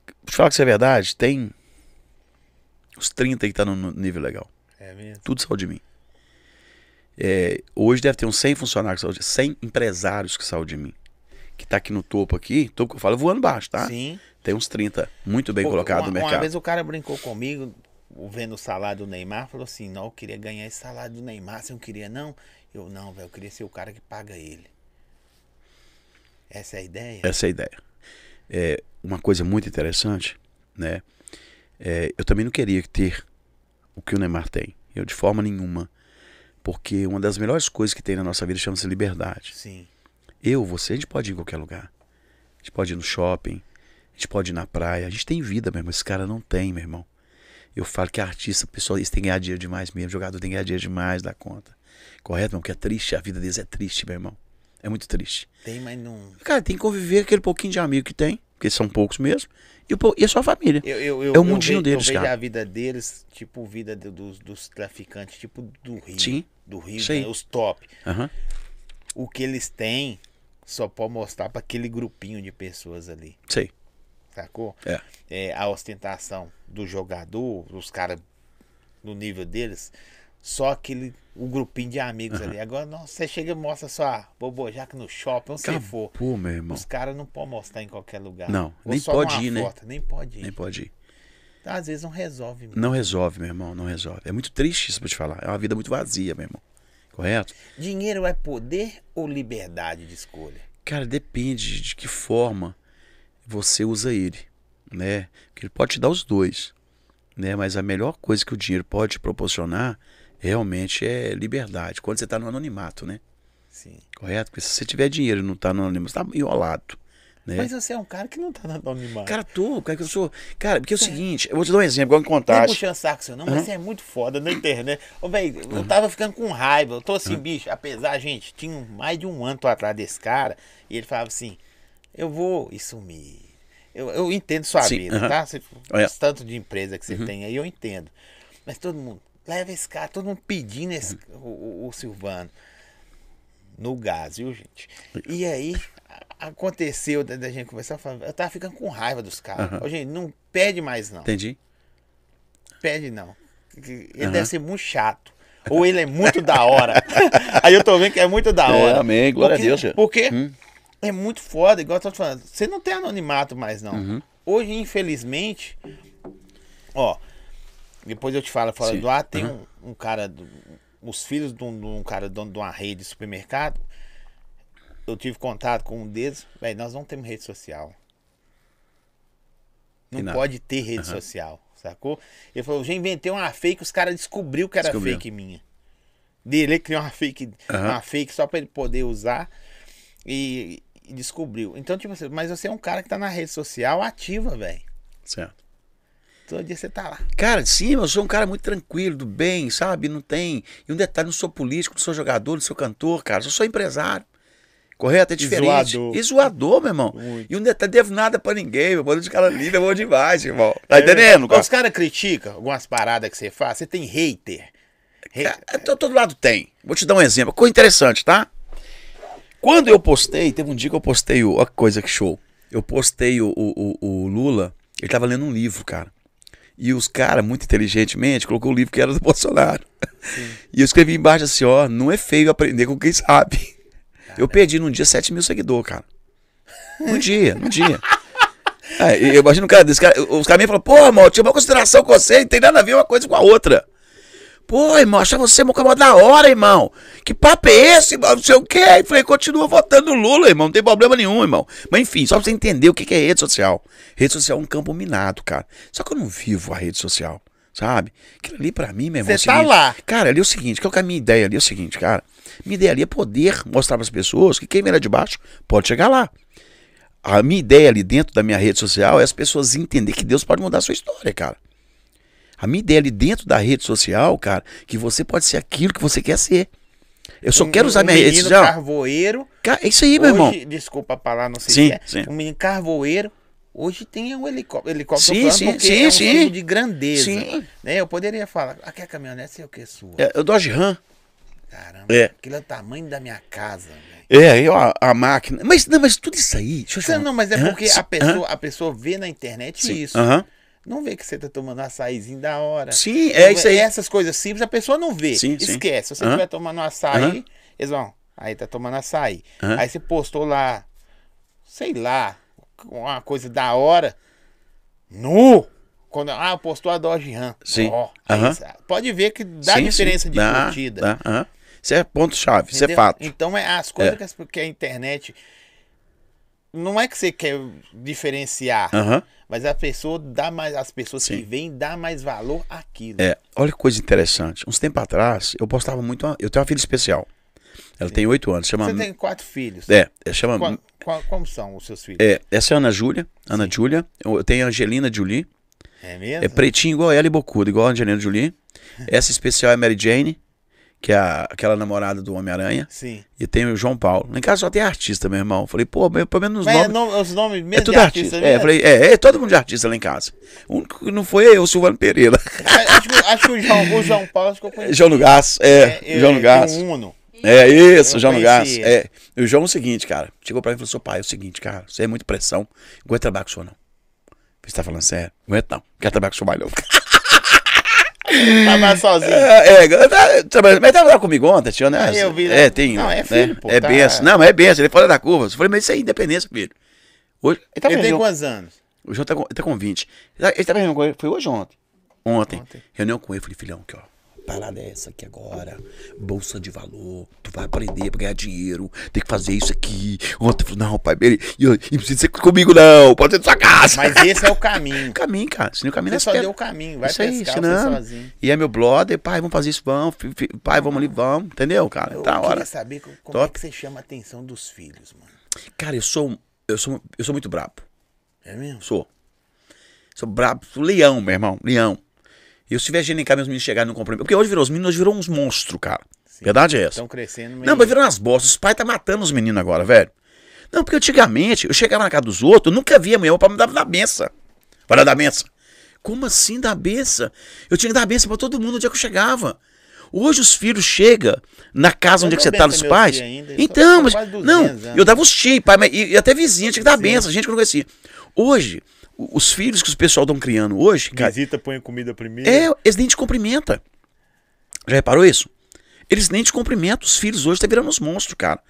Vou te falar que isso é verdade, tem uns 30 que tá no nível legal. É mesmo? Tudo saiu de mim. É, hoje deve ter uns 100 funcionários, que saiu de- 100 empresários que saiu de mim. Que tá aqui no topo aqui, topo que eu falo, voando baixo, tá? Sim. Tem uns 30 muito bem Pô, colocados uma, no Uma mercado. vez o cara brincou comigo, vendo o salário do Neymar, falou assim, não, eu queria ganhar esse salário do Neymar, você não queria não? Eu, não, velho, eu queria ser o cara que paga ele. Essa é a ideia? Essa é a ideia. É, uma coisa muito interessante, né? É, eu também não queria ter o que o Neymar tem. Eu de forma nenhuma. Porque uma das melhores coisas que tem na nossa vida chama-se liberdade. Sim. Eu, você, a gente pode ir em qualquer lugar. A gente pode ir no shopping, a gente pode ir na praia. A gente tem vida, meu irmão. Esse cara não tem, meu irmão. Eu falo que artista, pessoal, eles têm que ganhar dinheiro demais mesmo. Jogador tem que ganhar dinheiro demais da conta. Correto, meu? Porque é triste, a vida deles é triste, meu irmão. É muito triste. Tem, mas não... Cara, tem que conviver aquele pouquinho de amigo que tem, porque são poucos mesmo, e, e a sua família. Eu, eu, eu, É o eu mundinho ve- deles, eu vejo cara. a vida deles, tipo vida do- dos, dos traficantes, tipo do Rio. Sim. Do Rio, né? os top. Aham. O que eles têm só pode mostrar pra aquele grupinho de pessoas ali, Sei. sacou? É. É, a ostentação do jogador, os caras no nível deles, só aquele, o grupinho de amigos ali. Agora, não, você chega e mostra só bobojaca no shopping, onde você for. Pô, meu irmão. Os caras não podem mostrar em qualquer lugar. Não, Ou nem pode ir, né? foto, Nem pode ir. Nem pode ir. Então, às vezes não resolve. mesmo. Não resolve, meu irmão, não resolve. É muito triste isso pra te falar. É uma vida muito vazia, meu irmão. Correto? Dinheiro é poder ou liberdade de escolha? Cara, depende de que forma você usa ele, né? Porque ele pode te dar os dois, né? Mas a melhor coisa que o dinheiro pode te proporcionar realmente é liberdade. Quando você tá no anonimato, né? Sim. Correto? Porque se você tiver dinheiro e não tá no anonimato, você tá enrolado, Né? Mas você é um cara que não tá dando anonimato. Cara, tô, cara, que eu sou. Cara, porque é o seguinte, eu vou te dar um exemplo, igual em Não é puxando saco seu, não, mas você é muito foda na internet. Ô, velho, eu tava ficando com raiva. Eu tô assim, bicho, apesar, gente, tinha mais de um ano atrás desse cara, e ele falava assim: eu vou e sumir. Eu, eu entendo sua Sim, vida, aham. tá? Você, É. Tanto de empresa que você tem aí, eu entendo. Mas todo mundo, leva esse cara, todo mundo pedindo esse, o, o- Silvano. No gás, viu, gente? E aí, a- aconteceu da, da gente conversar, eu falava, eu tava ficando com raiva dos caras. Ô, gente, não pede mais, não. Entendi. Pede não. Ele Aham. deve ser muito chato. Ou ele é muito da hora. <laughs> Aí eu tô vendo que é muito da É, hora. amém, glória a Porque- Deus, já. Porque Hum. é muito foda, igual eu tô te falando. Você não tem anonimato mais, não. Uhum. Hoje, infelizmente, ó, depois eu te falo Sim. do ar, tem Uhum. um, um cara, os filhos de um, de um cara dono de uma rede de supermercado. Eu tive contato com um deles. Velho, nós não temos rede social. Não pode ter rede social, sacou? Ele falou, já inventei uma fake, os caras descobriu que era Descobriu. fake minha. Dele, ele criou uma fake, Aham. uma fake só pra ele poder usar e, e descobriu. Então, tipo assim, mas você é um cara que tá na rede social ativa, velho. Certo. Todo dia você tá lá. Cara, sim, eu sou um cara muito tranquilo, do bem, sabe? Não tem. E um detalhe, não sou político, não sou jogador, não sou cantor, cara. Eu sou empresário. Correto? É diferente. zoador. E zoador, meu irmão. Muito. E um detalhe, devo nada pra ninguém, meu irmão. De cara livre é bom demais, irmão. Tá É, entendendo, cara? Os caras criticam algumas paradas que você faz. Você tem hater. Hate- Cara, É, to- todo lado tem. Vou te dar um exemplo. Coisa interessante, tá? Quando eu postei, teve um dia que eu postei o. Olha que coisa que show. Eu postei o, o, o- o Lula, ele tava lendo um livro, cara. E os caras, muito inteligentemente, colocou o livro que era do <laughs> Bolsonaro. E eu escrevi embaixo assim, ó, não é feio aprender com quem sabe. Eu perdi num dia 7 mil seguidores, cara. Num dia, num dia. É, eu imagino um cara desse cara. Os caras me falam, pô, irmão, eu tinha uma consideração com você, não tem nada a ver uma coisa com a outra. Pô, irmão, achava você coisa da hora, irmão. Que papo é esse, irmão? Não sei o quê. Aí falei, continua votando no Lula, irmão. Não tem problema nenhum, irmão. Mas enfim, só pra você entender o que é rede social. Rede social é um campo minado, cara. Só que eu não vivo a rede social, sabe? Aquilo ali pra mim, meu irmão. é Você tá seguinte- lá. Cara, ali é o seguinte, qual que é a minha ideia ali? É o seguinte, cara. Minha ideia ali é poder mostrar pras pessoas que quem vem lá de baixo pode chegar lá. A minha ideia ali dentro da minha rede social é as pessoas entenderem que Deus pode mudar a sua história, cara. A minha ideia ali dentro da rede social, cara, que você pode ser aquilo que você quer ser. Eu só Um- quero usar um minha rede menino social. carvoeiro. Cara, é isso aí, meu irmão. Desculpa a palavra, não sei Sim, se é. sim. Um menino carvoeiro. Hoje tem um helicóptero. Helicóptero Sim, sim, porque sim, é um sim. de grandeza. Sim. Né? Eu poderia falar, aqui é a caminhonete, sei o que é sua. É, eu Dodge Ram. Caramba, É. aquilo é o tamanho da minha casa. É, aí, ó, a máquina. Mas, não, mas tudo isso aí. Deixa eu falar. Não, mas é porque a pessoa, a pessoa vê na internet Sim. isso. Aham. Não vê que você tá tomando açaizinho da hora. Sim, é isso aí. Essas coisas simples a pessoa não vê. Sim, sim. Esquece. Se você estiver tomando um açaí, Aham. eles vão. Aí tá tomando açaí. Aham. Aí você postou lá, sei lá, uma coisa da hora. Nu! Quando, ah, postou a Dodge Ram. Sim. Ó, aí pode ver que dá Sim, diferença sim. de Dá, curtida. dá. Isso é ponto-chave, isso é fato. Então é as coisas É. que a internet. Não é que você quer diferenciar, Aham. Mas a pessoa dá mais. As pessoas que Sim. vêm dá mais valor àquilo. É, olha que coisa interessante. Uns tempos atrás, eu postava muito. uma- Eu tenho uma filha especial. Ela tem oito anos. Chama. Você tem quatro filhos. É, é, chama. Qua- qua- como são os seus filhos? É, essa é a Ana Júlia. Ana Júlia. Eu tenho a Angelina Jolie. É, mesmo? É pretinho igual ela e bocuda, igual a Angelina Jolie. <laughs> Essa especial é a Mary Jane, que é a- aquela namorada do Homem-Aranha. Sim. E tem o João Paulo. Lá em casa só tem artista, meu irmão. Falei, pô, pelo menos os Mas é nomes. no- os nomes mesmo É tudo de artista. artista É, falei, é, é todo mundo de artista lá em casa. O único que não foi é eu, o Silvano Pereira. acho, que- acho que o João, o João Paulo acho que eu conheci. João no Gás, é, João Gás. tem um. É isso, Eu João Gás. É. E o João é o seguinte, cara. Chegou pra mim e falou: seu pai, é o seguinte, cara, você é muita pressão. Não aguento trabalhar com o senhor, não. Você tá falando sério? Não aguento, não. Não quero trabalhar com o senhor mais, não. <laughs> Tava sozinho. É, é, eu tava trabalhando- mas tava lá comigo ontem, tio, né? Ah, eu vi, né? É, tem. Não, é né? filho, pô, É tá- benção. Não, mas é benção, ele é fora da curva. Eu falei, mas isso é independência, filho. Hoje, ele tá Ele tem quantos anos? O João tá com, ele tá com 20. Ele tá- ele tava reunião com ele, foi hoje ou ontem? Ontem. Ontem. Reunião com ele, falei, filhão, aqui, ó. Parada é essa aqui agora. Bolsa de valor. Tu vai aprender pra ganhar dinheiro. Tem que fazer isso aqui. Ontem, eu falei, não, pai, ele, eu- não precisa ser comigo, não. Pode ser na sua casa. Mas esse é o caminho. <laughs> caminho, cara. Senão o caminho Você é só deu o caminho. Vai Isso aí, pescar ensinando. você sozinho. E é meu brother, pai, vamos fazer isso, vamos. Pai, vamos ali, vamos. Entendeu, cara? Eu tá queria hora. saber co- como é Top. que você chama a atenção dos filhos, mano. Cara, eu sou. eu sou, eu sou muito brabo. É mesmo? Sou. Sou brabo, sou leão, meu irmão, leão. Eu se tiver casa, meus meninos chegarem no compromisso. Porque hoje virou, os meninos hoje virou uns monstros, cara. Sim. Verdade é essa. Estão crescendo meio... Não, mas virando umas bostas. Os pais tá matando os meninos agora, velho. Não, porque antigamente eu chegava na casa dos outros, eu nunca via mulher, o pai me dava da benção. Vai dar benção. Como assim dar benção? Eu tinha que dar benção pra todo mundo no dia que eu chegava. Hoje os filhos chegam na casa Eu onde é que você tá dos pais. ainda, Então, mas. quase 200 Não, anos. eu dava os tios, pai, mas, e, e até vizinha tinha que dar Sim. benção, gente que eu não conhecia. Hoje, os filhos que os pessoal estão criando hoje, cara, Visita, põe comida primeiro. é, eles nem te cumprimentam. Já reparou isso? Eles nem te cumprimentam. Os filhos hoje tá virando uns monstros, cara.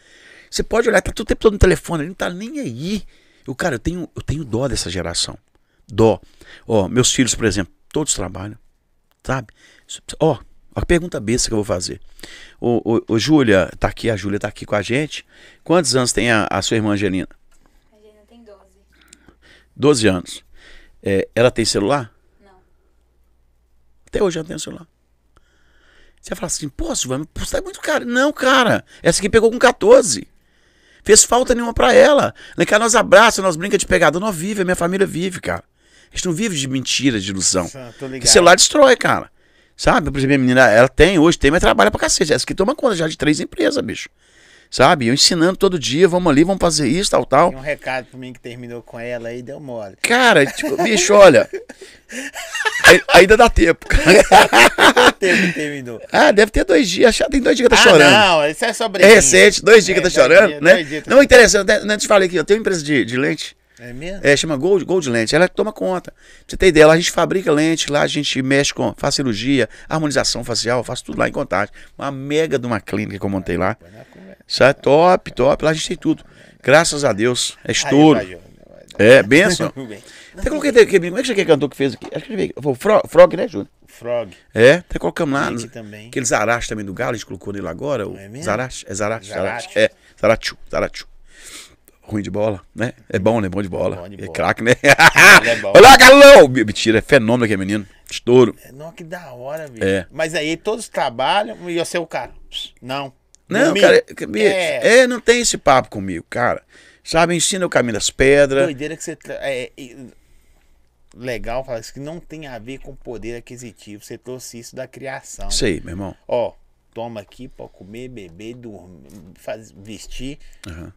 Você pode olhar, tá todo tempo todo no telefone, ele não tá nem aí. Eu, cara, eu tenho, eu tenho dó dessa geração. Dó. Ó, meus filhos, por exemplo, todos trabalham. Sabe? Ó, a pergunta besta que eu vou fazer. Ô, ô, ô, Júlia, tá aqui, a Júlia tá aqui com a gente. Quantos anos tem a, a sua irmã Angelina? A Gina tem 12. 12 anos. É, ela tem celular? Não. Até hoje ela tem celular. Você fala assim, pô, Silvana, você tá muito caro. Não, cara. Essa aqui pegou com 14. Fez falta nenhuma pra ela. Lá em casa nós abraçamos, nós brincamos de pegador, nós vive, a minha família vive, cara. A gente não vive de mentira, de ilusão. Celular destrói, cara. Sabe? Por exemplo, a menina, ela tem, hoje tem, mas trabalha pra cacete. Essa aqui toma conta já de três empresas, bicho. Sabe? Eu ensinando todo dia, vamos ali, vamos fazer isso, tal, tal. Tem um recado pra mim que terminou com ela aí, deu mole. Cara, tipo, bicho, olha. <laughs> ai- Ainda dá tempo. Quanto tempo terminou? Ah, deve ter dois dias. Tem dois dias que tá ah, chorando. não, isso é só É brincadeira. recente, dois dias que tá É, chorando, dias, né? dias Não, interessante, né, eu te falei aqui, eu tenho uma empresa de, de lente, É mesmo? é, chama Gold, Gold Lente, ela toma conta. Pra você ter ideia, lá a gente fabrica lente, lá a gente mexe com, faz cirurgia, harmonização facial, faz tudo lá em contato. Uma mega de uma clínica que eu montei lá. Isso é top, top, lá a gente tem tudo. Graças a Deus, é estouro. É, benção. <laughs> Até coloquei, aqui, como é que você cantou que fez aqui? Acho que ele veio, Frog, Frog, né, Júnior? Frog. É, até colocamos lá. Aqui também. Aquele Zarache também do Galo, a gente colocou nele agora. O É mesmo? É. Zarache. É, Zarachu, Zarachu. Ruim de bola, né? É bom, né? Bom de bola. Bom de É bola. craque, né? É bom. <laughs> Galão! Mentira, é fenômeno aquele menino. Estouro. É, Não, que da hora, bicho. É. Mas aí todos trabalham e você é o cara. Não. Não, Domingo. cara, que- bicho, É. é, não tem esse papo comigo, cara. Sabe, ensina o caminho das pedras. Doideira que você. tra- É, e- legal falar isso que não tem a ver com poder aquisitivo. Você trouxe isso da criação. Isso aí, meu irmão. Ó, toma aqui pra comer, beber, dormir, faz, vestir. Aham.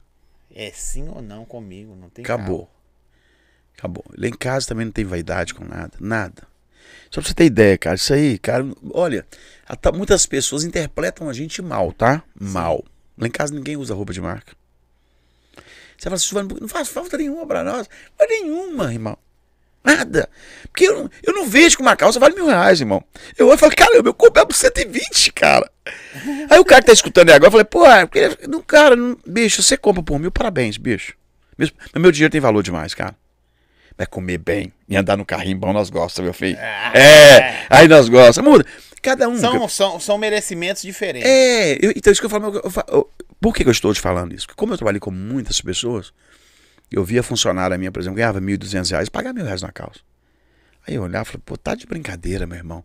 É sim ou não comigo, não tem Acabou. Acabou. Lá em casa também não tem vaidade com nada. Nada. Só pra você ter ideia, cara. Isso aí, cara. Olha, até muitas pessoas interpretam a gente mal, tá? Mal. Lá em casa ninguém usa roupa de marca. Você fala assim, não faz falta nenhuma pra nós. Mas nenhuma, irmão. Nada. Porque eu não, eu não vejo que uma calça vale mil reais, irmão. Eu olho e falo, cara, meu corpo é por 120, cara. <laughs> Aí o cara que tá escutando aí agora, eu falei, pô, é porque, não, cara, não- bicho, você compra por mil, parabéns, bicho. Mas meu dinheiro tem valor demais, cara. Vai comer bem e andar no carrinho bom, nós gostamos, meu filho. Ah. É, aí nós gostamos. Muda. Cada um. São, são, são merecimentos diferentes. É, eu- então isso que eu falo. eu- eu por que, que eu estou te falando isso? Porque como eu trabalhei com muitas pessoas, eu via funcionária minha, por exemplo, ganhava 1.200 reais, pagava mil reais na calça. Aí eu olhava e falei, pô, tá de brincadeira, meu irmão.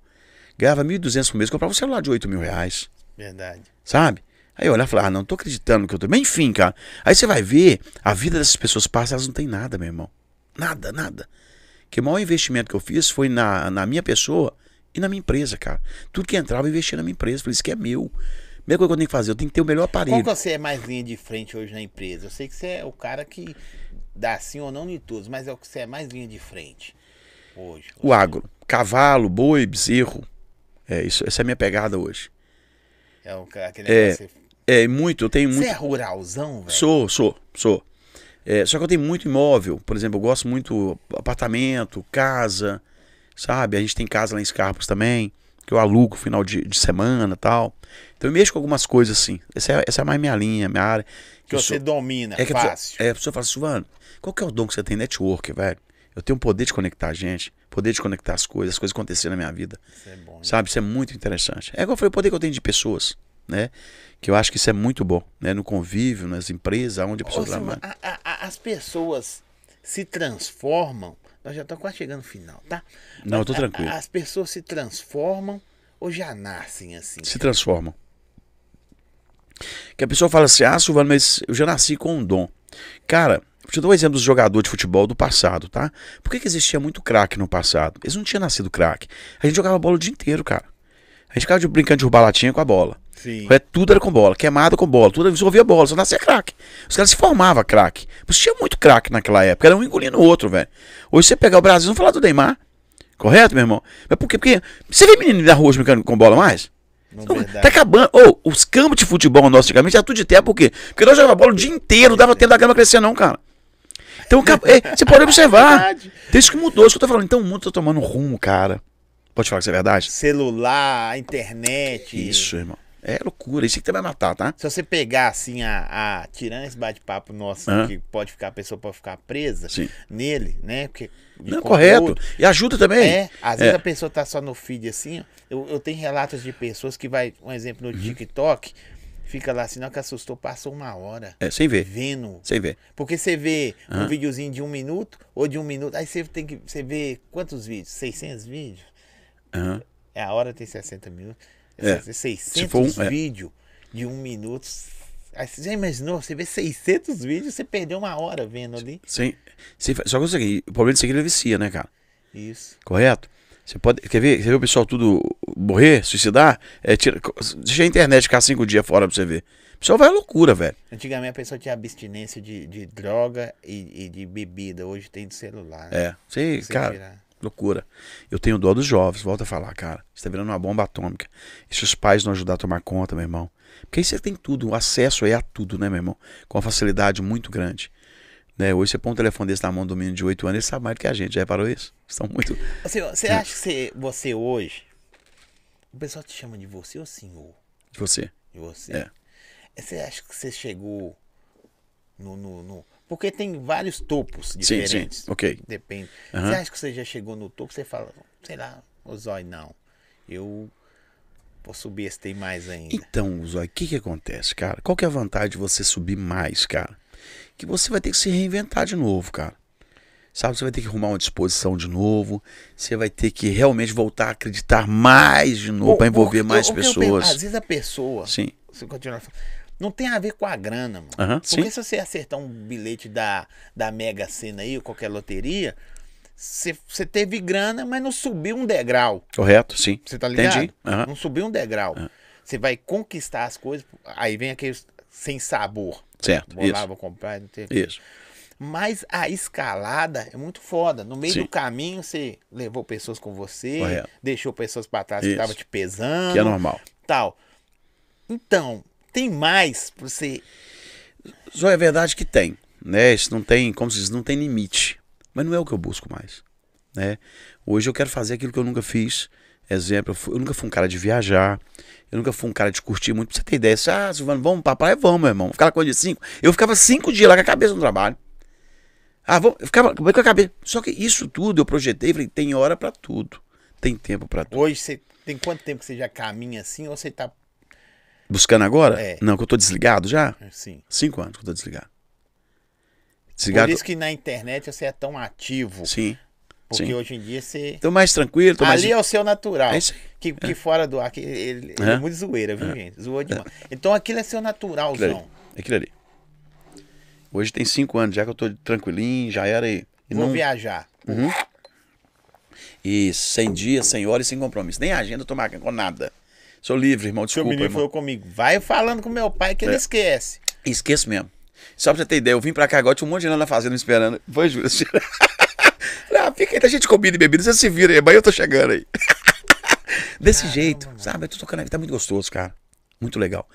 Ganhava 1.200 por mês, comprava um celular de 8 mil reais, Verdade. sabe? Aí eu olhava e falei, ah, não tô acreditando que eu tô. Mas enfim, cara. Aí você vai ver, a vida dessas pessoas passa, elas não têm nada, meu irmão. Nada, nada. Que o maior investimento que eu fiz foi na, na minha pessoa e na minha empresa, cara. Tudo que entrava, eu investia na minha empresa. Falei, isso aqui é meu. Primeira coisa que eu tenho que fazer, eu tenho que ter o melhor Qual aparelho. que você é mais linha de frente hoje na empresa? Eu sei que você é o cara que dá sim ou não em todos, mas é o que você é mais linha de frente hoje. O agro. Cavalo, boi, bezerro. É, isso, essa é a minha pegada hoje. É cara aquele É, negócio. É, muito, eu tenho Você muito. é ruralzão, velho? Sou, sou, sou. É, só que eu tenho muito imóvel. Por exemplo, eu gosto muito apartamento, casa, sabe? A gente tem casa lá em Scarpos também, que eu alugo final de, de semana e tal. Então eu mexo com algumas coisas assim. Essa é, essa é mais minha linha, minha área. Que você sou- domina, é que a fácil. pessoa, é, a pessoa fala, Silvano, qual que é o dom que você tem? Network, velho. Eu tenho o poder de conectar a gente, poder de conectar as coisas, as coisas acontecerem na minha vida. Isso é bom. Sabe? Isso é muito interessante. É igual eu falei, o poder que eu tenho de pessoas, né? Que eu acho que isso é muito bom, né? No convívio, nas empresas, onde a pessoa trabalha. as pessoas se transformam. Nós já estamos quase chegando no final, tá? Não, eu tô tranquilo. As pessoas se transformam ou já nascem assim? Se transformam. Que a pessoa fala assim, ah, Silvano, mas eu já nasci com um dom. Cara, Vou te dar um exemplo dos jogadores de futebol do passado, tá? Por que, que existia muito craque no passado? Eles não tinham nascido craque. A gente jogava bola o dia inteiro, cara. A gente ficava brincando de roubar latinha com a bola. Sim. É, tudo era com bola, queimada com bola, tudo resolvia bola, só nascia craque. Os caras se formavam craque. Tinha muito craque naquela época, era um engolindo o outro, velho. Hoje você pegar o Brasil, não falar do Neymar. Correto, meu irmão? Mas por quê? Porque você vê menino da rua brincando com bola mais? Não, verdade. tá acabando. Ô, os campos de futebol nossos antigamente era tudo de terra, por quê? Porque nós jogávamos bola o dia inteiro, não dava tempo da grama crescer, não, cara. Então, acab- <laughs> é, você pode observar. Então, isso que mudou, isso que eu tô falando. Então, o mundo tá tomando um rumo, cara. Pode falar que isso é verdade? Celular, internet. Isso, irmão. É loucura, isso que vai matar, tá? Se você pegar assim a, a tirando esse bate-papo nosso Hã? que pode ficar a pessoa pode ficar presa Sim. nele, né? Porque Não, correto. E ajuda também. É, às vezes É. a pessoa tá só no feed assim, ó. Eu, eu tenho relatos de pessoas que vai, um exemplo Uhum. no TikTok, fica lá assim, não que assustou, passou uma hora É, sem ver. vendo. Sem ver. Porque você vê um Aham. videozinho de um minuto ou de um minuto, aí você tem que, você vê quantos vídeos? 600 vídeos? Aham. É, a hora tem 60 minutos. É. 600 for um, é. vídeos de um minuto. Aí você já imaginou? Você vê 600 vídeos, você perdeu uma hora vendo ali. Sem, sem, só que é o seguinte, o problema disso aqui ele vicia, né, cara? Isso. Correto? Você pode. Quer ver? Quer ver o pessoal tudo morrer, suicidar? É, tira, deixa a internet ficar cinco dias fora pra você ver. O pessoal vai à loucura, velho. Antigamente a pessoa tinha abstinência de, de droga e, e de bebida. Hoje tem de celular. né? É. Você, Você cara, tirar. Loucura. Eu tenho dó dos jovens, volta a falar, cara. Você tá virando uma bomba atômica. E se os pais não ajudar a tomar conta, meu irmão? Porque aí você tem tudo, o acesso aí a tudo, né, meu irmão? Com uma facilidade muito grande. Né? Hoje você põe um telefone desse na mão do menino de 8 anos, ele sabe mais do que a gente. Já reparou isso? Estão muito. Você, você acha que você, você hoje. O pessoal te chama de você ou senhor? De você. De você? É. Você acha que você chegou no. no, no- Porque tem vários topos Sim, diferentes. sim. Ok. Depende. Aham. Você acha que você já chegou no topo? Você fala, sei lá, ô Zói, não. Eu vou subir esse tem mais ainda. Então, Zói, o que que acontece, cara? Qual que é a vantagem de você subir mais, cara? Que você vai ter que se reinventar de novo, cara. Sabe, você vai ter que arrumar uma disposição de novo. Você vai ter que realmente voltar a acreditar mais de novo para envolver mais o eu penso, pessoas. Às vezes a pessoa, Sim. se continuar falando, não tem a ver com a grana, mano. Aham, Porque sim. se você acertar um bilhete da, da Mega Sena aí, ou qualquer loteria, você, teve grana, mas não subiu um degrau. Correto? Sim. Você tá ligado? Entendi. Aham. Não subiu um degrau. Você vai conquistar as coisas, aí vem aqueles sem sabor. Certo. Vou lá, vou comprar, não tem. Isso. Mas a escalada é muito foda. No meio Sim. do caminho, você levou pessoas com você, Correto. deixou pessoas pra trás que Isso. estavam te pesando. Que é normal. Tal. Então, tem mais pra você. Só é verdade que tem, né? Isso não tem, como se diz, não tem limite. Mas não é o que eu busco mais, né? Hoje eu quero fazer aquilo que eu nunca fiz. Exemplo, eu, fui- eu nunca fui um cara de viajar. Eu nunca fui um cara de curtir muito. Pra você ter ideia, você, ah, Silvano, vamos pra praia? Vamos, meu irmão. Ficar coisa de cinco. Eu ficava cinco dias lá com a cabeça no trabalho. Ah, vamos, eu ficava com a cabeça. Só que isso tudo eu projetei, falei, tem hora pra tudo. Tem tempo pra tudo. Hoje você tem quanto tempo que você já caminha assim ou você tá Buscando agora? É. Não, que eu tô desligado já? assim? Cinco anos que eu tô desligado. Por Desligado? isso que na internet você é tão ativo. Sim. Porque sim. hoje em dia você. Tô mais tranquilo, tô mais. Ali é o seu natural. É isso aí. Que, que fora do ar, que ele, ele é. É. muito zoeira, viu, gente? Zoou demais. Então aquilo é seu Aquilo ali. naturalzão. Aquilo ali. Hoje tem cinco anos já que eu tô tranquilinho, já era e. E, Vou não, viajar. e sem dia, sem hora e sem compromisso. Nem agenda eu tô marcando com nada. Sou livre, irmão. Seu Desculpa, menino irmão. falou comigo. Vai falando com meu pai que ele É. esquece. Esqueço mesmo. Só pra você ter ideia, eu vim pra cá agora, tinha um monte de gente lá na fazenda me esperando. Foi, Júlio? <laughs> Falei, ah, fica aí, tá gente comida e bebida, você se vira aí, amanhã eu tô chegando aí. <laughs> Desse jeito, sabe? Eu tô tocando, tá muito gostoso, cara. Muito legal.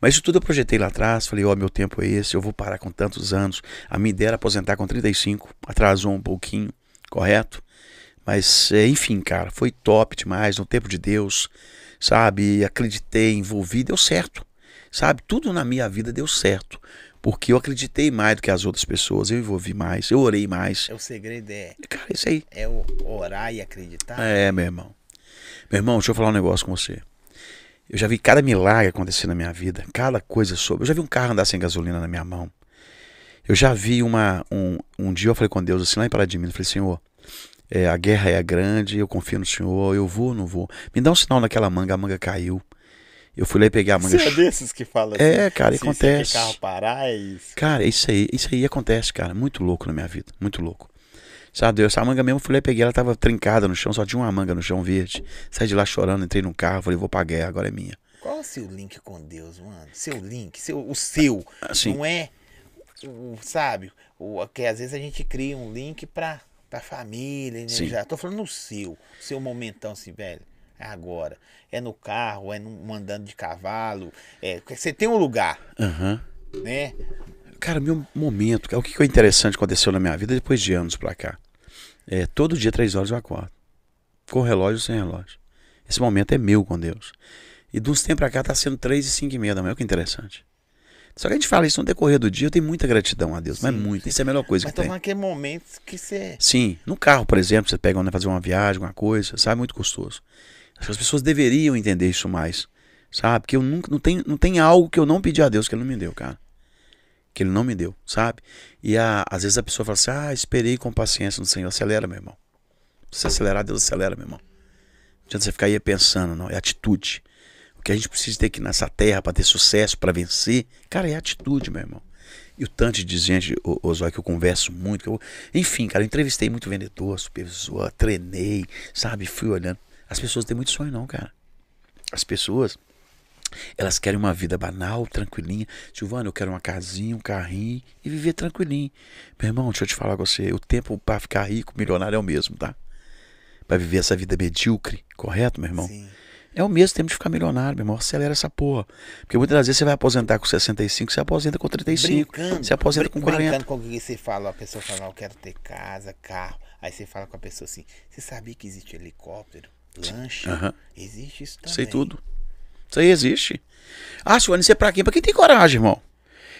Mas isso tudo eu projetei lá atrás, falei, ó, meu tempo é esse, eu vou parar com tantos anos. A minha ideia era aposentar com 35, atrasou um pouquinho, correto? Mas, é, enfim, cara, foi top demais, no tempo de Deus, sabe? Acreditei, envolvi, deu certo, sabe? Tudo na minha vida deu certo, porque eu acreditei mais do que as outras pessoas, eu envolvi mais, eu orei mais. É o segredo é, Cara, isso aí. é o orar e acreditar. É, meu irmão. Meu irmão, deixa eu falar um negócio com você. Eu já vi cada milagre acontecer na minha vida, cada coisa sobre. Eu já vi um carro andar sem gasolina na minha mão. Eu já vi uma. Um, um dia eu falei com Deus assim, lá em Pará de Minas, eu falei, Senhor, é, a guerra é grande, eu confio no Senhor, eu vou ou não vou? Me dá um sinal naquela manga, a manga caiu. Eu fui lá e peguei a manga. Você é desses que fala assim? É, cara, se, acontece. Se carro parar, é isso. Cara, isso aí, isso aí acontece, cara. Muito louco na minha vida. Muito louco. Sabe, essa manga mesmo, eu fui lá e peguei, ela tava trincada no chão, só tinha uma manga no chão verde. Saí de lá chorando, entrei num carro, falei, vou pra guerra, agora é minha. Qual é o seu link com Deus, mano? Seu link, seu, o seu. Assim, Não é, o, sabe, o, que às vezes a gente cria um link pra, pra família, né? Sim. Já tô falando no seu, seu momentão assim, velho. É agora. É no carro, é no, andando de cavalo. É, você tem um lugar, aham. né? Cara, meu momento, o que foi interessante que aconteceu na minha vida depois de anos pra cá? É, todo dia, três horas eu acordo. Com relógio ou sem relógio. Esse momento é meu com Deus. E de uns tempos pra cá tá sendo três e cinco e meia da manhã, olha que interessante. Só que a gente fala isso no decorrer do dia, eu tenho muita gratidão a Deus, mas Sim, muito. Isso é a melhor coisa Mas que tem. que é momentos que você. Sim, no carro, por exemplo, você pega, né, fazer uma viagem, alguma coisa, sabe? Muito custoso. Acho que as pessoas deveriam entender isso mais, sabe? Porque eu nunca, não tem, não tem algo que eu não pedi a Deus que Ele não me deu, cara. Que Ele não me deu, sabe? E a, às vezes a pessoa fala assim, ah, esperei com paciência no Senhor. Acelera, meu irmão. Se você acelerar, Deus acelera, meu irmão. Não adianta você ficar aí pensando, não. É atitude. Que a gente precisa ter aqui nessa terra para ter sucesso, para vencer, cara, é atitude, meu irmão. E o tanto de gente, Zóio, que eu converso muito. Que eu, enfim, cara, eu entrevistei muito vendedor, supervisor, treinei, sabe? Fui olhando. As pessoas têm muito sonho, não, cara. As pessoas, elas querem uma vida banal, tranquilinha. Silvana, eu quero uma casinha, um carrinho e viver tranquilinho. Meu irmão, deixa eu te falar com você. O tempo para ficar rico, milionário é o mesmo, tá? Para viver essa vida medíocre, correto, meu irmão? Sim. É o mesmo tempo de ficar milionário, meu irmão. Acelera essa porra. Porque muitas das vezes você vai aposentar com 65, você aposenta com 35. Brincando. Você aposenta com brin- 40. Brincando com o que você fala, a pessoa fala, "Ah, eu quero ter casa, carro. Aí você fala com a pessoa assim, você sabia que existe helicóptero, lanche? Existe isso também. Sei tudo. Isso aí existe. Ah, Silvano, isso é pra quem? Pra quem tem coragem, irmão.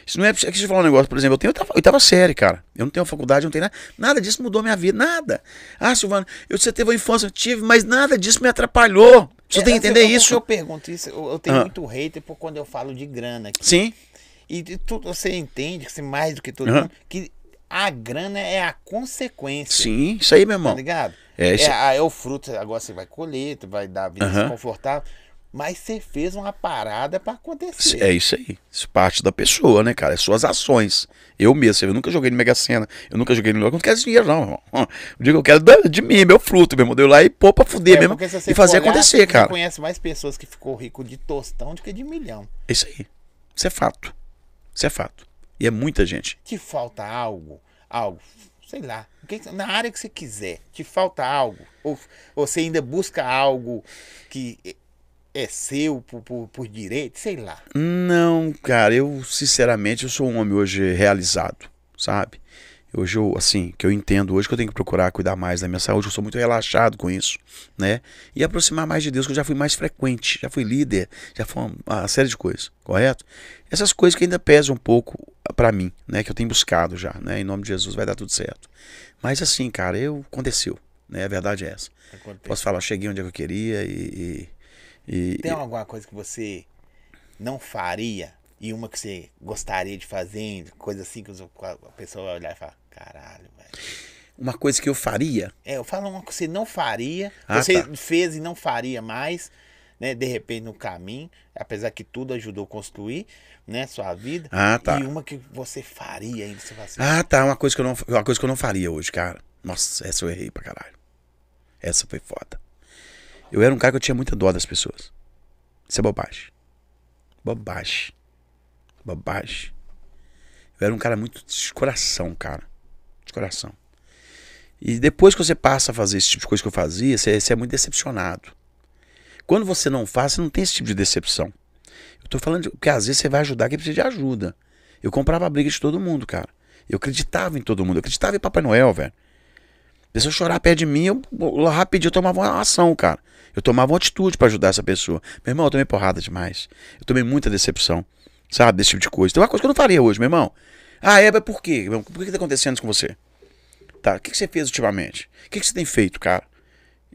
Isso não é. Deixa eu falar um negócio, por exemplo, eu tenho oitava, oitava série, cara. Eu não tenho faculdade, não tenho nada. Nada disso mudou minha vida, nada. Ah, Silvano, eu, você teve uma infância, eu tive, mas nada disso me atrapalhou. Você É, tem que entender eu- isso. Eu pergunto isso, eu, eu tenho Ah. muito hater por quando eu falo de grana aqui. Sim. E tudo, você entende, você mais do que todo Aham. mundo, que a grana é a consequência. Sim, isso aí, meu Tá irmão. ligado? É, isso É, a- é o fruto, agora você vai colher, tu vai dar vida Aham. desconfortável. Mas você fez uma parada pra acontecer. É isso aí. Isso parte da pessoa, né, cara? É suas ações. Eu mesmo, eu nunca joguei no Mega Sena, eu nunca joguei no Loco, eu não quero esse dinheiro, não, irmão. Hum, O dia que eu quero de mim, meu fruto, meu irmão. Deu lá e pô pra fuder É, mesmo você e fazer olhar, acontecer, você cara. conhece mais pessoas que ficou rico de tostão do que de milhão. É isso aí. Isso é fato. Isso é fato. E é muita gente. Te falta algo, algo, sei lá, na área que você quiser, te falta algo, ou, ou você ainda busca algo que é- seu por, por, por direito, sei lá. Não, cara, eu sinceramente eu sou um homem hoje realizado, sabe? Hoje eu, assim, que eu entendo hoje que eu tenho que procurar cuidar mais da minha saúde, eu sou muito relaxado com isso, né? E aproximar mais de Deus, que eu já fui mais frequente, já fui líder, já foi uma, uma série de coisas, correto? Essas coisas que ainda pesam um pouco pra mim, né? Que eu tenho buscado já, né? Em nome de Jesus vai dar tudo certo. Mas assim, cara, eu aconteceu, né? A verdade é essa. Acontece. Posso falar, cheguei onde é eu queria e. e, e- Tem alguma coisa que você não faria e uma que você gostaria de fazer, coisa assim que a pessoa vai olhar e falar, caralho, velho. uma coisa que eu faria. É, eu falo uma que você não faria, Ah, você tá. fez e não faria mais, né? De repente no caminho, apesar que tudo ajudou a construir, né? Sua vida. Ah, tá. E uma que você faria ainda, você fala assim, Ah, tá. Uma coisa que eu não, uma coisa que eu não faria hoje, cara. Nossa, essa eu errei pra caralho. Essa foi foda. Eu era um cara que eu tinha muita dó das pessoas. Isso é bobagem. Bobagem. Bobagem. Eu era um cara muito de coração, cara. De coração. E depois que você passa a fazer esse tipo de coisa que eu fazia, você, você é muito decepcionado. Quando você não faz, você não tem esse tipo de decepção. Eu tô falando que às vezes você vai ajudar quem precisa de ajuda. Eu comprava a briga de todo mundo, cara. Eu acreditava em todo mundo. Eu acreditava em Papai Noel, velho. A pessoa chorar perto de mim, eu, eu rapidinho eu tomava uma ação, cara. Eu tomava uma atitude pra ajudar essa pessoa. Meu irmão, eu tomei porrada demais. Eu tomei muita decepção, sabe, desse tipo de coisa. Tem uma coisa que eu não faria hoje, meu irmão. Ah, é, mas por quê? Por que, tá acontecendo isso com você? Tá, o que, que você fez ultimamente? O que, que você tem feito, cara?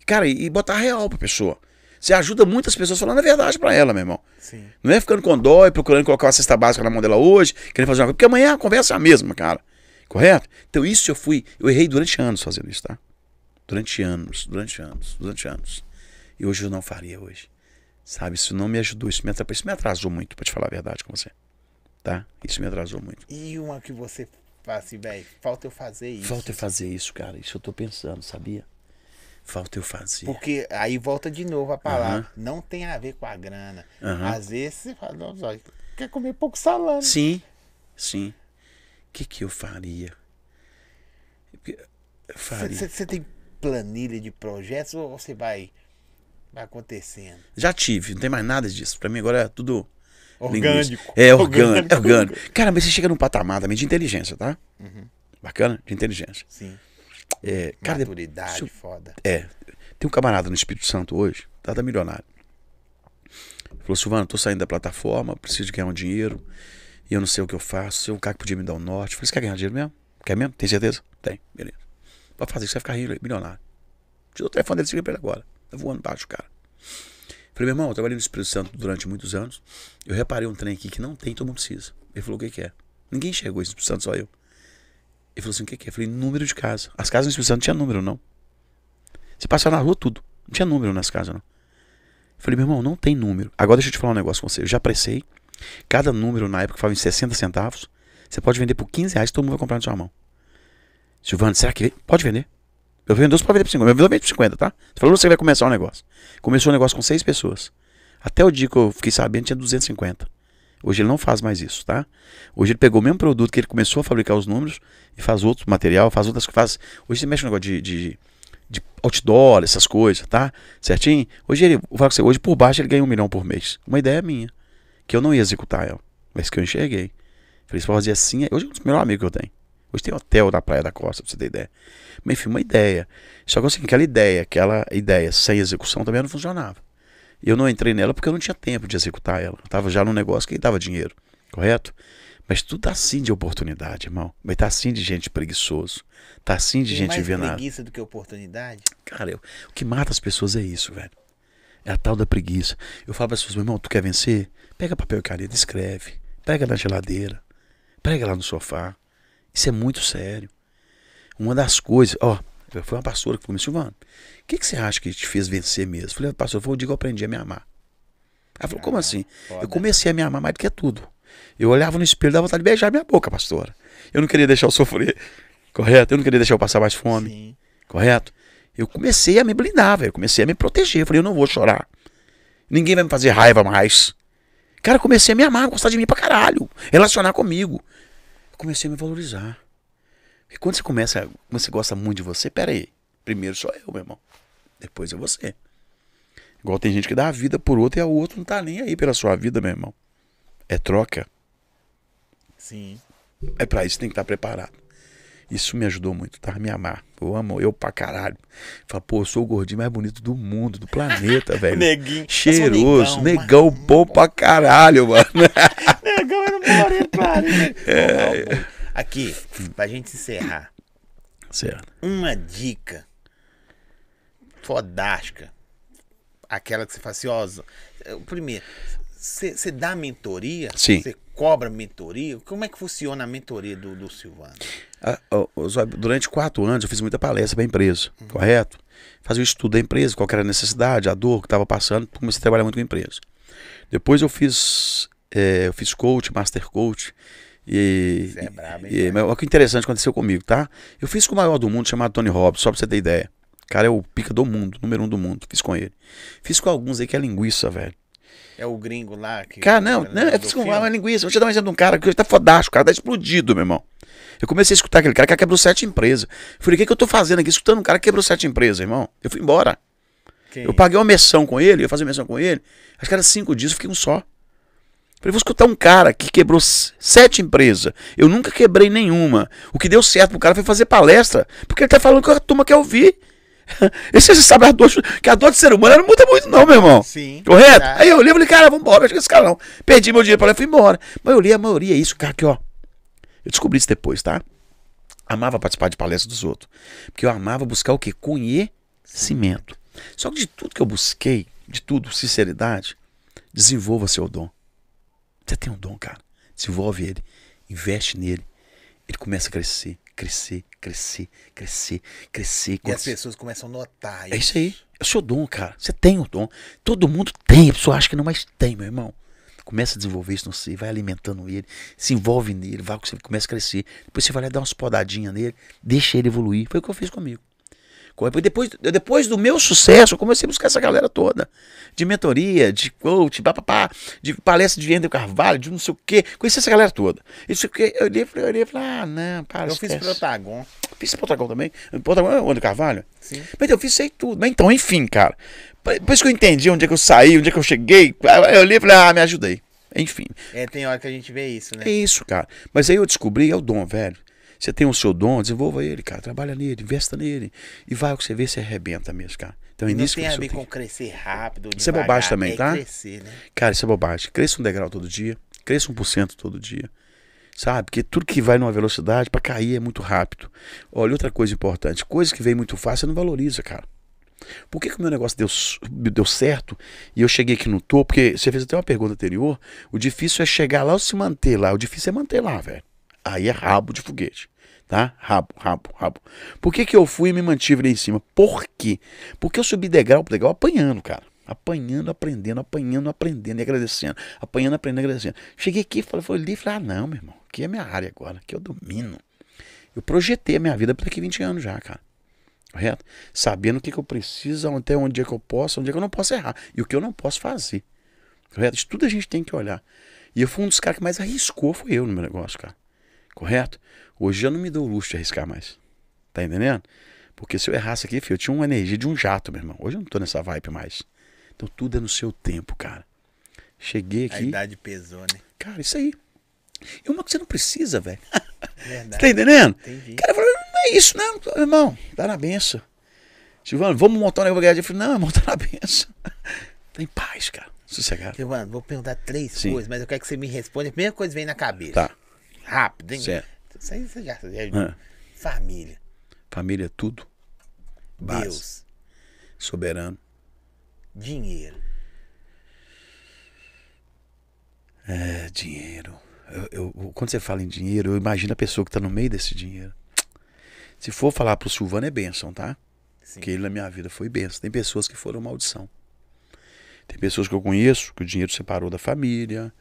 Cara, e, e botar real pra pessoa. Você ajuda muitas pessoas falando a verdade pra ela, meu irmão. sim. Não é ficando com dó e procurando colocar uma cesta básica na mão dela hoje, querendo fazer uma coisa. Porque amanhã a conversa é a mesma, cara. Correto? Então isso eu fui. Eu errei durante anos fazendo isso, tá? Durante anos, durante anos, durante anos. E hoje eu não faria hoje. Sabe, isso não me ajudou, isso me atrapalhou, isso me atrasou muito, pra te falar a verdade com você. Tá? Isso me atrasou muito. E uma que você fala assim, velho, falta eu fazer isso. Falta eu fazer isso, cara. Isso eu tô pensando, sabia? Falta eu fazer. Porque aí volta de novo a palavra. Aham. Não tem a ver com a grana. Aham. Às vezes você fala, não, Zóio, quer comer pouco salame. Sim, sim. O que que eu faria? Você tem planilha de projetos ou você vai, vai acontecendo? Já tive, não tem mais nada disso. Pra mim agora é tudo Orgânico. <laughs> É orgânico, é Orgânico. orgânico. Cara, mas você chega num patamar também de inteligência, tá? Bacana? De inteligência. Sim. É, cara, de- Maturidade, foda. É. Tem um camarada no Espírito Santo hoje, tá, tá milionário. Falou, Silvano, tô saindo da plataforma, preciso ganhar um dinheiro. E eu não sei o que eu faço. É um cara que podia me dar um norte. Falei, você quer ganhar dinheiro mesmo? Quer mesmo? Tem certeza? Tem, beleza. Pode fazer isso, você vai ficar rico, aí, milionário. Te dou o telefone dele, siga pra ele agora. Tá voando baixo, cara. Falei, meu irmão, eu trabalhei no Espírito Santo durante muitos anos. Eu reparei um trem aqui que não tem, todo mundo precisa. Ele falou, o que que é? Ninguém chegou, esse Espírito Santo, só eu. Ele falou assim, o que que é? Eu falei, número de casa. As casas no Espírito Santo não tinha número, não. Você passava na rua, tudo. Não tinha número nas casas, não. Eu falei, meu irmão, não tem número. Agora deixa eu te falar um negócio com você. Eu já pressei. Cada número na época falava em 60 centavos. Você pode vender por 15 reais, todo mundo vai comprar na sua mão. Silvano, será que pode vender? Eu vendo dois para vender por 50. Eu vendo por 50, tá? Você falou você vai começar um negócio. Começou o negócio com seis pessoas. Até o dia que eu fiquei sabendo, tinha 250. Hoje ele não faz mais isso, tá? Hoje ele pegou o mesmo produto que ele começou a fabricar os números e faz outro material, faz outras coisas. Hoje você mexe no negócio de, de, de outdoor, essas coisas, tá? Certinho? Hoje ele, hoje por baixo ele ganha um milhão por mês. Uma ideia minha, que eu não ia executar ela, mas que eu enxerguei. Falei, você pode fazer assim, hoje é um dos melhores amigos que eu tenho. Hoje tem hotel na Praia da Costa, pra você ter ideia. Mas enfim, uma ideia. Só que assim, aquela ideia, aquela ideia sem execução também não funcionava. E eu não entrei nela porque eu não tinha tempo de executar ela. Eu tava já num negócio que dava dinheiro, correto? Mas tudo tá assim de oportunidade, irmão. Mas tá assim de gente preguiçoso. Tá assim de Tem gente mais preguiça do que oportunidade? Cara, eu- o que mata as pessoas é isso, velho. É a tal da preguiça. Eu falo para as pessoas, meu irmão, tu quer vencer? Pega papel e caneta, escreve. Pega na geladeira. Pega lá no sofá. Isso é muito sério. Uma das coisas, ó, foi uma pastora que falou, Silvano, o que, que você acha que te fez vencer mesmo? Eu falei, pastor, foi o dia que eu aprendi a me amar. Ela falou, como assim? foda. Eu comecei a me amar mais do que tudo. Eu olhava no espelho dava vontade de beijar minha boca, pastora. Eu não queria deixar eu sofrer, <laughs> correto? Eu não queria deixar eu passar mais fome. Sim. Correto? Eu comecei a me blindar, velho. Comecei a me proteger. Eu falei, eu não vou chorar. Ninguém vai me fazer raiva mais. Cara, comecei a me amar, gostar de mim pra caralho. Relacionar comigo. Comecei a me valorizar. E quando você começa, quando você gosta muito de você, pera aí. Primeiro sou eu, meu irmão. Depois é você. Igual tem gente que dá a vida por outro e o outro não tá nem aí pela sua vida, meu irmão. É troca. Sim. É pra isso que tem que estar preparado. Isso me ajudou muito, tá? Me amar. Eu amo eu pra caralho. Fala, pô, eu sou o gordinho mais bonito do mundo, do planeta, <laughs> velho. Neguinho. Cheiroso, sou negão, negão, bom pra caralho, mano. <laughs> Negão era moreno, claro. É. Aqui, pra gente encerrar. certo. Uma dica fodástica. Aquela que você fala assim, ó, eh, primeiro, você você dá mentoria? Sim. Você cobra mentoria? Como é que funciona a mentoria do, do Silvano? Durante quatro anos eu fiz muita palestra pra empresa, correto? Fazia o estudo da empresa, qual era a necessidade, a dor que estava passando, comecei a trabalhar muito com a empresa. Depois eu fiz, eh, eu fiz coach, master coach. E, Você é brabo, hein, e, olha que interessante aconteceu comigo, tá? Eu fiz com o maior do mundo, chamado Tony Robbins, só pra você ter ideia. O cara é o pica do mundo, número um do mundo. Fiz com ele. Fiz com alguns aí que é linguiça, velho. É o gringo lá que. Cara, não, não, eu do fiz com uma linguiça. Vou te dar um exemplo de um cara que tá fodástico, o cara tá explodido, meu irmão. Eu comecei a escutar aquele cara que quebrou sete empresas. Falei, o que, que eu tô fazendo aqui escutando um cara que quebrou sete empresas, irmão? Eu fui embora. Quem? Eu paguei uma missão com ele, eu ia fazer uma missão com ele. Acho que era cinco dias, eu fiquei um só. Falei, vou escutar um cara que quebrou sete empresas. Eu nunca quebrei nenhuma. O que deu certo pro cara foi fazer palestra. Porque ele tá falando que a turma quer ouvir. <laughs> Esse você sabe a dor, que a dor de ser humano não muda muito, não, meu irmão. Sim. Correto? Tá. Aí eu li e falei, cara, vambora, acho que esse cara não. Perdi meu dinheiro pra lá e fui embora. Mas eu li a maioria, é isso, cara, aqui, ó. Eu descobri isso depois, tá? Amava participar de palestras dos outros. Porque eu amava buscar o quê? Conhecimento. Só que de tudo que eu busquei, de tudo, sinceridade, desenvolva seu dom. Você tem um dom, cara. Desenvolve ele. Investe nele. Ele começa a crescer, crescer, crescer, crescer, crescer. E as pessoas começam a notar É isso aí. É o seu dom, cara. Você tem o dom. Todo mundo tem. A pessoa acha que não, mas tem, meu irmão. Começa a desenvolver isso no você, vai alimentando ele, se envolve nele, vai, você começa a crescer. Depois você vai lá dar umas podadinhas nele, deixa ele evoluir. Foi o que eu fiz comigo. Depois, depois do meu sucesso, eu comecei a buscar essa galera toda. De mentoria, de coach, papapá, de palestra de Andrew Carvalho, de não sei o quê. Conheci essa galera toda. Isso que eu olhei, e falei, ah, não, para. Eu esquece. fiz Protagon. Fiz Protagon também. Protagon é o Andrew Carvalho? Sim. Mas eu fiz aí tudo. Mas então, enfim, cara. Depois que eu entendi onde é que eu saí, onde é que eu cheguei, eu olhei e falei, ah, me ajudei. Enfim. É, tem hora que a gente vê isso, né? É isso, cara. Mas aí eu descobri, é o dom, velho. Você tem o seu dom, desenvolva ele, cara. Trabalha nele, investa nele. E vai o que você vê, você arrebenta mesmo, cara. Então é E não nisso tem que a ver com crescer rápido, Isso é bobagem também, é tá? crescer, né? Cara, isso é bobagem. Cresça um degrau todo dia. Cresça 1% todo dia. Sabe? Porque tudo que vai numa velocidade, pra cair é muito rápido. Olha, outra coisa importante. Coisa que vem muito fácil, você não valoriza, cara. Por que, que o meu negócio deu, deu certo e eu cheguei aqui no topo? Porque você fez até uma pergunta anterior. O difícil é chegar lá ou se manter lá. O difícil é manter lá, velho. Aí é rabo de foguete. Tá? Rabo, rabo, rabo. Por que, que eu fui e me mantive lá em cima? Por quê? Porque eu subi degrau por degrau apanhando, cara. Apanhando, aprendendo, apanhando, aprendendo e agradecendo. Apanhando, aprendendo agradecendo. Cheguei aqui, falei, ali, falei, ah, não, meu irmão. Aqui é minha área agora. Aqui eu domino. Eu projetei a minha vida para daqui 20 anos já, cara. Correto? Sabendo o que, que eu preciso, até onde é que eu posso, onde é que eu não posso errar. E o que eu não posso fazer. Correto? Isso tudo a gente tem que olhar. E eu fui um dos caras que mais arriscou, fui eu no meu negócio, cara. Correto? Hoje eu não me dou o luxo de arriscar mais. Tá entendendo? Porque se eu errasse aqui, filho, eu tinha uma energia de um jato, meu irmão. Hoje eu não tô nessa vibe mais. Então tudo é no seu tempo, cara. Cheguei A aqui. idade pesou, né? Cara, isso aí. E uma que você não precisa, velho. <laughs> Verdade. Tá entendendo? Entendi. O cara falou, não é isso, não, irmão, tá na benção. Silvano, vamos montar um negócio pra ganhar dinheiro. Eu falei, não, irmão, tá na benção. <laughs> Tá em paz, cara. Sossegado. Silvano, vou perguntar três Sim. coisas, mas eu quero que você me responda. A primeira coisa que vem na cabeça. Tá. Rápido, hein? Certo. Isso aí você já sabe. Ah. Família. Família é tudo. Base. Deus. Soberano. Dinheiro. É, dinheiro. Eu, eu- quando você fala em dinheiro, eu imagino a pessoa que tá no meio desse dinheiro. Se for falar pro Silvano, é bênção, tá? Sim. Porque ele na minha vida foi bênção. Tem pessoas que foram maldição. Tem pessoas que eu conheço que o dinheiro separou da família.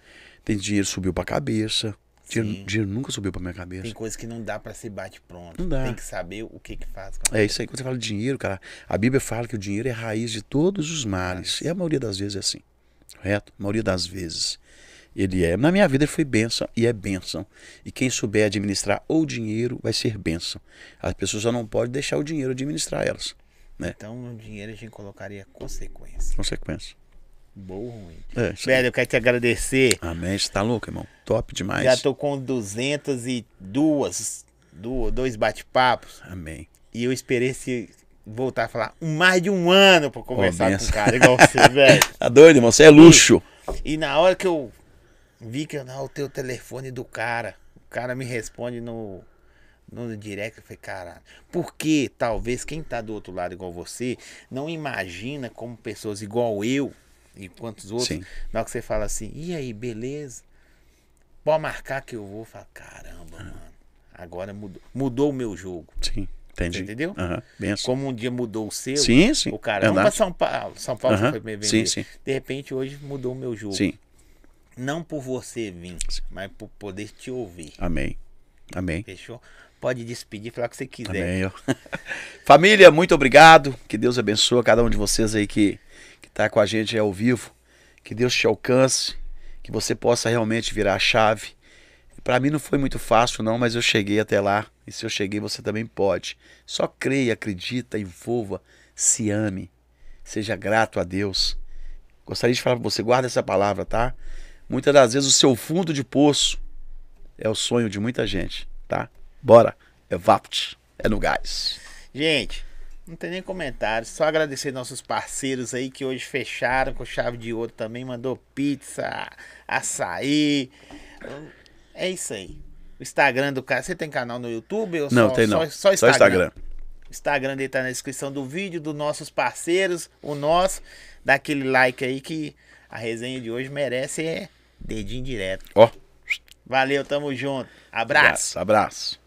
Tem dinheiro que subiu pra cabeça. Dinheiro, dinheiro nunca subiu pra minha cabeça. Tem coisa que não dá pra ser bate pronto. Não dá. Tem que saber o que que faz. com a É isso aí, quando você fala de dinheiro, cara, a Bíblia fala que o dinheiro é a raiz de todos os males. E a maioria das vezes é assim. Correto? A maioria das vezes. Ele é. Na minha vida ele foi bênção e é bênção. E quem souber administrar o dinheiro vai ser bênção. As pessoas só não podem deixar o dinheiro administrar elas. Então, no dinheiro a gente colocaria consequência. Consequência. Boa ruim. É. Velho, eu quero te agradecer. Amém. Você tá louco, irmão? Top demais. Já tô com 202 do- dois bate-papos. Amém. E eu esperei se voltar a falar mais de um ano pra conversar com benção. um cara igual você, velho. <laughs> Tá doido, irmão? Você é luxo. E na hora que eu vi que eu não, o telefone do cara, o cara me responde no, no direct, eu falei, caralho. Porque talvez quem tá do outro lado igual você não imagina como pessoas igual eu e quantos outros, Sim. na hora que você fala assim, e aí, beleza? Pode marcar que eu vou. Fala, caramba, mano. Agora mudou, mudou o meu jogo. Sim, entendi. Você entendeu? Aham, benção. Como um dia mudou o seu, Sim, sim. o cara, vamos pra São Paulo. São Paulo Aham, foi me vender. sim, sim. De repente hoje mudou o meu jogo. Sim, Não por você vir, mas por poder te ouvir. amém. Amém. Fechou? Pode despedir, falar o que você quiser. Amém. <laughs> Família, muito obrigado. Que Deus abençoe cada um de vocês aí que, que tá com a gente ao vivo. Que Deus te alcance. Que você possa realmente virar a chave. Para mim não foi muito fácil, não, mas eu cheguei até lá. E se eu cheguei, você também pode. Só creia, acredita, envolva, se ame. Seja grato a Deus. Gostaria de falar para você, guarda essa palavra, tá? Muitas das vezes o seu fundo de poço é o sonho de muita gente, tá? Bora, é Vapt, é no gás. Gente, não tem nem comentário. Só agradecer nossos parceiros aí que hoje fecharam com chave de ouro também. Mandou pizza, açaí. É isso aí. O Instagram do cara. Você tem canal no YouTube? Ou Não, só, tem não. Só, só Instagram. Instagram. O Instagram dele tá na descrição do vídeo, dos nossos parceiros, o nosso. Dá aquele like aí que a resenha de hoje merece é dedinho direto. Ó, Valeu, tamo junto. Abraço. abraço. abraço.